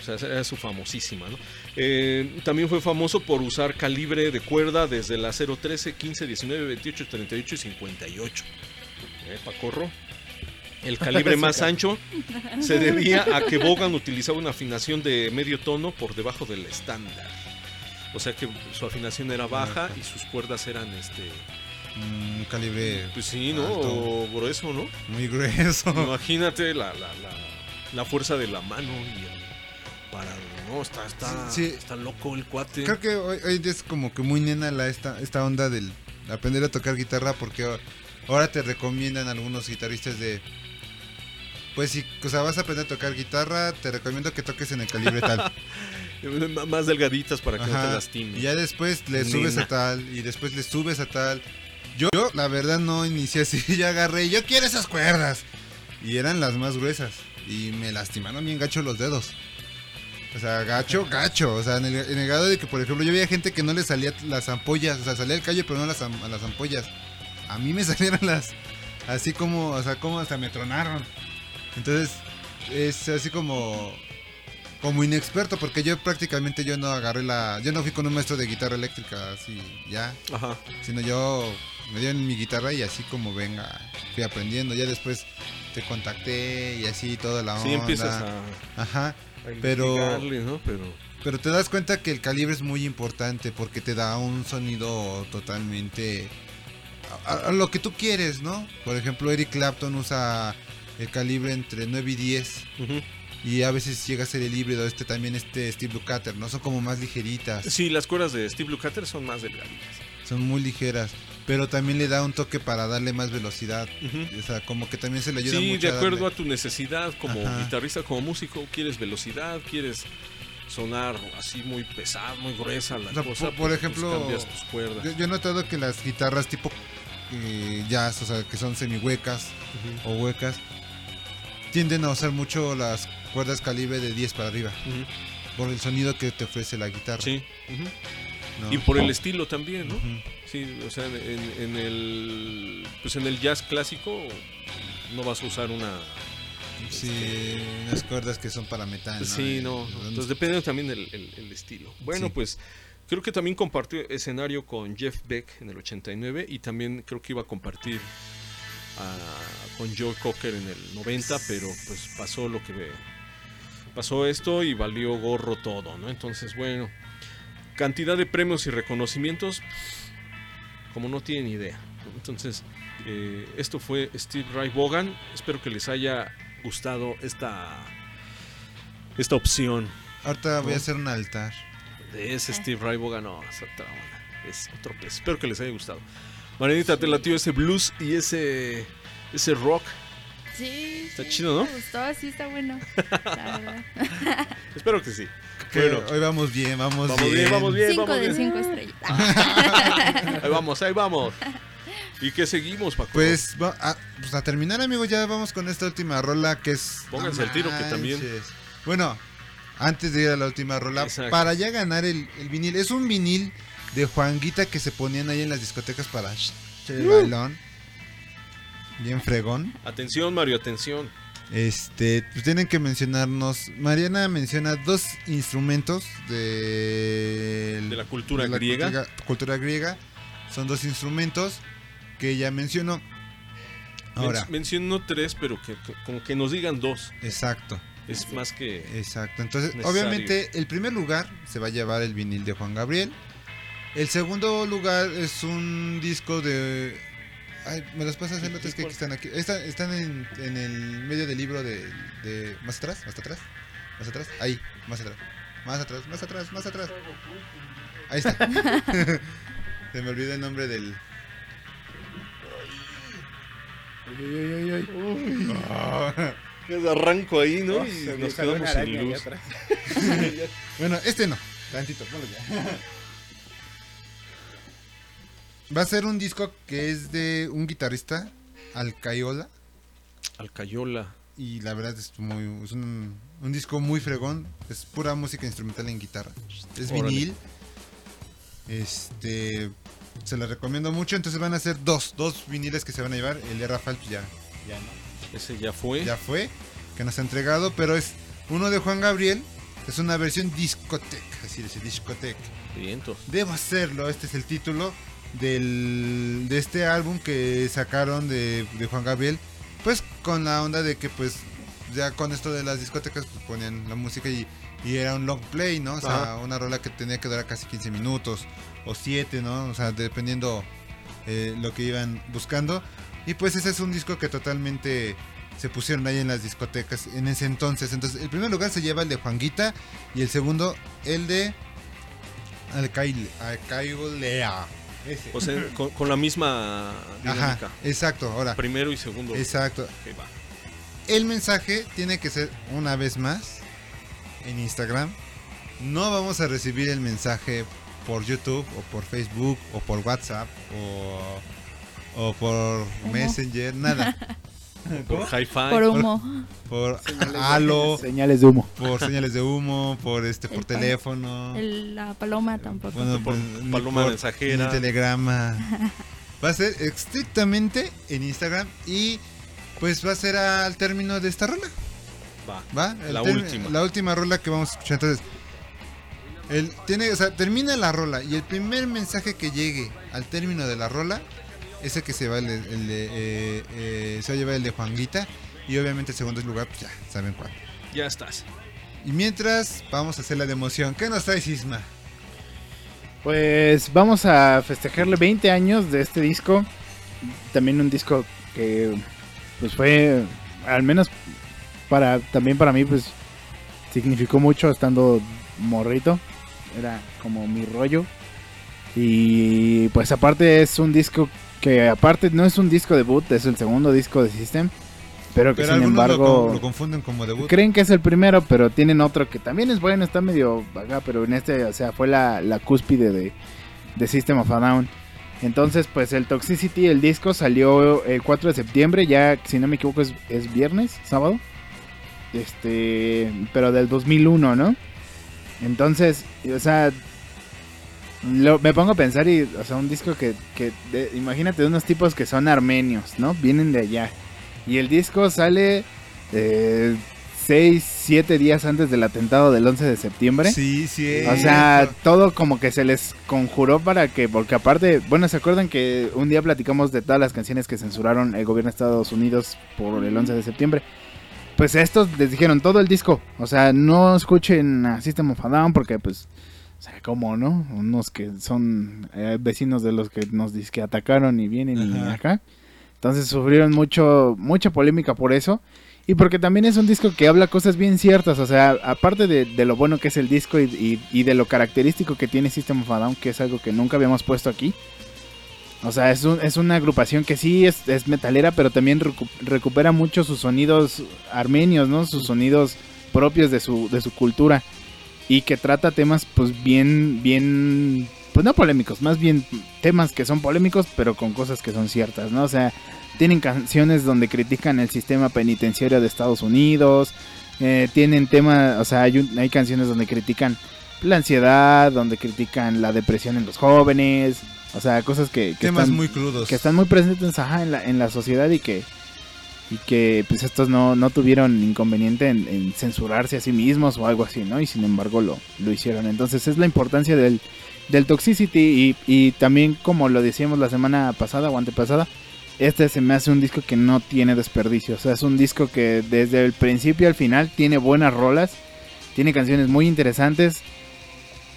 C: O sea, era su famosísima, ¿no? Eh, también fue famoso por usar calibre de cuerda desde la 013, 15, 19, 28, 38 y 58. ¿Eh, Pacorro? El calibre *laughs* más ancho se debía a que Bogan utilizaba una afinación de medio tono por debajo del estándar. O sea que su afinación era baja y sus cuerdas eran este
B: Un calibre.
C: pues sí, ¿no?
B: alto.
C: O grueso, ¿no?
B: Muy grueso. *laughs*
C: Imagínate la, la, la, la fuerza de la mano y el parado, ¿no? Está, está,
B: Sí.
C: está loco el cuate.
B: Creo que hoy, hoy es como que muy nena la, esta, esta onda del aprender a tocar guitarra porque ahora te recomiendan algunos guitarristas de... Pues si o sea, vas a aprender a tocar guitarra, te recomiendo que toques en el calibre tal. *laughs*
C: Más delgaditas para que no te lastimes.
B: Y ya después le subes
C: Nena.
B: a tal y después le subes a tal. Yo, la verdad no inicié así, *laughs* yo agarré, yo quiero esas cuerdas. Y eran las más gruesas y me lastimaron bien gacho los dedos. O sea, gacho, gacho. O sea, en el, en el grado de que, por ejemplo, yo veía gente que no le salía las ampollas. O sea, salía el callo, pero no las, las ampollas. A mí me *laughs* salieron las. Así como, o sea, como hasta me tronaron. Entonces, es así como. Como inexperto, porque yo prácticamente yo no agarré la. Yo no fui con un maestro de guitarra eléctrica, así, ya.
C: Ajá.
B: Sino yo me dieron mi guitarra y así como venga, fui aprendiendo. Ya después te contacté y así toda la onda.
C: Sí, empiezas a-
B: Ajá.
C: a
B: Pero.
C: ¿no? Pero-
B: Pero te das cuenta que el calibre es muy importante porque te da un sonido totalmente a, a lo que tú quieres, ¿no? Por ejemplo, Eric Clapton usa el calibre entre 9 y 10. Y a veces llega a ser el híbrido, este también este Steve Lukather, ¿no? Son como más ligeritas.
C: Sí, las cuerdas de Steve Lukather son más delgaditas.
B: Son muy ligeras. Pero también le da un toque para darle más velocidad. O sea, como que también se le ayuda
C: Sí,
B: mucho.
C: de
B: a
C: acuerdo
B: darle-
C: a tu necesidad como
B: Ajá.
C: guitarrista, como músico, quieres velocidad, quieres sonar así muy pesado, muy gruesa la
B: O sea,
C: cosa.
B: por, por
C: pues,
B: ejemplo,
C: pues, tus cuerdas.
B: Yo, yo he notado que las guitarras tipo eh, jazz, o sea, que son semi huecas o huecas, tienden a usar mucho las cuerdas calibre de 10 para arriba. Por el sonido que te ofrece la guitarra.
C: Sí. ujú.
B: ¿no?
C: Y por el estilo también, ¿no? Sí, o sea, en, en el pues en el jazz clásico no vas a usar una
B: Sí, unas cuerdas que son para metal. ¿no?
C: Sí,
B: Y-
C: no. no. Entonces depende también del el, el estilo. Bueno,
B: Sí.
C: pues creo que también compartió escenario con Jeff Beck en el 89 y también creo que iba a compartir ah, con Joe Cocker en el 90, pero pues pasó lo que pasó esto y valió gorro todo, ¿no? Entonces, bueno, cantidad de premios y reconocimientos como no tienen idea. ¿no? Entonces, eh, esto fue Steve Ray Vaughan. Espero que les haya gustado esta esta opción.
B: Ahorita voy a hacer un altar.
C: De ese Steve Ray Vaughan, no, es otra onda. Es otro pez. Espero que les haya gustado. Marianita, te latió ese blues y ese ese rock.
O: Sí.
C: Está
O: sí,
C: chido, ¿no?
O: Me gustó, sí está bueno. La verdad. *laughs*
C: Espero que sí. Bueno,
B: hoy vamos bien, vamos,
C: Vamos bien, vamos bien.
O: Cinco
C: vamos
O: de
C: bien.
O: cinco estrellas. *laughs*
C: ahí vamos, ahí vamos. ¿Y qué seguimos, Paco?
B: Pues, va- a, pues a terminar, amigos, ya vamos con esta última rola que es.
C: Pónganse al tiro, que también-.
B: Bueno, antes de ir a la última rola para ya ganar el, el vinil. Es un vinil de Juanguita que se ponían ahí en las discotecas para el
C: Uh.
B: bailón. Bien fregón.
C: Atención, Mario, atención.
B: Este, pues tienen que mencionarnos. Mariana menciona dos instrumentos de,
C: De la cultura
B: de la
C: griega.
B: Cultura, cultura griega. Son dos instrumentos que ella mencionó. Ahora,
C: Men- menciono tres, pero que, que- como que nos digan dos.
B: exacto.
C: Es más que.
B: Exacto. Entonces,
C: necesario.
B: obviamente, el primer lugar se va a llevar el vinil de Juan Gabriel. El segundo lugar es un disco de. Ay, ¿me los pasas otro? Es que aquí están aquí. Está- están en, en el medio del libro de, de- ¿Más atrás? ¿Más atrás? ¿Más atrás? Ahí, más atrás. Más atrás, más atrás, más atrás. Ahí está. *laughs* Se me olvidó el nombre del. Ah.
C: Es arranco ahí, ¿no?
B: Oh,
C: y nos quedamos sin luz. *laughs*
B: bueno, este no. Tantito, ponlo ya. Va a ser un disco que es de un guitarrista, Alcayola.
C: Alcayola.
B: Y la verdad es muy es un, un disco muy fregón. Es pura música instrumental en guitarra. Es
C: Órale.
B: vinil. Este se lo recomiendo mucho. Entonces van a ser dos, dos viniles que se van a llevar. El de Rafael pues ya, ya no.
C: Ese ya fue.
B: Ya fue, que nos ha entregado, pero es uno de Juan Gabriel. Es una versión discoteca, así dice, discoteca.
C: Vientos.
B: Debo hacerlo, este es el título del, de este álbum que sacaron de, de Juan Gabriel. Pues con la onda de que pues ya con esto de las discotecas pues ponían la música y, y era un long play, ¿no? O sea,
C: Ajá.
B: una rola que tenía que durar casi 15 minutos o 7, ¿no? O sea, dependiendo eh, lo que iban buscando. Y pues ese es un disco que totalmente se pusieron ahí en las discotecas en ese entonces. Entonces, el primer lugar se lleva el de Juanguita y el segundo el de Alcaile- Alcailea. Ese.
C: O sea, con, con la misma dinámica.
B: Ajá, exacto, ahora.
C: Primero y segundo.
B: Exacto.
C: Va.
B: El mensaje tiene que ser una vez más en Instagram. No vamos a recibir el mensaje por YouTube o por Facebook o por WhatsApp o, o por. Messenger, nada. *laughs*
C: Por hi-fi.
O: Por humo.
B: Por
E: Señales de- *laughs*
B: halo.
E: señales de humo.
B: Por señales de humo, por este, por
O: El
B: teléfono.
O: el- la paloma tampoco.
B: Bueno,
C: Por
B: ni
C: paloma
B: por-
C: mensajera.
B: ni telegrama. *laughs* Va a ser estrictamente en Instagram y pues va a ser al término de esta rola.
C: Va.
B: ¿Va? El
C: La última.
B: La última rola que vamos a escuchar. Entonces, el, tiene, o sea, termina la rola y el primer mensaje que llegue al término de la rola es el que se va el de, el de, eh, eh, se va a llevar el de Juanguita y obviamente el segundo lugar pues ya saben cuál.
C: Ya estás.
B: Y mientras vamos a hacer la de emoción. ¿Qué nos trae Sisma?
E: Pues vamos a festejarle 20 años de este disco. También un disco que pues fue al menos para también para mí pues significó mucho estando morrito. Era como mi rollo. Y pues aparte es un disco que aparte no es un disco debut, es el segundo disco de System. Pero que
B: Pero
E: sin
B: lo
E: embargo
B: lo confunden como debut.
E: Creen que es el primero, pero tienen otro que también es bueno, está medio vaga, pero en este, o sea, fue la, la cúspide de, de System of a Down. Entonces, pues el Toxicity, el disco salió el 4 de septiembre, ya si no me equivoco es, es viernes, sábado. Este, pero del 2001, ¿no? Entonces, o sea, lo- me pongo a pensar y, o sea, un disco que, que de- imagínate de unos tipos que son armenios, ¿no? Vienen de allá. Y el disco sale 6, 7 días antes del atentado del 11 de septiembre.
B: Sí, sí.
E: O sea, todo como que se les conjuró para que, porque aparte, bueno, ¿se acuerdan que un día platicamos de todas las canciones que censuraron el gobierno de Estados Unidos por el 11 de septiembre? Pues a estos les dijeron todo el disco, o sea, no escuchen a System of a Down porque pues, o sea, ¿cómo no? Unos que son eh, vecinos de los que nos que atacaron y vienen y
B: Ajá.
E: acá. Entonces sufrieron mucho, mucha polémica por eso. Y porque también es un disco que habla cosas bien ciertas. O sea, aparte de, de lo bueno que es el disco y, y- y de lo característico que tiene System of a Down, que es algo que nunca habíamos puesto aquí. O sea, es, un- es una agrupación que sí es, es metalera, pero también recu- recupera mucho sus sonidos armenios, ¿no? Sus sonidos propios de su, de su cultura. Y que trata temas, pues, bien, bien, pues no polémicos, más bien temas que son polémicos, pero con cosas que son ciertas, ¿no? O sea, tienen canciones donde critican el sistema penitenciario de Estados Unidos, Eh, tienen temas, o sea, hay, un- hay canciones donde critican la ansiedad, donde critican la depresión en los jóvenes, o sea, cosas que, que
B: Temas
E: están,
B: muy crudos.
E: que están muy presentes ajá, en, la, en la sociedad y que y que pues estos no, no tuvieron inconveniente en, en censurarse a sí mismos o algo así, ¿no? Y sin embargo lo, lo hicieron. Entonces es la importancia del, del Toxicity y, y también como lo decíamos la semana pasada o antepasada, este se me hace un disco que no tiene desperdicio. O sea, es un disco que desde el principio al final tiene buenas rolas, tiene canciones muy interesantes.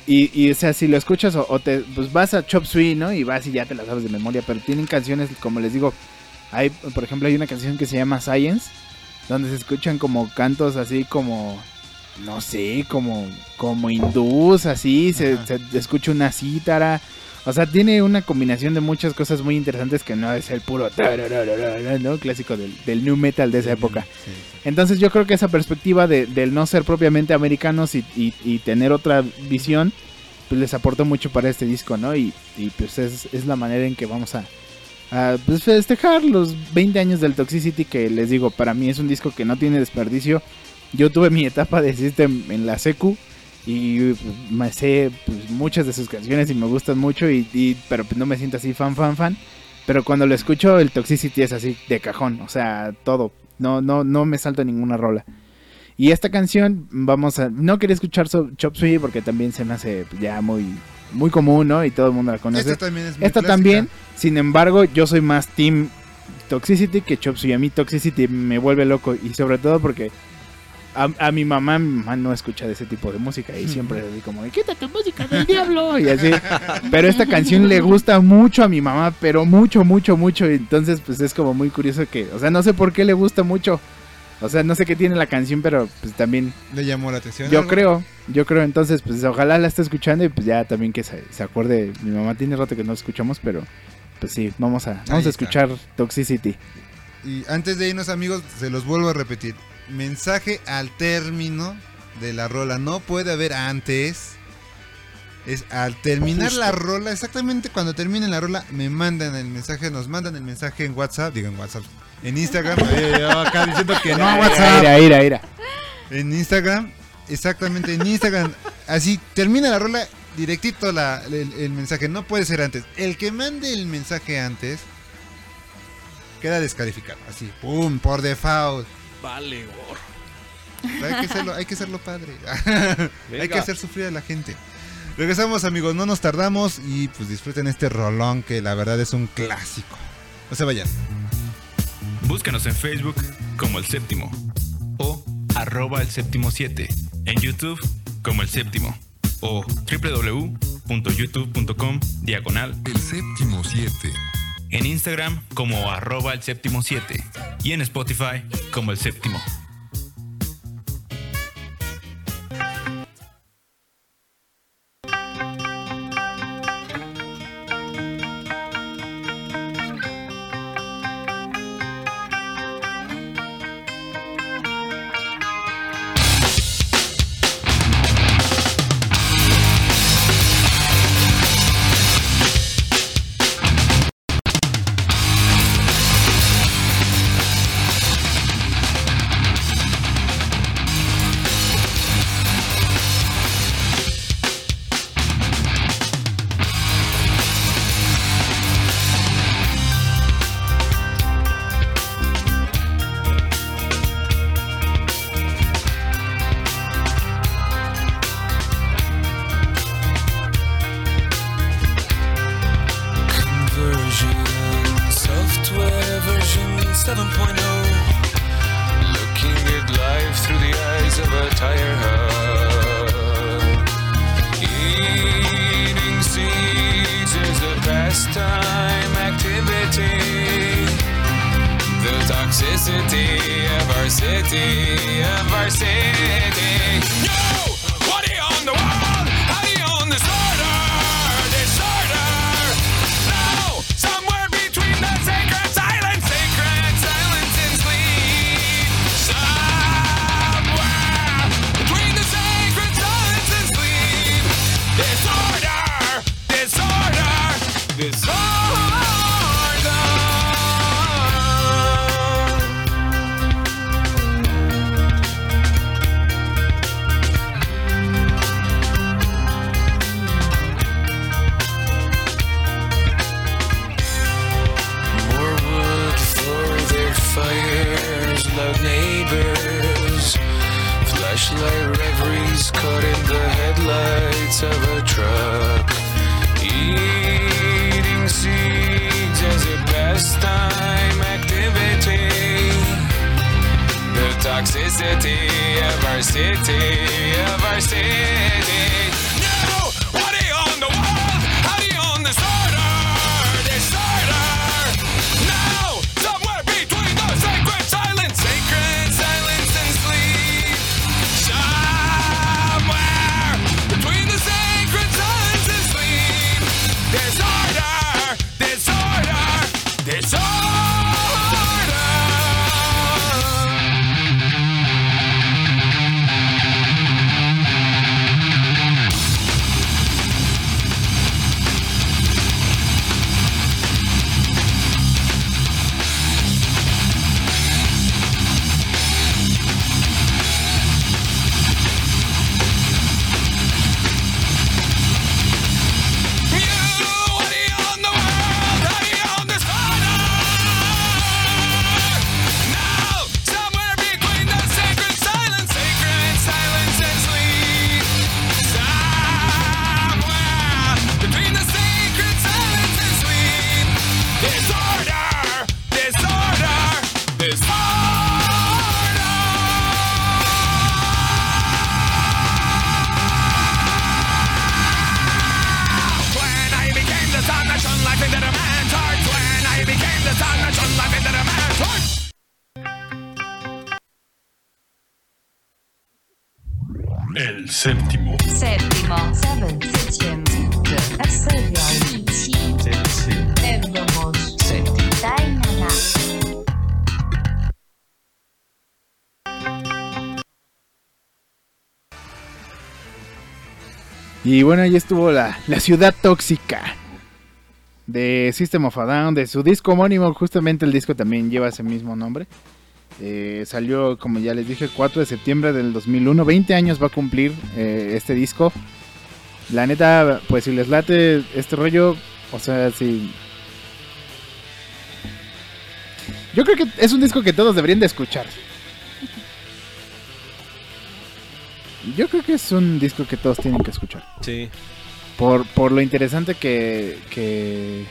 E: Y, y, o sea, si lo escuchas o, o te pues vas a Chop Suey, ¿no? Y vas y ya te las sabes de memoria, pero tienen canciones, como les digo, hay, por ejemplo, hay una canción que se llama Science, donde se escuchan como cantos así como, no sé, como, como hindús, así, se, se escucha una cítara. O sea, tiene una combinación de muchas cosas muy interesantes que no es el puro clásico del, del new metal de esa época. Entonces yo creo que esa perspectiva de, del no ser propiamente americanos y, y- y tener otra visión, pues les aportó mucho para este disco, ¿no? Y, y, pues es, es la manera en que vamos a, a, pues, festejar los 20 años del Toxicity, que les digo, para mí es un disco que no tiene desperdicio. Yo tuve mi etapa de System en la secu y pues, me sé pues, muchas de sus canciones y me gustan mucho, y, y- pero pues, no me siento así fan, fan, fan. Pero cuando lo escucho, el Toxicity es así de cajón, o sea, todo. No, no, no me salto ninguna rola. Y esta canción, vamos a. No quería escuchar so- Chop Suey porque también se me hace ya muy, muy común, ¿no? Y todo el mundo la conoce.
B: Esta también es muy
E: Esta
B: clásica.
E: también, sin embargo, yo soy más Team Toxicity que Chop Suey. A mí Toxicity me vuelve loco y sobre todo porque a, a mi mamá, mi mamá no escucha de ese tipo de música y siempre le digo como, quita tu música del *laughs* diablo y así. Pero esta canción le gusta mucho a mi mamá, pero mucho, mucho, mucho. y Entonces, pues es como muy curioso que, o sea, no sé por qué le gusta mucho. O sea, no sé qué tiene la canción, pero pues también
B: Le llamó la atención.
E: yo
B: algo?
E: creo, yo creo, entonces, pues ojalá la esté escuchando y pues ya también que se, se acuerde. Mi mamá tiene rato que no escuchamos, pero pues sí, vamos a, vamos a escuchar Toxicity.
B: Y antes de irnos, amigos, se los vuelvo a repetir. Mensaje al término de la rola. No puede haber antes. Es al terminar
C: Justo.
B: la rola, exactamente cuando termine la rola, me mandan el mensaje, nos mandan el mensaje en WhatsApp, digo en WhatsApp, en Instagram. Acá diciendo que no a WhatsApp.
E: Ira, ira, ira.
B: En Instagram, exactamente en Instagram. Así termina la rola, directito la- el, el mensaje. No puede ser antes. El que mande el mensaje antes queda descalificado. Así, pum, por default.
C: Vale, gorro.
B: Hay que hacerlo, hay que hacerlo padre. *laughs* hay que hacer sufrir a la gente. Regresamos, amigos, no nos tardamos y pues disfruten este rolón que la verdad es un clásico. No se vayan.
H: Búscanos en Facebook como El Séptimo o arroba El Séptimo 7. En YouTube como El Séptimo o www.youtube.com diagonal El Séptimo 7. En Instagram como arroba El Séptimo 7 y en Spotify como El Séptimo.
E: Y bueno, ahí estuvo la, la ciudad tóxica de System of a Down, de su disco homónimo, justamente el disco también lleva ese mismo nombre. Eh, salió, como ya les dije, el 4 de septiembre del 2001, 20 años va a cumplir eh, este disco. La neta, pues si les late este rollo, o sea, si... Yo creo que es un disco que todos deberían de escuchar. Yo creo que es un disco que todos tienen que escuchar.
C: Sí.
E: Por, por lo interesante que, que,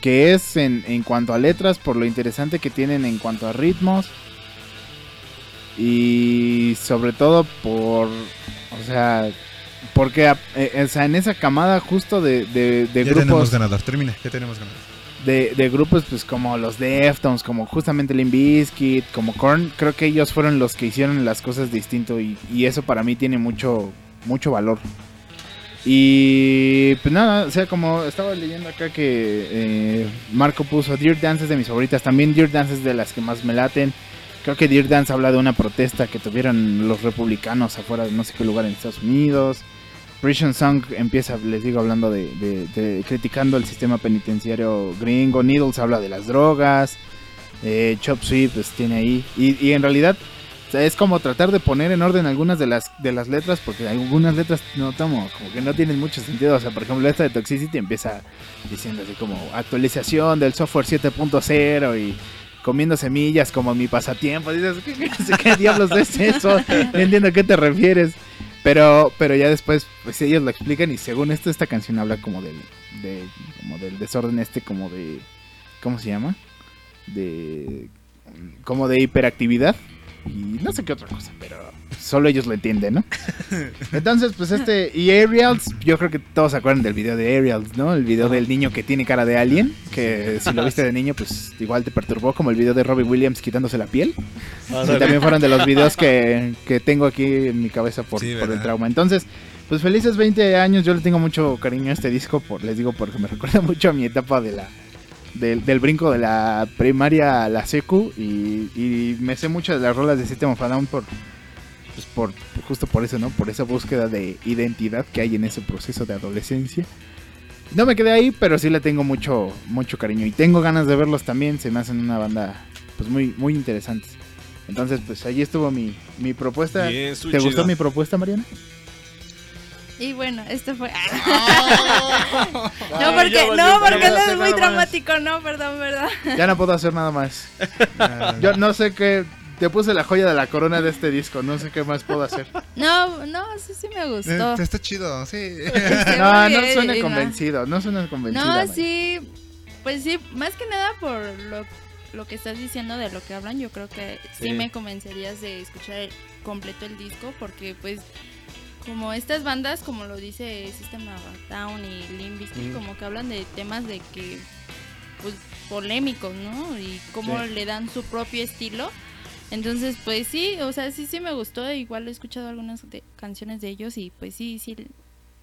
E: que es en, en cuanto a letras, por lo interesante que tienen en cuanto a ritmos. Y sobre todo por, o sea, porque eh, o sea, en esa camada justo de, de, de
B: ya tenemos
E: grupos
B: ganador, termina, ya tenemos ganador.
E: De, de grupos pues como los Deftones, como justamente Limp Bizkit, como Korn, creo que ellos fueron los que hicieron las cosas distinto y, y eso para mí tiene mucho mucho valor. Y pues nada, o sea, como estaba leyendo acá que eh, Marco puso Dear Dance es de mis favoritas, también Dear Dance es de las que más me laten. Creo que Dear Dance habla de una protesta que tuvieron los republicanos afuera de no sé qué lugar en Estados Unidos. Prison Song empieza, les digo, hablando de, de- de- criticando el sistema penitenciario gringo. Needles habla de las drogas. Eh, Chop Suey pues tiene ahí. Y, y en realidad es como tratar de poner en orden algunas de las de las letras porque algunas letras no tomo como que no tienen mucho sentido. O sea, por ejemplo, esta de Toxicity empieza diciendo así como actualización del software 7.0 y comiendo semillas como mi pasatiempo. Dices, ¿qué, qué- qué diablos es eso? No entiendo a qué te refieres. Pero, pero ya después, pues ellos lo explican y según esto, esta canción habla como del, de, como del desorden este, como de, ¿cómo se llama? De, como de hiperactividad y no sé qué otra cosa, pero solo ellos lo entienden, ¿no? Entonces, pues este, y Aerials, yo creo que todos se acuerdan del video de Aerials, ¿no? El video del niño que tiene cara de alien, que si lo viste de niño, pues igual te perturbó, como el video de Robbie Williams quitándose la piel.
C: Ándale.
E: Y también fueron de los videos que, que tengo aquí en mi cabeza por,
B: Sí,
E: por el trauma. Entonces, pues felices 20 años, yo le tengo mucho cariño a este disco, por, les digo, porque me *laughs* recuerda mucho a mi etapa de la del, del brinco de la primaria a la secu y, y me sé muchas de las rolas de System of a Down por, pues por justo por eso, ¿no? Por esa búsqueda de identidad que hay en ese proceso de adolescencia. No me quedé ahí, pero sí le tengo mucho mucho cariño y tengo ganas de verlos también, se me hacen una banda pues muy muy interesantes. Entonces, pues ahí estuvo mi, mi propuesta.
C: Bien,
E: ¿Te gustó mi propuesta, Mariana?
O: Y bueno, esto fue. *laughs*
E: Ay,
O: no, porque, no, porque
E: no
O: es muy
E: más.
O: dramático, no, perdón, perdón.
E: Ya no puedo hacer nada más. *laughs* Yo no sé qué. Te puse la joya de la corona de este disco. No sé qué más puedo hacer.
O: No, no, sí, sí me gustó.
B: Eh, está chido, sí.
E: No, no suena convencido. No suena convencido.
O: No,
E: Maya.
O: sí, pues sí, más que nada por lo, lo que estás diciendo de lo que hablan, yo creo que sí,
E: Sí.
O: me convencerías de escuchar el- completo el disco, porque pues como estas bandas, como lo dice System of a Down y Limp Bizkit,
C: Mm.
O: como que hablan de temas de que, pues, polémicos, ¿no? Y cómo
C: Sí.
O: le dan su propio estilo. Entonces, pues sí, o sea, sí, sí me gustó. Igual he escuchado algunas de- canciones de ellos y pues sí, sí,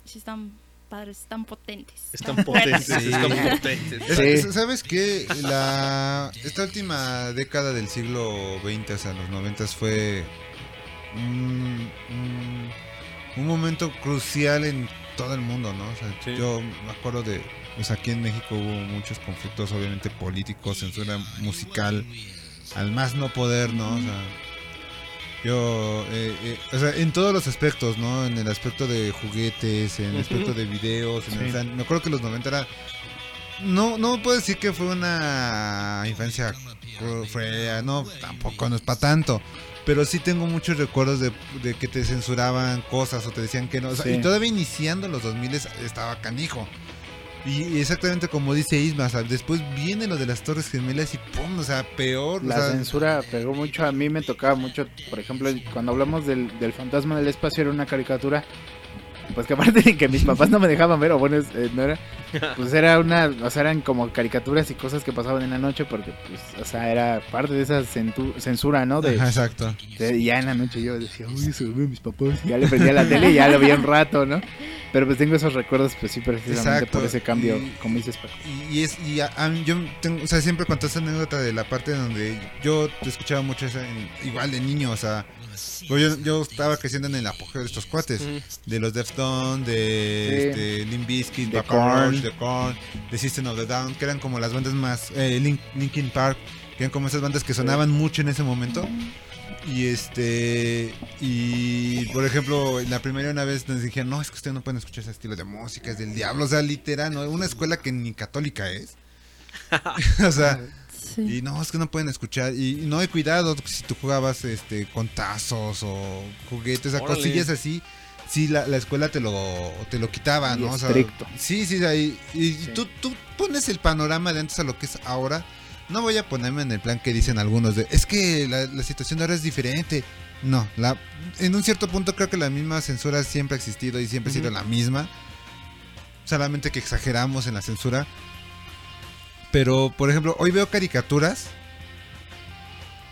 O: sí están padres, están potentes.
C: Están *laughs* potentes, están potentes.
B: Es-
E: Sí.
B: es- ¿Sabes qué? La, esta última década del siglo XX, o sea, los 90 fue un, un- un momento crucial en todo el mundo, ¿no? O sea, Yo me acuerdo de, pues aquí en México hubo muchos conflictos, obviamente políticos, censura musical, al más no poder, ¿no? O sea, yo, eh, eh, o sea, en todos los aspectos, ¿no? En el aspecto de juguetes, en el aspecto de videos, en el- o sea, me acuerdo que los 90 era no, no puedo decir que fue una infancia fea, no, tampoco no es para tanto. Pero sí tengo muchos recuerdos de, de que te censuraban cosas o te decían que no. o sea,
E: Sí.
B: Y todavía iniciando los 2000 estaba canijo. Y exactamente como dice Isma, o sea, después viene lo de las Torres Gemelas y pum, o sea, peor. o
E: La
B: sea,
E: censura pegó mucho. A mí me tocaba mucho. Por ejemplo, cuando hablamos del, del fantasma del espacio, era una caricatura. Pues que aparte de que mis papás no me dejaban ver, o bueno, es- eh, no era. *laughs* Pues era una. O sea, eran como caricaturas y cosas que pasaban en la noche, porque, pues, o sea, era parte de esa centu- censura, ¿no? De,
B: exacto.
E: de- ya en la noche yo decía, uy, lo ven mis papás. Y ya le prendía la tele y ya lo vi un rato, ¿no? Pero pues tengo esos recuerdos, pues sí, precisamente
B: Exacto,
E: por ese cambio,
B: y-
E: como dices, Paco.
B: Y, y es, y a- yo tengo, o sea, siempre cuento esa anécdota de la parte donde yo escuchaba mucho esa, en- igual de niño, o sea, pues yo, yo estaba creciendo en el apogeo de estos cuates, de los De
E: Sí.
B: este, Limp Bizkit,
E: De
B: Papa
E: Korn.
B: De System of the Down, que eran como las bandas más, eh, Link- Linkin Park, que eran como esas bandas que sonaban mucho en ese momento. Y este, y por ejemplo, la primera una vez nos dijeron, no, es que ustedes no pueden escuchar ese estilo de música, es del diablo, o sea, literal, ¿no? Una escuela que ni católica es. *laughs* *laughs* o sea, y no, es que no pueden escuchar, y, y no hay cuidado si tú jugabas este con tazos o juguetes, o sea, cosillas así. Sí, la, la escuela te lo, te lo quitaba,
E: Y
B: ¿no? O sea,
E: estricto.
B: sí, sí, ahí, y Tú, tú pones el panorama de antes a lo que es ahora. No voy a ponerme en el plan que dicen algunos de, es que la, la situación de ahora es diferente. No, la, en un cierto punto creo que la misma censura siempre ha existido y siempre ha sido la misma. Solamente que exageramos en la censura. Pero, por ejemplo, hoy veo caricaturas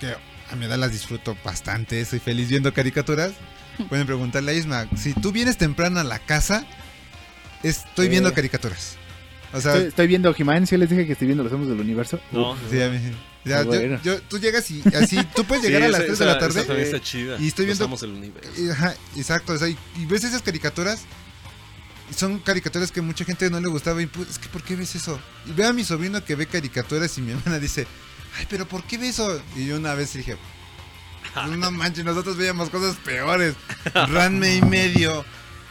B: que a mi edad las disfruto bastante. Soy feliz viendo caricaturas. Pueden preguntarle a Isma, si tú vienes temprano a la casa, estoy viendo caricaturas. O sea,
E: estoy, estoy viendo He-Man, ¿sí les dije que estoy viendo Los Amos del Universo?
C: No.
E: Uf,
B: Sí, a mí- ya,
E: Ah,
B: yo-
E: bueno.
B: yo- tú llegas y así, tú puedes *laughs* llegar
C: Sí,
B: a las
C: esa-
B: 3 de la tarde.
C: esa está chida.
B: Y estoy viendo.
C: Universo.
B: ajá, exacto, o sea, y, y ves esas caricaturas. Son caricaturas que mucha gente no le gustaba. Y pues, es que, ¿por qué ves eso? Y veo a mi sobrino que ve caricaturas y mi hermana dice, ay, pero ¿por qué ve eso? Y yo una vez dije, *laughs* no manches, nosotros veíamos cosas peores. Ranme y medio.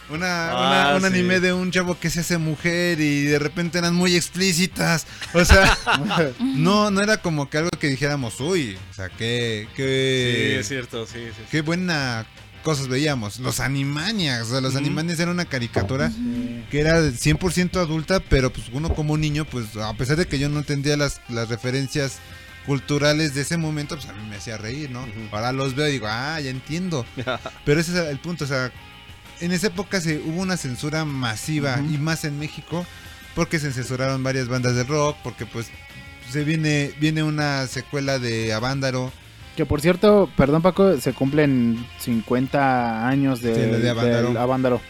B: Una, una-
C: Ah,
B: un
C: sí.
B: anime de un chavo que se hace mujer y de repente eran muy explícitas. O sea, *laughs* no, no era como que algo que dijéramos, uy, o sea, qué,
C: Sí,
B: qué,
C: es cierto, sí, sí.
B: qué buena cosas veíamos. Los Animaniacs, o sea, los
C: Ujú.
B: Animaniacs era una caricatura que era 100% adulta, pero pues uno como niño, pues a pesar de que yo no entendía las, las referencias culturales de ese momento, pues a mí me hacía reír, ¿no? Ahora los veo y digo, ah, ya entiendo. *laughs* Pero ese es el punto, o sea, en esa época se hubo una censura masiva y más en México porque se censuraron varias bandas de rock, porque pues se viene viene una secuela de Avándaro.
E: Que por cierto, perdón Paco, se cumplen 50 años de,
B: Sí, la de Avándaro.
E: del Avándaro.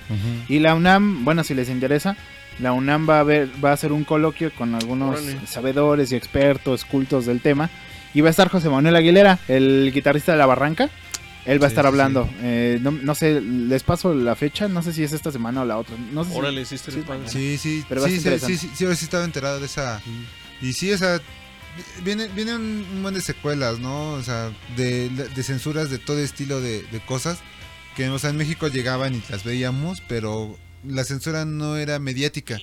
E: Y la UNAM, bueno, si les interesa, la UNAM va a ver, va a hacer un coloquio con algunos
C: Órale.
E: sabedores y expertos, cultos del tema. Y va a estar José Manuel Aguilera, el guitarrista de La Barranca. Él va a estar
B: sí,
E: hablando. Eh, no, no sé, les paso la fecha, no sé si es esta semana o la otra. No sé si-
C: Órale, sí, estaría
E: sí,
C: padre.
B: Sí, sí,
E: Pero
B: sí, sí, sí, sí, sí, ahora sí estaba enterado de esa. Y sí, o sea, viene, viene un, un buen de secuelas, ¿no? O sea, de, de censuras de todo estilo de, de cosas que, o sea, en México llegaban y las veíamos, pero la censura no era mediática.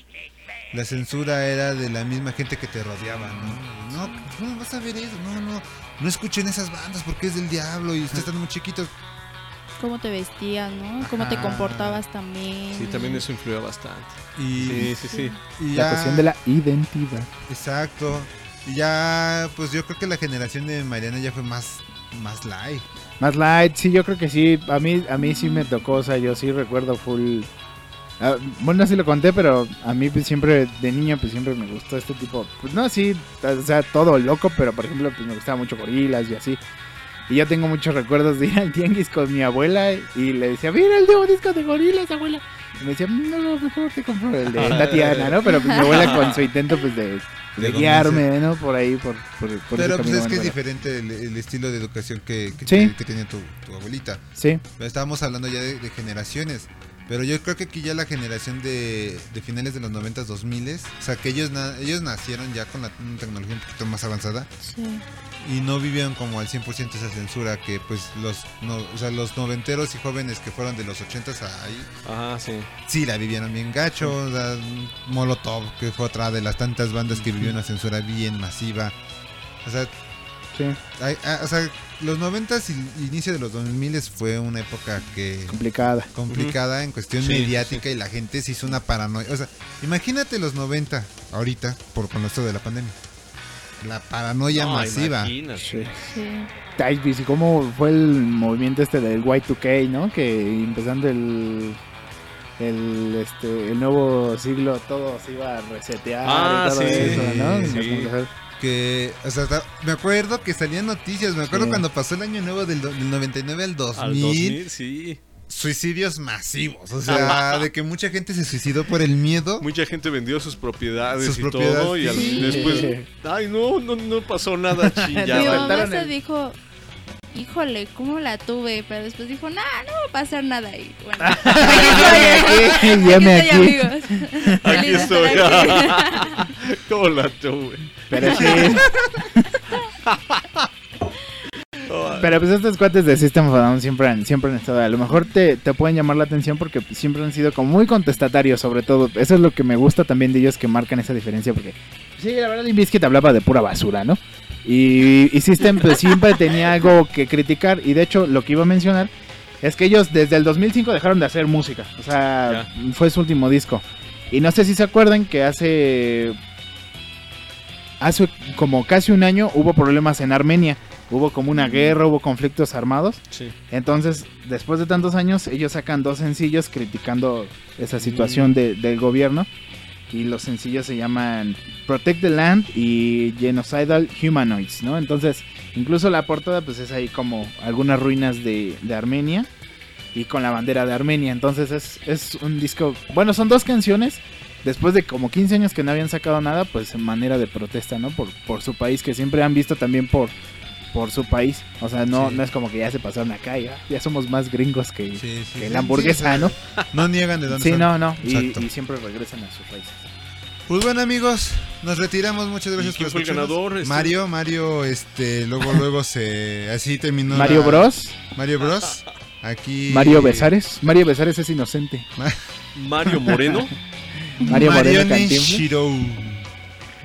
B: La censura era de la misma gente que te rodeaba, ¿no? No, no vas a ver eso, no, no. No escuchen esas bandas porque es del diablo y ustedes están muy chiquitos.
O: Cómo te vestías, ¿no? Cómo te comportabas también.
C: Sí, también eso influía bastante.
B: Y,
C: Sí, sí, sí.
B: y
E: La
B: ya-
E: cuestión de la identidad.
B: Exacto. Y ya, pues yo creo que la generación de Mariana ya fue más, más light.
E: Más light, sí, yo creo que sí. A mí, a mí sí me tocó, o sea, yo sí recuerdo full. Ah, bueno, no sé si lo conté, pero a mí pues, siempre, de niño, pues siempre me gustó este tipo. Pues no, sí, o sea, todo loco, pero por ejemplo, pues me gustaba mucho gorilas y así. Y yo tengo muchos recuerdos de ir al tianguis con mi abuela y le decía, mira el nuevo disco de gorilas, abuela. Y me decía, no, no, mejor te compro el de *laughs* Tatiana, ¿no? Pero pues mi abuela con su intento pues de, de
B: De
E: guiarme, ¿no? Por ahí, por, por, por
B: Pero pues es que es diferente el, el estilo de educación que, que,
E: Sí.
B: que tenía tu, tu abuelita.
E: Sí.
B: Pero estábamos hablando ya de, de generaciones. Pero yo creo que aquí ya la generación de, de finales de los 90s, 2000 o sea que ellos na- ellos nacieron ya con la una tecnología un poquito más avanzada
O: Sí.
B: y no vivieron como al 100% esa censura que pues los no, o sea, los noventeros y jóvenes que fueron de los 80s a ahí
C: Ajá, sí.
B: sí la vivieron bien gacho, o sea, Molotov que fue otra de las tantas bandas que vivió una censura bien masiva. O sea,
E: Sí.
B: hay- ah, o sea, los 90s y inicio de los 2000 fue una época que
E: Complicada.
B: complicada en cuestión
C: Sí,
B: mediática y la gente se hizo una paranoia. O sea, imagínate los 90 ahorita por con esto de la pandemia. La paranoia
C: No,
B: masiva.
C: imagínate.
E: Sí.
O: Sí.
E: Pues, ¿y cómo fue el movimiento este del Y2K, ¿no? Que empezando el el este el nuevo siglo todo se iba a resetear
C: Ah,
E: y todo
C: sí,
E: eso, ¿no?
C: sí.
B: Que, o sea, me acuerdo que salían noticias. Me acuerdo
E: Sí.
B: cuando pasó el año nuevo del, del 99 al 2000.
C: Al 2000, sí.
B: Suicidios masivos. O sea, *laughs* de que mucha gente se suicidó por el miedo.
C: Mucha gente vendió sus propiedades
B: Sus
C: y
B: propiedades,
C: todo y al-
B: sí.
C: después, ay no, no, no pasó nada *laughs*
O: Mi
C: chillada.
O: mamá se dijo, híjole, ¿cómo la tuve? Pero después dijo, nah, no va a pasar nada. Y bueno, *laughs*
E: aquí,
O: estoy,
E: aquí.
C: Aquí
O: de
C: estoy.
O: aquí. *laughs*
C: ¿Cómo la tuve?
E: Pero sí. Pero pues estos cuates de System of a Down siempre han, siempre han estado. A lo mejor te, te pueden llamar la atención porque siempre han sido como muy contestatarios, sobre todo. Eso es lo que me gusta también de ellos que marcan esa diferencia. Porque sí, la verdad, te hablaba de pura basura, ¿no? Y, y System pues siempre tenía algo que criticar. Y de hecho, lo que iba a mencionar es que ellos desde el 2005 dejaron de hacer música. O sea, fue su último disco. Y no sé si se acuerdan que hace hace como casi un año hubo problemas en Armenia. Hubo como una guerra, hubo conflictos armados.
C: Sí.
E: Entonces, después de tantos años, ellos sacan dos sencillos criticando esa situación de- del gobierno. Y los sencillos se llaman Protect the Land y Genocidal Humanoids, ¿no? Entonces, incluso la portada pues es ahí como algunas ruinas de, de Armenia y con la bandera de Armenia. Entonces es, es un disco, bueno, son dos canciones. Después de como 15 años que no habían sacado nada, pues en manera de protesta, ¿no? Por, por su país, que siempre han visto también por, por su país. O sea, no,
B: Sí.
E: no es como que ya se pasaron acá, ya, ya somos más gringos que,
B: Sí, sí,
E: que
B: sí,
E: la hamburguesa,
B: sí,
E: ¿no? *laughs*
B: No niegan de dónde
E: Sí,
B: son.
E: no, no. Y, siempre regresan a sus raíces.
B: Pues bueno amigos, nos retiramos, muchas gracias
C: ¿Y quién
B: por
C: fue el ganador, este?
B: Mario, Mario, este, luego, *laughs* luego se, así terminó.
E: Mario
B: la-
E: Bros.
B: Mario Bros. *laughs* Aquí.
E: Mario Besares. Mario Besares es inocente.
C: Mario Moreno.
E: Mario Moreno Cantinflas.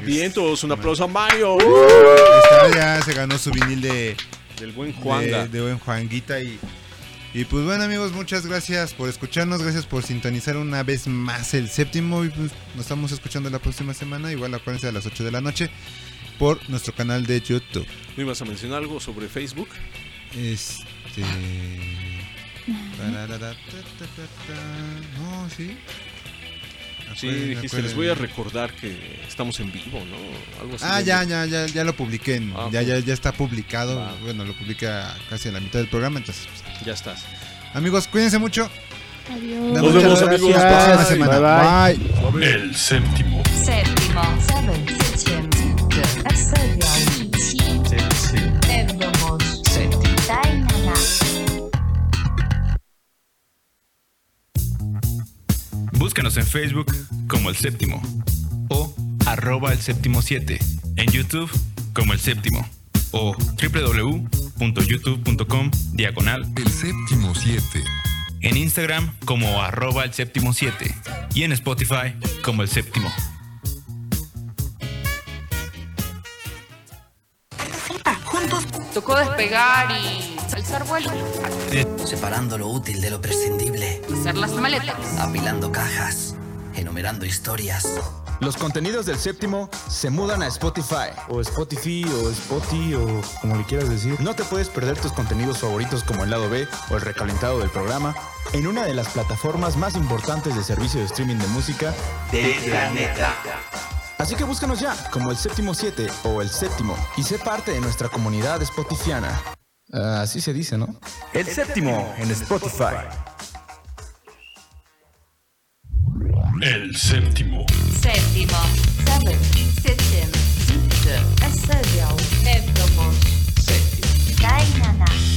C: Bien, todos un aplauso a Mario.
B: Está, ya se ganó su vinil de,
C: Del buen Juanga.
B: de, de buen Juanguita y, y pues bueno amigos, muchas gracias por escucharnos, gracias por sintonizar una vez más el séptimo y pues nos estamos escuchando la próxima semana, igual acuérdense a las 8 de la noche por nuestro canal de YouTube.
C: ¿No ibas a mencionar algo sobre Facebook?
B: Este... ta. No, sí.
C: Sí, dijiste, les voy a recordar que estamos en vivo, ¿no? Algo así.
B: Ah,
C: de-
B: ya, ya, ya, ya lo publiqué. en-
C: Ah,
B: ya, ya, ya está publicado.
C: Va.
B: Bueno, lo publica casi a la mitad del programa. Entonces, pues,
C: Ya estás.
B: amigos, cuídense mucho.
O: Adiós.
C: Nos vemos,
B: gracias.
C: amigos.
B: Hasta la próxima
C: Bye.
B: semana.
E: Bye,
B: Bye.
H: El séptimo.
N: Séptimo. Seven.
H: Búscanos en Facebook como El Séptimo o arroba El Séptimo 7. En YouTube como El Séptimo o www.youtube.com diagonal
G: El séptimo 7.
H: En Instagram como arroba el séptimo 7 y en Spotify como el séptimo.
I: Tocó despegar y alzar vuelo.
J: Separando lo útil de lo prescindible.
I: Hacer las maletas.
J: Apilando cajas. Enumerando historias.
F: Los contenidos del séptimo se mudan a Spotify.
K: O Spotify, o Spotify, o como le quieras decir.
F: No te puedes perder tus contenidos favoritos como el lado B o el recalentado del programa en una de las plataformas más importantes de servicio de streaming de música
G: del planeta.
F: Así que búscanos ya como el séptimo 7 o el séptimo y sé parte de nuestra comunidad spotifiana. Ah, así se dice, ¿no?
L: El séptimo en Spotify.
H: El séptimo.
N: Séptimo. Seven. Septim. Séptimo.